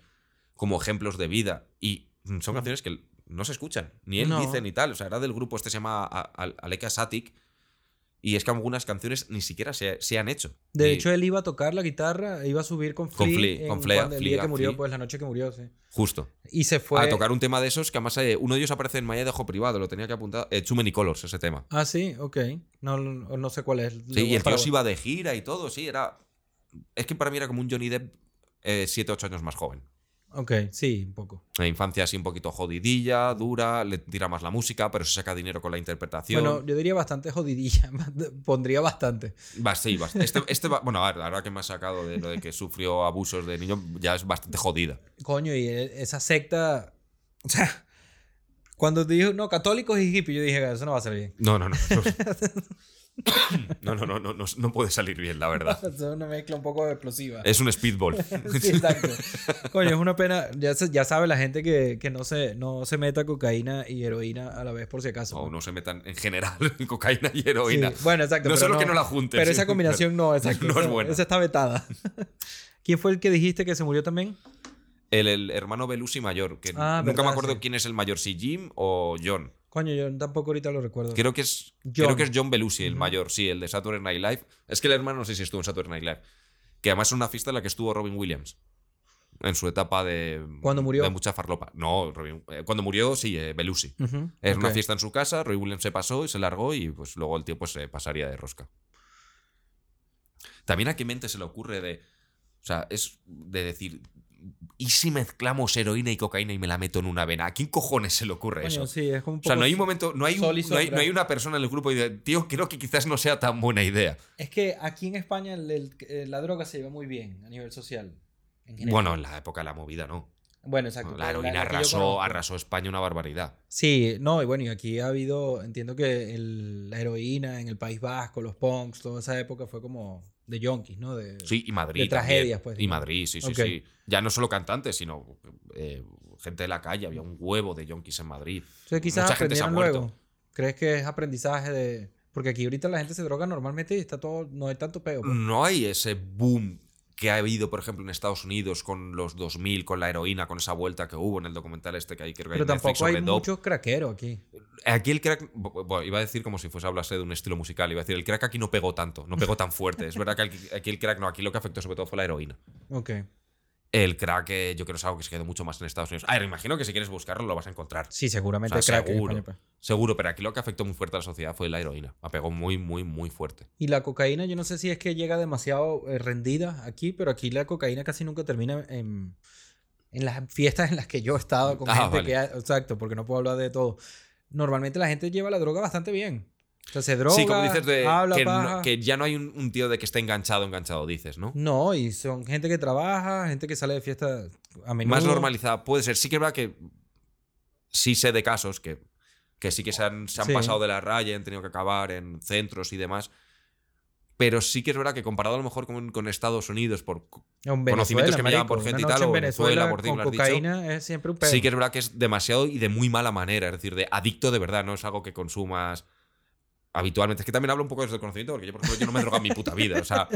como ejemplos de vida. Y mm, son canciones que no se escuchan, ni él No. dice ni tal. O sea, era del grupo este se llama Aleka Satic. Y es que algunas canciones ni siquiera se, se han hecho. De Y- hecho, él iba a tocar la guitarra, iba a subir con Con Flea, Flea, en con Flea, cuando- el día Flea, que murió, Flea. pues la noche que murió, sí. Justo. Y se fue A tocar un tema de esos que además eh, uno de ellos aparece en Maya de Ojo Privado, lo tenía que apuntar. Eh, Too Many Colors, ese tema. Ah, sí, ok. No, no, sé cuál es. Sí, y el tío se iba de gira y todo, sí, era. Es que para mí era como un Johnny Depp 7, 8 años más joven. Ok, sí, un poco. La infancia así un poquito jodidilla, dura, le tira más la música, pero se saca dinero con la interpretación. Bueno, yo diría bastante jodidilla. Pondría bastante. Va, sí, va. Este, este va- bueno, a ver, la verdad que me ha sacado de lo de que sufrió abusos de niño, ya es bastante jodida. Coño, y e- esa secta. O sea, cuando dijo, no, católicos y hippies, yo dije, eso no va a salir bien. No, no, no. No, no, no, no, no, no puede salir bien, la verdad. Es una mezcla un poco explosiva. Es un speedball. Sí, exacto. Coño, es una pena. Ya, se- ya sabe la gente que, que no, se, no se meta cocaína y heroína a la vez, por si acaso. O pues. no se metan en general en cocaína y heroína. Sí, Bueno, exacto. No pero solo que no la junten. Pero sí, esa combinación no, exacto. no es buena. Esa está vetada. ¿Quién fue el que dijiste que se murió también? El, el hermano Belusi mayor, que Ah, nunca verdad, me acuerdo sí. quién es el mayor, si Jim o John. Coño, yo tampoco ahorita lo recuerdo. Creo que es John. creo que es John Belushi, el mayor, sí, el de Saturday Night Live. Es que el hermano no sé si estuvo en Saturday Night Live. Que además es una fiesta en la que estuvo Robin Williams. En su etapa de. ¿Cuándo murió? De mucha farlopa. No, Robin- eh, cuando murió, sí, eh, Belushi. Ujú, Era una fiesta en su casa, Roy Williams se pasó y se largó y pues luego el tío pues se pasaría de rosca. También a qué mente se le ocurre de. O sea, es de decir. ¿Y si mezclamos heroína y cocaína y me la meto en una vena? ¿A quién cojones se le ocurre Coño, eso? sí, es un O sea, poco- no hay un momento, no hay, un- no, hay, no hay una persona en el grupo y dice, tío, creo que quizás no sea tan buena idea. Es que aquí en España el- el- eh, la droga se lleva muy bien a nivel social. en. Bueno, en la época de la movida, ¿no? Bueno, exacto. La heroína yo arrasó, arrasó España una barbaridad. Sí, no, y bueno, y aquí ha habido, entiendo que el- la heroína en el País Vasco, los punks, toda esa época fue como de yonkis, ¿no? De, Sí, y Madrid. de tragedias, también. pues, Y. Madrid, sí, sí, sí. Ya no solo cantantes, sino eh, gente de la calle. Había un huevo de yonkis en Madrid. Entonces quizás Mucha gente se ha muerto. luego. ¿Crees que es aprendizaje de...? Porque aquí ahorita la gente se droga normalmente y está todo, no hay tanto peo. pues. No hay ese boom que ha habido, por ejemplo, en Estados Unidos con los 2000, con la heroína, con esa vuelta que hubo en el documental este que hay que Pero tampoco hay muchos craqueros aquí. Aquí el crack, bu- bu- iba a decir como si fuese a hablarse de un estilo musical, iba a decir, el crack aquí no pegó tanto, no pegó tan fuerte. Es verdad que aquí, aquí el crack no, aquí lo que afectó sobre todo fue la heroína. Ok. El crack eh, yo creo que es algo que se quedó mucho más en Estados Unidos. A ver, imagino que si quieres buscarlo lo vas a encontrar. Sí, seguramente O sea, crack seguro. España. Seguro, pero aquí lo que afectó muy fuerte a la sociedad fue la heroína. La pegó muy, muy, muy fuerte. Y la cocaína, yo no sé si es que llega demasiado eh, rendida aquí, pero aquí la cocaína casi nunca termina en, en las fiestas en las que yo he estado con Ah, gente vale. que... ha- exacto, porque no puedo hablar de todo. Normalmente la gente lleva la droga bastante bien. O sea, se droga, sí, como dices, de habla, que, no- que ya no hay un, un tío de que esté enganchado, enganchado, dices, ¿no? No, y son gente que trabaja, gente que sale de fiesta a menudo. Más normalizada puede ser. Sí que es verdad que sí sé de casos que, que sí que se han, se han Sí. pasado de la raya, han tenido que acabar en centros y demás. Pero sí que es verdad que comparado a lo mejor con, con Estados Unidos, por, En conocimientos que me llegan por gente y tal, o Venezuela, por ti con has dicho. cocaína es siempre un pedo. sí que es verdad que es demasiado y de muy mala manera. Es decir, de adicto de verdad, no es algo que consumas habitualmente. Es que también hablo un poco desde el conocimiento, porque yo, por ejemplo, yo no me he drogado en mi puta vida. O sea,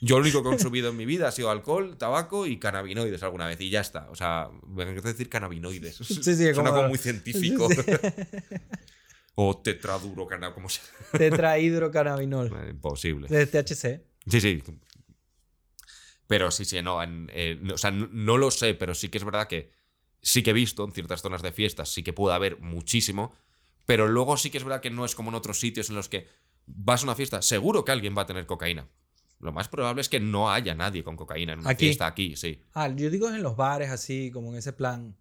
yo lo único que he consumido en mi vida ha sido alcohol, tabaco y cannabinoides alguna vez, y ya está. O sea, me encanta decir cannabinoides. Sí, sí, es Suena como- como muy científico. Sí, o tetraduro, cana, como sea. Tetrahidrocannabinol. Eh, Imposible. De THC. Sí, sí. Pero sí, sí, no, en- eh, no, o sea, no, no lo sé, pero sí que es verdad que sí que he visto en ciertas zonas de fiestas, sí que puede haber muchísimo, pero luego sí que es verdad que no es como en otros sitios en los que vas a una fiesta, seguro que alguien va a tener cocaína. Lo más probable es que no haya nadie con cocaína en una Aquí. fiesta aquí, sí. Ah, yo digo en los bares así, como en ese plan.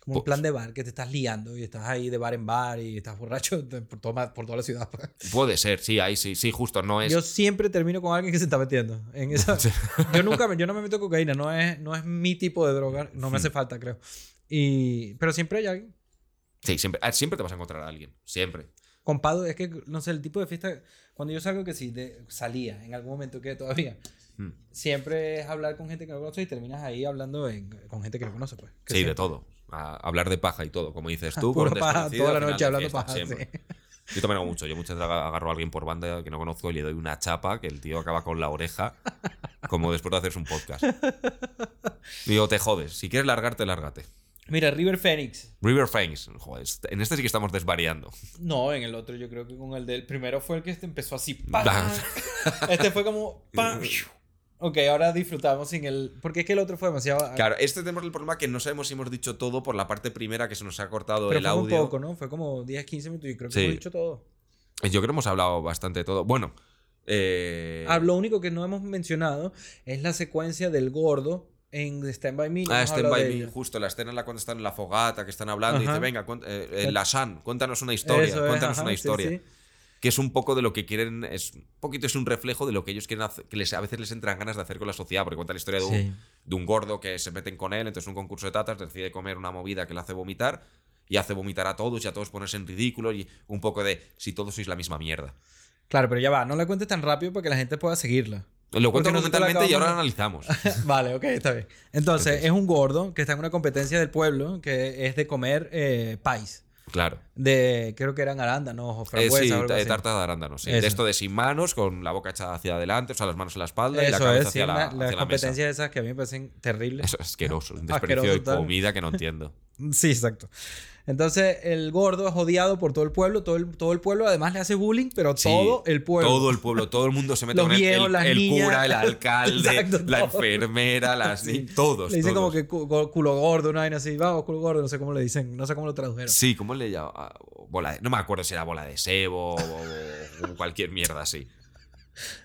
Como un Pues- plan de bar que te estás liando y estás ahí de bar en bar y estás borracho por toda, por toda la ciudad. pues. Puede ser, sí, ahí sí, sí, justo, no es... Yo siempre termino con alguien que se está metiendo. En esa, yo nunca yo no me meto cocaína, no es, no es mi tipo de droga, no me hace falta, creo. Y, pero siempre hay alguien. Sí, siempre, ah, siempre te vas a encontrar a alguien, siempre. Compado, es que, no sé, el tipo de fiesta. Cuando yo salgo, que sí, de, salía en algún momento que todavía. Mm. Siempre es hablar con gente que no conoces y terminas ahí hablando en- con gente que no conoce, pues. Que Sí, de todo. A- hablar de paja y todo, como dices tú. Pura con paja, toda la noche hablando fiesta, paja. siempre. sí. Yo también hago mucho. Yo muchas veces agarro a alguien por banda que no conozco y le doy una chapa que el tío acaba con la oreja, como después de hacerse un podcast. Digo, te jodes. Si quieres largarte, lárgate. Mira, River Phoenix. River. Joder, este- en este sí que estamos desvariando. No, en el otro yo creo que con el del primero fue el que este empezó así. este fue como. ¡pam! Ok, ahora disfrutamos sin el. Porque es que el otro fue demasiado. Claro, este tenemos el problema que no sabemos si hemos dicho todo por la parte primera que se nos ha cortado pero el fue un poco, ¿no? Fue como 10, 15 minutos y creo que Sí. hemos dicho todo. Yo creo que hemos hablado bastante de todo. Bueno, eh... Ah, lo único que no hemos mencionado es la secuencia del gordo en Stand By Me. Ah, Stand by Me, justo la escena en la cuando están en la fogata, que están hablando, y dice, venga, eh, eh, la San, cuéntanos una historia, Eso es, cuéntanos ajá, una sí, historia. sí. Que es un poco de lo que quieren, es un poquito es un reflejo de lo que ellos quieren hacer, que les, a veces les entran ganas de hacer con la sociedad, porque cuenta la historia de un, Sí. de un gordo que se meten con él, entonces un concurso de tatas decide comer una movida que le hace vomitar, y hace vomitar a todos y a todos ponerse en ridículo, y un poco de si todos sois la misma mierda. Claro, pero ya va, no la cuentes tan rápido para que la gente pueda seguirla. Lo cuento la argumentalmente y ahora lo analizamos. vale, ok, está bien. Entonces, es un gordo que está en una competencia del pueblo que es de comer eh, pais. claro. De, creo que eran arándanos o Eh, frambuesas sí, o algo ta- así. tarta de arándanos. sí. Eso. De esto de sin manos, con la boca echada hacia adelante, o sea, las manos en la espalda y la Eso cabeza es, sí, hacia, la, una- hacia las la competencias esas que a mí me parecen terribles. Eso es asqueroso, un Asqueroso desperdicio de comida que no entiendo. Sí, exacto. Entonces, el gordo es odiado por todo el pueblo. Todo el, todo el pueblo además le hace bullying, pero Sí, todo el pueblo. Todo el pueblo, todo el mundo se mete Los con viejos, el, el niñas. cura, el alcalde, Exacto, la todo. enfermera, las todos. Le dicen como que cu- culo gordo, una vaina así. Vamos, culo gordo, no sé cómo le dicen. No sé cómo lo tradujeron. Sí, ¿cómo le llama? Ah, no me acuerdo si era bola de sebo o, o cualquier mierda así.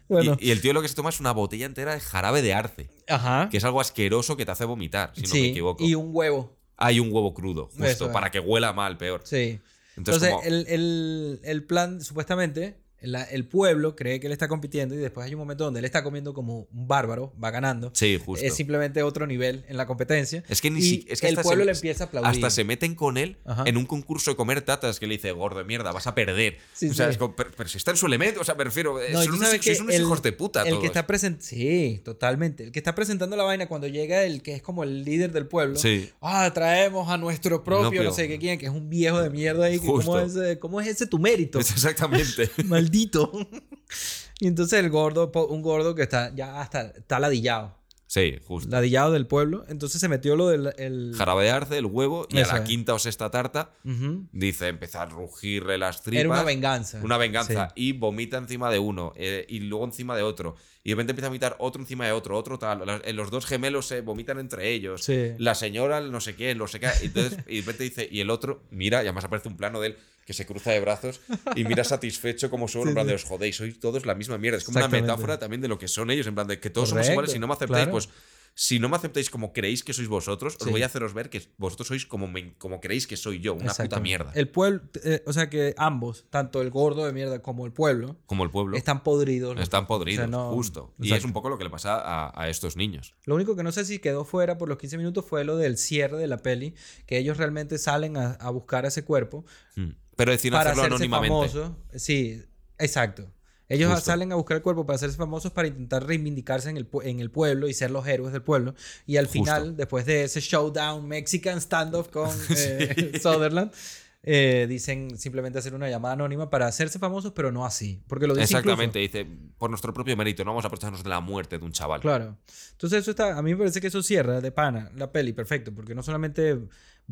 Bueno, Y, y el tío lo que se toma es una botella entera de jarabe de arce, ajá. que es algo asqueroso que te hace vomitar, si no me equivoco. y un huevo. Hay un huevo crudo, justo, Eso para que huela mal, peor. Sí. Entonces, Entonces, el, el- el plan, supuestamente, la- el pueblo cree que él está compitiendo y después hay un momento donde él está comiendo como un bárbaro, va ganando. Sí, justo. Es simplemente otro nivel en la competencia. Es que ni si- es que el hasta pueblo se- le empieza a aplaudir. Hasta se meten con él Ajá. en un concurso de comer tatas que le dice, gordo de mierda, vas a perder. Sí, o sea, sí. es como, pero, pero si está en su elemento, o sea, me refiero, eh, No, son unos, que unos el- hijos de puta El todos. que está presentando. Sí, totalmente. El que está presentando la vaina cuando llega el que es como el líder del pueblo. Sí. Ah, traemos a nuestro propio, no sé qué quién, que es un viejo de mierda ahí. que ¿Cómo es, ¿Cómo es ese tu mérito? Es exactamente. Maldito. y entonces el gordo, un gordo que está ya hasta está ladillado. sí, justo. Ladillado del pueblo. Entonces se metió lo del. El... Jarabe de arce, el huevo, y Eso a la es. quinta o sexta tarta dice, empieza a rugirle las tripas. Era una venganza. Una venganza. Sí. Y vomita encima de uno. eh, y luego encima de otro. Y de repente empieza a vomitar otro encima de otro, otro tal. Los, eh, los dos gemelos se vomitan entre ellos. Sí. La señora, no sé qué, no sé qué. Y, entonces, y de repente dice, y el otro, mira, y además aparece un plano de él que se cruza de brazos y mira satisfecho como son, Sí, en plan de os jodéis, sois todos la misma mierda. Es como una metáfora también de lo que son ellos, en plan de que todos somos iguales, si no me aceptáis, claro. pues si no me aceptáis como creéis que sois vosotros, os voy a haceros ver que vosotros sois como, me- como creéis que soy yo, una puta mierda. El pueblo, eh, o sea que ambos, tanto el gordo de mierda como el pueblo, como el pueblo. están podridos. Están dos. podridos, O sea, no- justo. Y Exacto. es un poco lo que le pasa a, a estos niños. Lo único que no sé si quedó fuera por los 15 minutos fue lo del cierre de la peli, que ellos realmente salen a, a buscar ese cuerpo Mm. Pero deciden para hacerlo hacerse anónimamente. famosos. Sí, exacto. Ellos Justo. salen a buscar el cuerpo para hacerse famosos para intentar reivindicarse en el, en el pueblo y ser los héroes del pueblo. Y al Justo. final, después de ese showdown Mexican standoff con eh, Sutherland, eh, dicen simplemente hacer una llamada anónima para hacerse famosos, pero no así. Porque lo dice Exactamente, dice, por nuestro propio mérito, no vamos a aprovecharnos de la muerte de un chaval. Claro. Entonces eso está, a mí me parece que eso cierra de pana la peli, perfecto, porque no solamente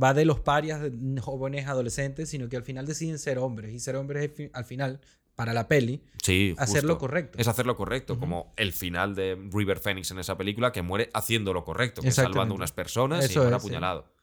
va de los parias de jóvenes adolescentes, sino que al final deciden ser hombres y ser hombres es al final para la peli Sí, hacer lo correcto. Es hacer lo correcto, como el final de River Phoenix en esa película, que muere haciendo lo correcto, que salvando unas personas Eso y es, sí.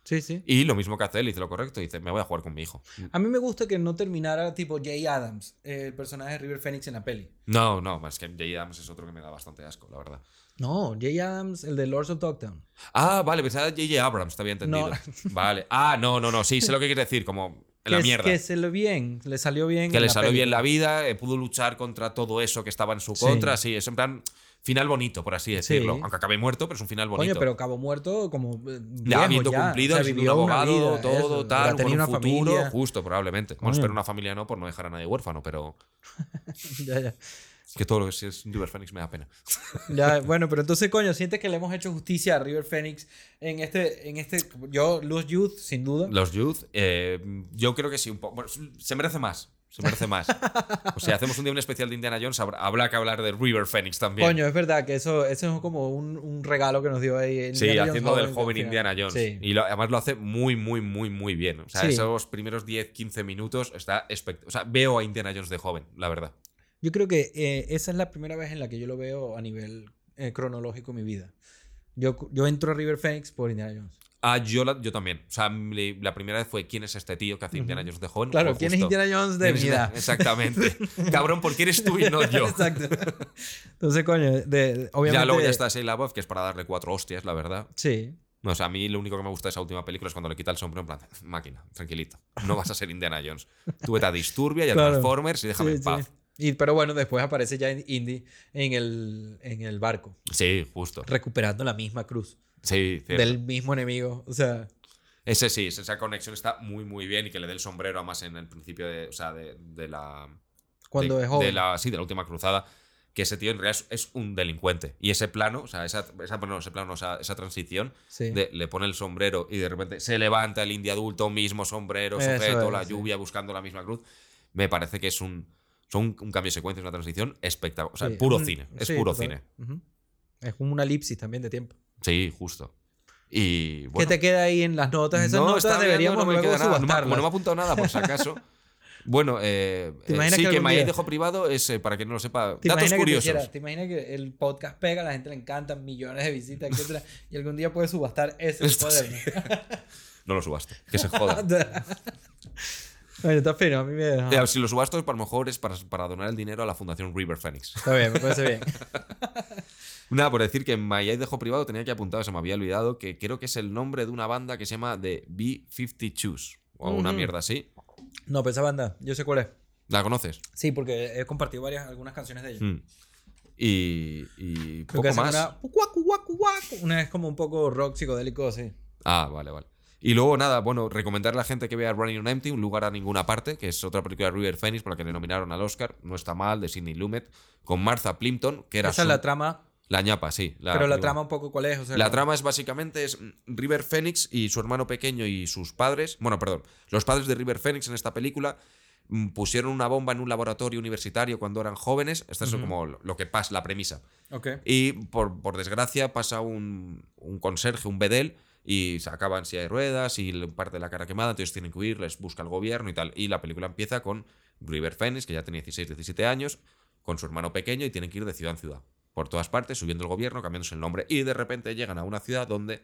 Sí, sí. Y lo mismo que hace él, dice lo correcto, dice, me voy a jugar con mi hijo. A mí me gusta que no terminara tipo Jay Adams, el personaje de River Phoenix en la peli. No, no, es que Jay Adams es otro que me da bastante asco, la verdad. No, Jay Adams, el de Lords of Dogtown. Ah, vale, pensaba J.J. Abrams, te había entendido. No. Vale. Ah, no, no, no, sí, sé lo que quieres decir, como en la que, mierda. que se le bien, le salió bien. que le salió bien la vida, eh, pudo luchar contra todo eso que estaba en su Sí. contra, sí, es en plan final bonito, por así decirlo. Sí. Aunque acabe muerto, pero es un final bonito. Coño, pero Cabo Muerto como eh, ya habiendo ya. cumplido, O sea, un abogado, vida, todo, eso, tal, con un una futuro, familia. justo, probablemente. Bueno, Coño. espero una familia no, por no dejar a nadie huérfano, pero Ya, ya. es que todo lo que es River Phoenix me da pena. Ya, bueno, pero entonces, coño, sientes que le hemos hecho justicia a River Phoenix en este, en este, yo, Luz Youth, sin duda. Los Youth, eh, yo creo que sí, un poco. Bueno, se merece más. Se merece más. O sea, hacemos un día un especial de Indiana Jones, habrá, que hablar de River Phoenix también. Coño, es verdad que eso, eso es como un, un regalo que nos dio ahí. Sí, Indiana Jones haciendo del joven. Indiana Jones. Sí. Y lo- además lo hace muy, muy, muy, muy bien. O sea, Sí. esos primeros 10, 15 minutos está espectacular. O sea, veo a Indiana Jones de joven, la verdad. Yo creo que eh, esa es la primera vez en la que yo lo veo a nivel eh, cronológico en mi vida. Yo, yo entro a River Phoenix por Indiana Jones. Ah, yo, la- yo también. O sea, le- la primera vez fue ¿quién es este tío que hace Indiana Jones de joven? Claro, ¿quién es. Indiana Jones de ¿Quién es mi Indiana- edad? Exactamente. Cabrón, ¿por qué eres tú y no yo? Exacto. Entonces, coño, de, de- obviamente. Ya luego ya está Shia LaBeouf, que es para darle cuatro hostias, la verdad. Sí. No, o sea, a mí lo único que me gusta de esa última película es cuando le quita el sombrero en plan, máquina, tranquilito. No vas a ser Indiana Jones. Tú vete a Disturbia y a Claro. Transformers y déjame Sí, en paz. sí. Y, pero bueno, después aparece ya Indy en el, en el barco, Sí, justo. recuperando la misma cruz Sí, cierto. del mismo enemigo. O sea, Ese sí, esa conexión está muy, muy bien y que le dé el sombrero además en el principio de, o sea, de, de la... cuando de, es joven. de la, sí, de la última cruzada, que ese tío en realidad es, es un delincuente. Y ese plano, o sea, esa, esa, bueno, ese plano, o sea, esa transición, Sí. de, le pone el sombrero y de repente se levanta el indie adulto, mismo sombrero, Eso sujeto, es, la sí. lluvia, buscando la misma cruz. Me parece que es un, son un, cambio de secuencia, una transición espectacular. O sea, Sí, puro un- cine. Es puro total. cine. Es como una elipsis también de tiempo. Sí, justo. Y ¿Qué bueno, te queda ahí en las notas? Esas no, notas deberíamos no me luego queda nada. No como no me ha apuntado nada, por si acaso. Bueno, eh, ¿Te eh, sí, que que día- dejo privado es, eh, para que no lo sepa, ¿Te datos imaginas, que te, curiosos. hiciera- ¿Te imaginas que el podcast pega, a la gente le encantan, millones de visitas, etcétera, y algún día puedes subastar ese cuaderno? No lo subasto, que se joda. Bueno, está fino, a mí me... Eh, si lo subasto, para lo mejor es para, para donar el dinero a la Fundación River Phoenix. Está bien, me parece bien. Nada, por decir que en Mayay dejo privado tenía que apuntado, se me había olvidado, que creo que es el nombre de una banda que se llama The B-52 o una mierda así. No, pero esa banda, yo sé cuál es. ¿La conoces? Sí, porque he compartido varias, algunas canciones de ella. Mm. Y, y poco más. Una. Una es como un poco rock psicodélico, así. Ah, vale, vale. Y luego, nada, bueno, recomendar a la gente que vea Running on Empty, Un lugar a ninguna parte, que es otra película de River Phoenix por la que le nominaron al Oscar, no está mal, de Sidney Lumet, con Martha Plimpton, que era Esa es la trama. la ñapa, sí. la pero la trama un poco cuál es. O sea, La trama es básicamente es mm, River Phoenix y su hermano pequeño y sus padres, bueno, perdón, los padres de River Phoenix en esta película mm, pusieron una bomba en un laboratorio universitario cuando eran jóvenes, esta es como lo que pasa, la premisa. Ok. Y por, por desgracia pasa un, un conserje, un bedel, y se acaba en silla de ruedas y parte de la cara quemada, entonces tienen que huir, les busca el gobierno y tal. Y la película empieza con River Phoenix, que ya tenía 16, 17 años, con su hermano pequeño y tienen que ir de ciudad en ciudad. Por todas partes, subiendo el gobierno, cambiándose el nombre. Y de repente llegan a una ciudad donde,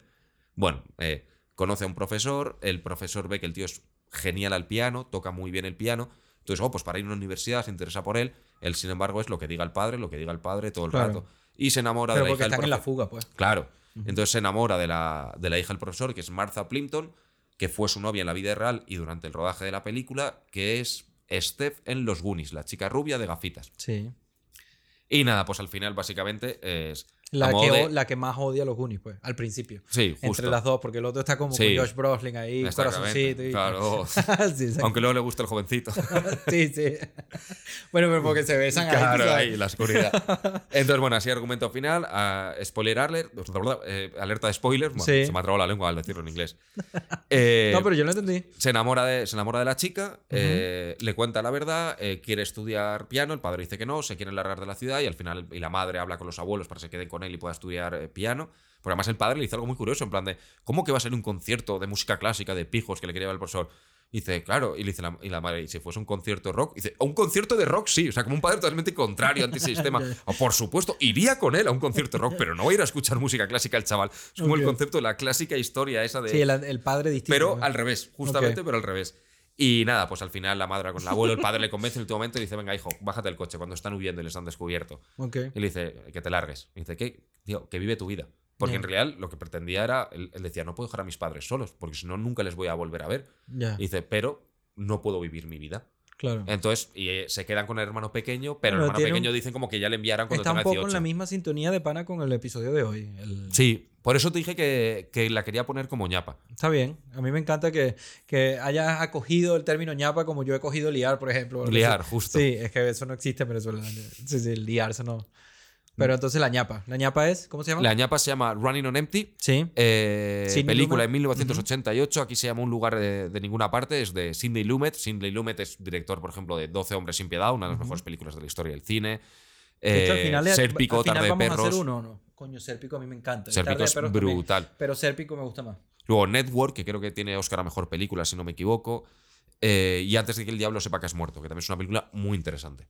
bueno, eh, conoce a un profesor, el profesor ve que el tío es genial al piano, toca muy bien el piano. Entonces, oh, pues para ir a una universidad se interesa por él. Él, sin embargo, es lo que diga el padre, lo que diga el padre todo el Claro. rato. Y se enamora Pero de la porque hija del en la fuga, pues. Claro. Entonces se enamora de la, de la hija del profesor, que es Martha Plimpton, que fue su novia en la vida real y durante el rodaje de la película, que es Steph en Los Goonies, la chica rubia de gafitas. Sí. Y nada, pues al final básicamente es... La que, de- la que más odia a los Goonies, pues, al principio. Sí, justo. Entre las dos, porque el otro está como Sí. con Josh Brolin ahí, corazoncito. Y... claro. sí. Aunque luego le gusta el jovencito. sí, sí. bueno, pero porque se besan ahí, tú Claro, ahí, la oscuridad. Entonces, bueno, así argumento final. ah, spoiler alert. eh, alerta de spoilers. Bueno, Sí. Se me ha trabado la lengua al decirlo en inglés. Eh, No, pero yo lo entendí. se enamora de, se enamora de la chica, eh, le cuenta la verdad, eh, quiere estudiar piano, el padre dice que no, se quiere largar de la ciudad y al final y la madre habla con los abuelos para que se queden con él y pueda estudiar eh, piano. Porque además el padre le dice algo muy curioso, en plan de, ¿cómo que va a ser un concierto de música clásica de pijos que le quería llevar el profesor? Y dice, claro, y le dice la, y la madre, ¿y si fuese un concierto rock? Y dice, ¿a un concierto de rock? Sí, o sea, como un padre totalmente contrario, antisistema. O, por supuesto, iría con él a un concierto rock, pero no va a ir a escuchar música clásica el chaval. Es como el Ok. concepto de la clásica historia esa de... Sí, el, el padre distinto. Pero ¿no? al revés, justamente, Ok. pero al revés. Y nada, pues al final la madre con el abuelo, el padre le convence en el último momento y dice, venga, hijo, bájate del coche cuando están huyendo y les han descubierto. Y le dice, que te largues. Y dice, ¿qué? Tío, que vive tu vida. Porque en realidad lo que pretendía era, él, él decía, no puedo dejar a mis padres solos, porque si no, nunca les voy a volver a ver. Y dice, pero no puedo vivir mi vida. Claro. Entonces, y eh, se quedan con el hermano pequeño, pero Bueno, el hermano tiene un- pequeño dicen como que ya le enviarán cuando Está un poco 18. en la misma sintonía de pana con el episodio de hoy. El- Sí, por eso te dije que, que la quería poner como ñapa. Está bien. A mí me encanta que, que hayas acogido el término ñapa como yo he cogido liar, por ejemplo. Liar, justo. Sí, es que eso no existe en Venezuela. Sí, sí, liarse no. Pero entonces la ñapa. ¿La ñapa es? ¿Cómo se llama? La ñapa se llama Running on Empty. Sí. Eh, Sidney película Lumet. en 1988, aquí se llama Un lugar de, de ninguna parte, es de Sidney Lumet. Sidney Lumet es director, por ejemplo, de 12 hombres sin piedad, una de las mejores películas de la historia del cine. De hecho, al Eh, final, Sérpico, al final Tarde de vamos a Perros. hacer uno no. Coño, Sérpico a mí me encanta. De es Perros también. brutal. Pero Sérpico me gusta más. Luego Network, que creo que tiene Oscar a Mejor Película, si no me equivoco. Eh, y Antes de que el diablo sepa que has muerto, que también es una película muy interesante.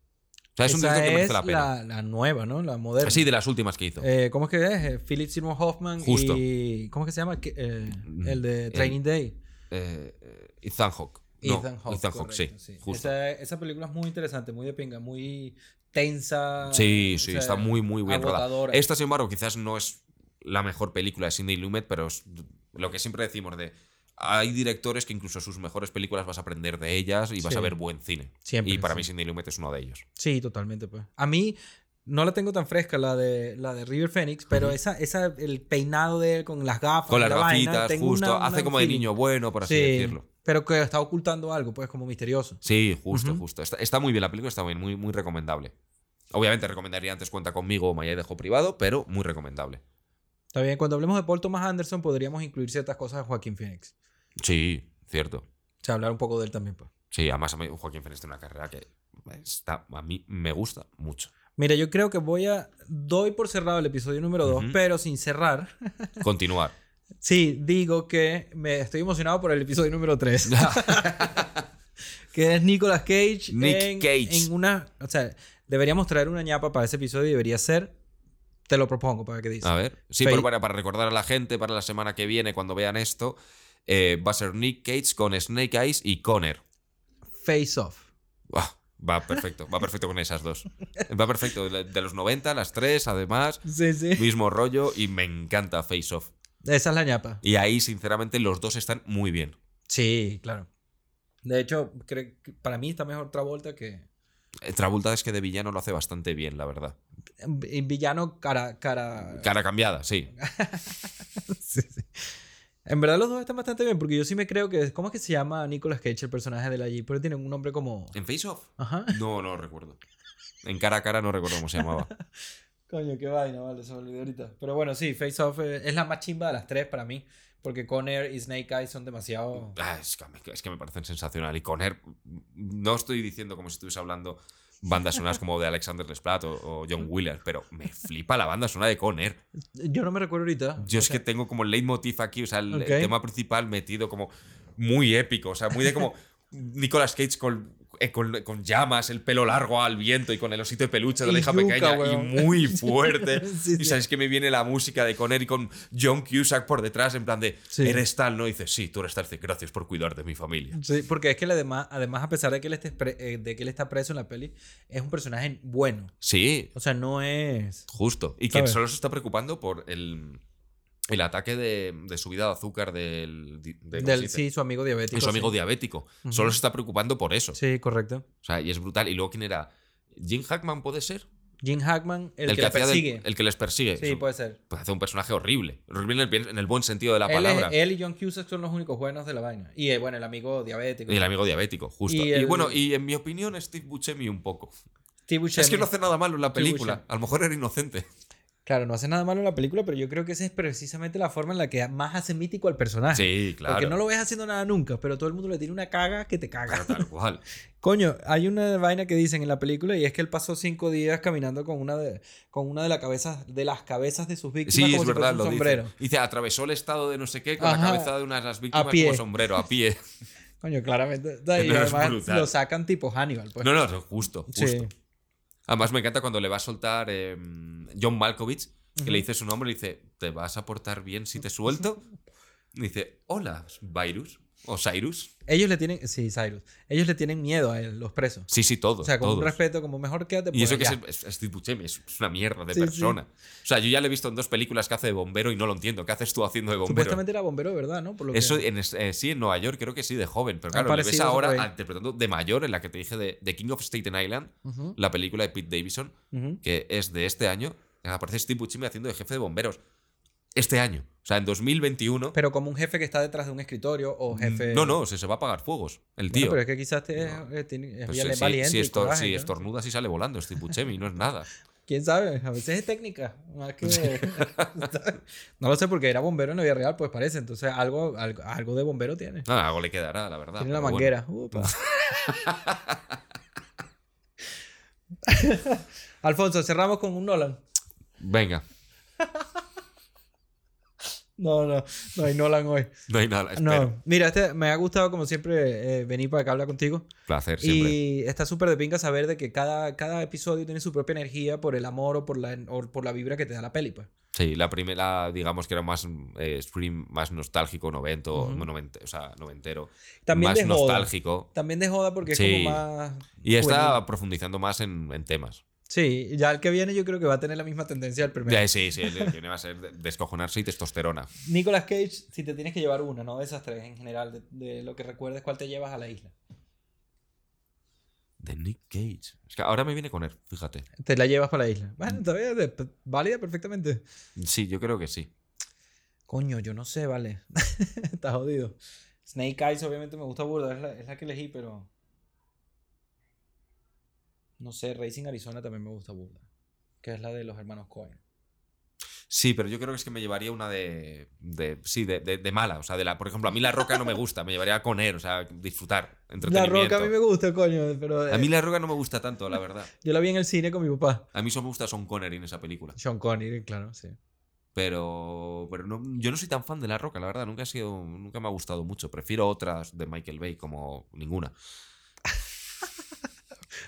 O sea, es un director que merece la pena. la, la nueva, ¿no? La moderna. Sí, de las últimas que hizo. Eh, ¿Cómo es que es? Eh, Philip Seymour Hoffman Justo. y... ¿Cómo es que se llama? Eh, Mm, el de el- Training Day. Eh, Ethan Hawke. No, Ethan Hawke. Ethan Hawke, sí, justo. Esa, esa película es muy interesante, muy de pinga, muy tensa. Sí, o sí, sea, está muy, muy bien rodada. Esta, sin embargo, quizás no es la mejor película de Sidney Lumet, pero es lo que siempre decimos de... Hay directores que incluso sus mejores películas vas a aprender de ellas y vas Sí. a ver buen cine. Siempre, y para sí. mí Sidney Lumet es uno de ellos. Sí, totalmente, pues. A mí no la tengo tan fresca la de la de River Phoenix, pero esa, esa, el peinado de él con las gafas. Con las la vaina, gafitas, tengo justo. una- hace una como de niño bueno, por así Sí, decirlo. Pero que está ocultando algo, pues, como misterioso. Sí, justo, Ujú. justo. Está, está muy bien, la película está bien, muy, muy recomendable. Obviamente recomendaría antes Cuenta conmigo o Maya Dejo Privado, pero muy recomendable. Está bien, cuando hablemos de Paul Thomas Anderson podríamos incluir ciertas cosas de Joaquín Phoenix. Sí, cierto. O sea, hablar un poco de él también, pues. Sí, además Joaquín Phoenix tiene una carrera que está, a mí me gusta mucho. Mira, yo creo que voy a... Doy por cerrado el episodio número 2, Ujú. pero sin cerrar. Continuar. Sí, digo que me estoy emocionado por el episodio número 3. que es Nicolas Cage. Nick en, Cage. En una... O sea, deberíamos traer una ñapa para ese episodio y debería ser... Te lo propongo para que dices. A ver. Sí, Fe- pero para, para recordar a la gente, para la semana que viene, cuando vean esto, eh, va a ser Nick Cage con Snake Eyes y Conner. Face Off. Va perfecto, va perfecto con esas dos. Va perfecto. De los 90, las tres, además, Sí, sí. mismo rollo y me encanta Face Off. Esa es la ñapa. Y ahí, sinceramente, los dos están muy bien. Sí, claro. De hecho, creo que para mí está mejor Travolta que. Eh, Travolta es que de villano lo hace bastante bien, la verdad. En villano cara. Cara, Cara cambiada, sí. Sí, sí. En verdad los dos están bastante bien porque yo sí me creo que... ¿Cómo es que se llama Nicolas Cage, el personaje de la Jeep? Pero tiene un nombre como... ¿En Face Off? Ajá. No, no recuerdo. En cara a cara no recuerdo cómo se llamaba. Coño, qué vaina, vale, se me olvidó ahorita. Pero bueno, sí, Face Off eh, es la más chimba de las tres para mí. Porque Conner y Snake Eyes son demasiado... Ah, es, que, me- es que me parecen sensacional. Y Conner, no estoy diciendo como si estuviese hablando bandas sonoras como de Alexander Desplat o, o John Williams, pero me flipa la banda sonora de Conner. Yo no me recuerdo ahorita. Yo es sea, que tengo como el leitmotiv aquí, o sea, el, el tema principal metido como muy épico, o sea, muy de como Nicolas Cage con, con, con llamas, el pelo largo al viento y con el osito de peluche de la hija yuca, pequeña weón. y muy fuerte. Sí, Y sí. sabes que me viene la música de Conner y con John Cusack por detrás, en plan de, Sí. eres tal, ¿no? Y dices, sí, tú eres tal, gracias por cuidar de mi familia. Sí, porque es que además, además a pesar de que, él esté eh, de que él está preso en la peli, es un personaje bueno. Sí, O sea, no es... justo. Y que ¿Sabes? solo se está preocupando por el, el ataque de, de subida de azúcar del... sí, su amigo diabético. de su amigo sí. diabético. Solo se está preocupando por eso. Sí, correcto. O sea, y es brutal. Y luego, ¿quién era? ¿Jim Hackman puede ser? Jim Hackman, el, que, la hacía del- persigue. el que les persigue. Sí, Es un- puede ser. pues hace un personaje horrible. Horrible en el, en el buen sentido de la Él, es- palabra. él y John Cusack son los únicos buenos de la vaina. Y eh, bueno, el amigo diabético. Y el amigo diabético, justo. Y Y, el- bueno, y en mi opinión, Steve Buscemi un poco. Steve Buscemi. Es que no hace nada malo en la película. A lo mejor era inocente. Claro, no hace nada malo en la película, pero yo creo que esa es precisamente la forma en la que más hace mítico al personaje. Sí, claro. Porque no lo ves haciendo nada nunca, pero todo el mundo le tiene una caga que te caga. Pero tal cual. Coño, hay una vaina que dicen en la película y es que él pasó cinco días caminando con una de, con una de, la cabeza, de las cabezas de sus víctimas Sí, como es si verdad, fuese lo un dice. sombrero. Dice, atravesó el estado de no sé qué con Ajá. la cabeza de una de las víctimas como sombrero, a pie. Coño, claramente. Y No, además lo sacan tipo Hannibal. Pues. No, no, justo, justo. Sí. Además, me encanta cuando le va a soltar eh, John Malkovich, que le dice su nombre, le dice, ¿te vas a portar bien si te suelto? Y dice, hola, Virus. O Cyrus. Ellos le tienen, sí, Cyrus. Ellos le tienen miedo a él, los presos. Sí, sí, todos. O sea, con un respeto, como mejor quédate Y eso pues, que es, es, es es, una mierda de Sí, sí. persona. O sea, yo ya le he visto en dos películas que hace de bombero y no lo entiendo. ¿Qué haces tú haciendo de bombero? Supuestamente era bombero, ¿verdad? ¿no? Por lo que- Eso en, es- eh, sí, en Nueva York creo que sí, de joven. Pero claro, le ves ahora por ah, interpretando de mayor en la que te dije de, de King of Staten Island, la película de Pete Davidson, que es de este año. Aparece Steve Buscemi haciendo de jefe de bomberos. Este año. O sea, en 2021. Pero como un jefe que está detrás de un escritorio o jefe. No, no, se, se va a apagar fuegos. El Bueno, tío. pero es que quizás te, No. eh, tiene- es Pues sí, valiente. si, y estor- coraje, si ¿no? estornuda, sí sale volando Steve Buscemi, no es nada. ¿Quién sabe? A veces es técnica. Más que... no lo sé porque era bombero en la vida real, pues parece. Entonces algo, algo, algo de bombero tiene. Nada, algo le quedará, la verdad. tiene la bueno. manguera. Upa. Alfonso, cerramos con un Nolan. Venga, No, no, no hay Nolan hoy. no hay nada. Espero. No, mira, este, me ha gustado como siempre eh, venir para acá a hablar contigo. Placer siempre. Y está súper de pinga saber de que cada, cada episodio tiene su propia energía por el amor o por la, o por la vibra que te da la peli, pues. Sí, la primera, digamos que era más eh, stream, más nostálgico, novento, novente- o sea, noventero. También más de joda. nostálgico. También de joda porque es como más... Y está profundizando más en, en temas. Sí, ya el que viene yo creo que va a tener la misma tendencia al primero. Sí, sí, el que viene va a ser de- descojonarse y testosterona. Nicolas Cage, si te tienes que llevar una, ¿no? De esas tres en general, de, de lo que recuerdes, ¿cuál te llevas a la isla? De Nick Cage. Es que ahora me viene con él, fíjate. Te la llevas para la isla. Bueno, todavía de- válida perfectamente. Sí, yo creo que sí. Coño, yo no sé, vale. Está jodido. Snake Eyes obviamente me gusta burda, es la, es la que elegí, pero... No sé, Racing Arizona también me gusta burda. Que es la de los hermanos Cohen. Sí, pero yo creo que es que me llevaría una de. de sí, de, de- de mala. O sea, de la. Por ejemplo, a mí la roca no me gusta. Me llevaría a Conner, o sea, disfrutar. La. Roca a mí me gusta, coño, pero... eh, A mí la roca no me gusta tanto, la verdad. Yo la vi en el cine con mi papá. A mí solo me gusta Son Connery en esa película. Sean Connery, claro, sí. Pero, pero no, yo no soy tan fan de La Roca, la verdad. Nunca, ha sido, nunca me ha gustado mucho. Prefiero otras de Michael Bay como ninguna.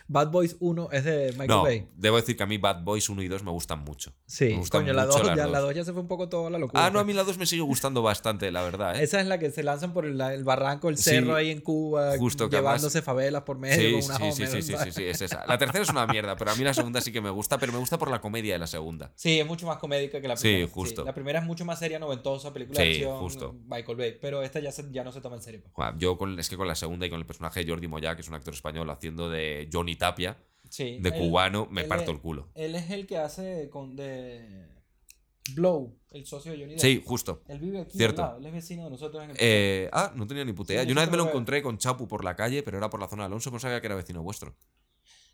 Bad Boys 1 es de Michael No, Bay. debo decir que a mí Bad Boys 1 y 2 me gustan mucho. Sí, me gustan coño, la mucho 2 las ya, dos. la 2 ya se fue un poco toda la locura. Ah, no, a pues. mí la 2 me sigue gustando bastante, la verdad. ¿eh? Esa es la que se lanzan por el, el barranco, el Sí, cerro ahí en Cuba, justo que además- llevándose favelas por medio Sí, con una sí, sí, sí, sí, sí, sí, es esa. La tercera es una mierda, pero a mí la segunda sí que me gusta, pero me gusta por la comedia de la segunda. Sí, es mucho más comédica que la Sí, primera. justo. la primera es mucho más seria, noventosa, película de Sí, acción, justo. Michael Bay. Pero esta ya, se- ya no se toma en serio. pues. Yo con, es que con la segunda y con el personaje de Jordi Moya, que es un actor español haciendo de Johnny Tapia, Sí, de él- cubano, me parto es- el culo. Él es el que hace con de Blow, el socio de Johnny Depp. Sí, justo. Él vive aquí Cierto. lado, él es vecino de nosotros en el Eh, ah, no tenía ni puta idea. Sí, Yo una vez me lo encontré con Chapu por la calle, pero era por la zona de Alonso, no sabía que era vecino vuestro.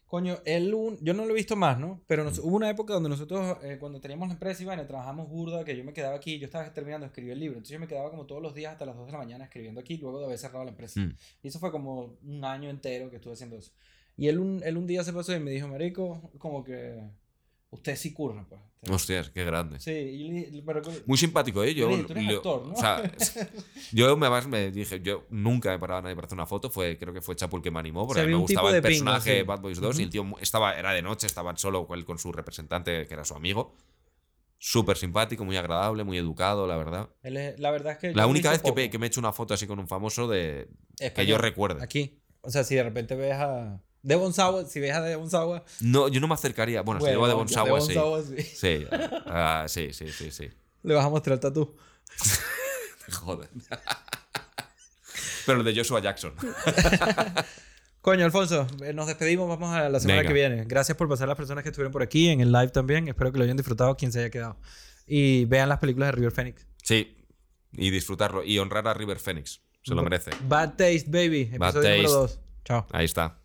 Coño, él, un- yo no lo he visto más, ¿no? Pero nos- hubo una época donde nosotros, eh, cuando teníamos la empresa, Iván, trabajamos burda, que yo me quedaba aquí, yo estaba terminando de escribir el libro, entonces yo me quedaba como todos los días hasta las 2 de la mañana escribiendo aquí, luego de haber cerrado la empresa. Mm. Y eso fue como un año entero que estuve haciendo eso. Y él un, él un día se pasó y me dijo, Marico, como que usted sí curra, pues. Hostias, qué grande. Sí, y le- pero, Muy simpático, ¿eh? Yo, Oye, tú eres actor, ¿no? o sea, yo me, además me dije, yo nunca me paraba a nadie para hacer una foto, fue, creo que fue Chapu el que me animó, porque Se a mí ve me gustaba el personaje sí. Bad Boys 2 y Ujú. el tío estaba, era de noche, estaba solo con, con su representante, que era su amigo. Súper simpático, muy agradable, muy educado, la verdad. él es- la verdad es que... yo La he única vez que, me- que me he hecho una foto así con un famoso de que Español. yo recuerde. Aquí. O sea, si de repente ves a... Devon Sawa, si ves a Devon Sawa... No, yo no me acercaría. Bueno, si llevo de Bonsawa, sí. Sawa, sí. Sí, ah, sí, sí, sí, sí. Le vas a mostrar el tatú. Joder. Pero el de Joshua Jackson. Coño, Alfonso, eh, nos despedimos. Vamos a la semana Venga. que viene. Gracias por pasar las personas que estuvieron por aquí en el live también. Espero que lo hayan disfrutado quien se haya quedado. Y vean las películas de River Phoenix. Sí, y disfrutarlo. Y honrar a River Phoenix. Se lo merece. Bad Taste, baby. Bad Episodio número Taste. 2. Chao. Ahí está.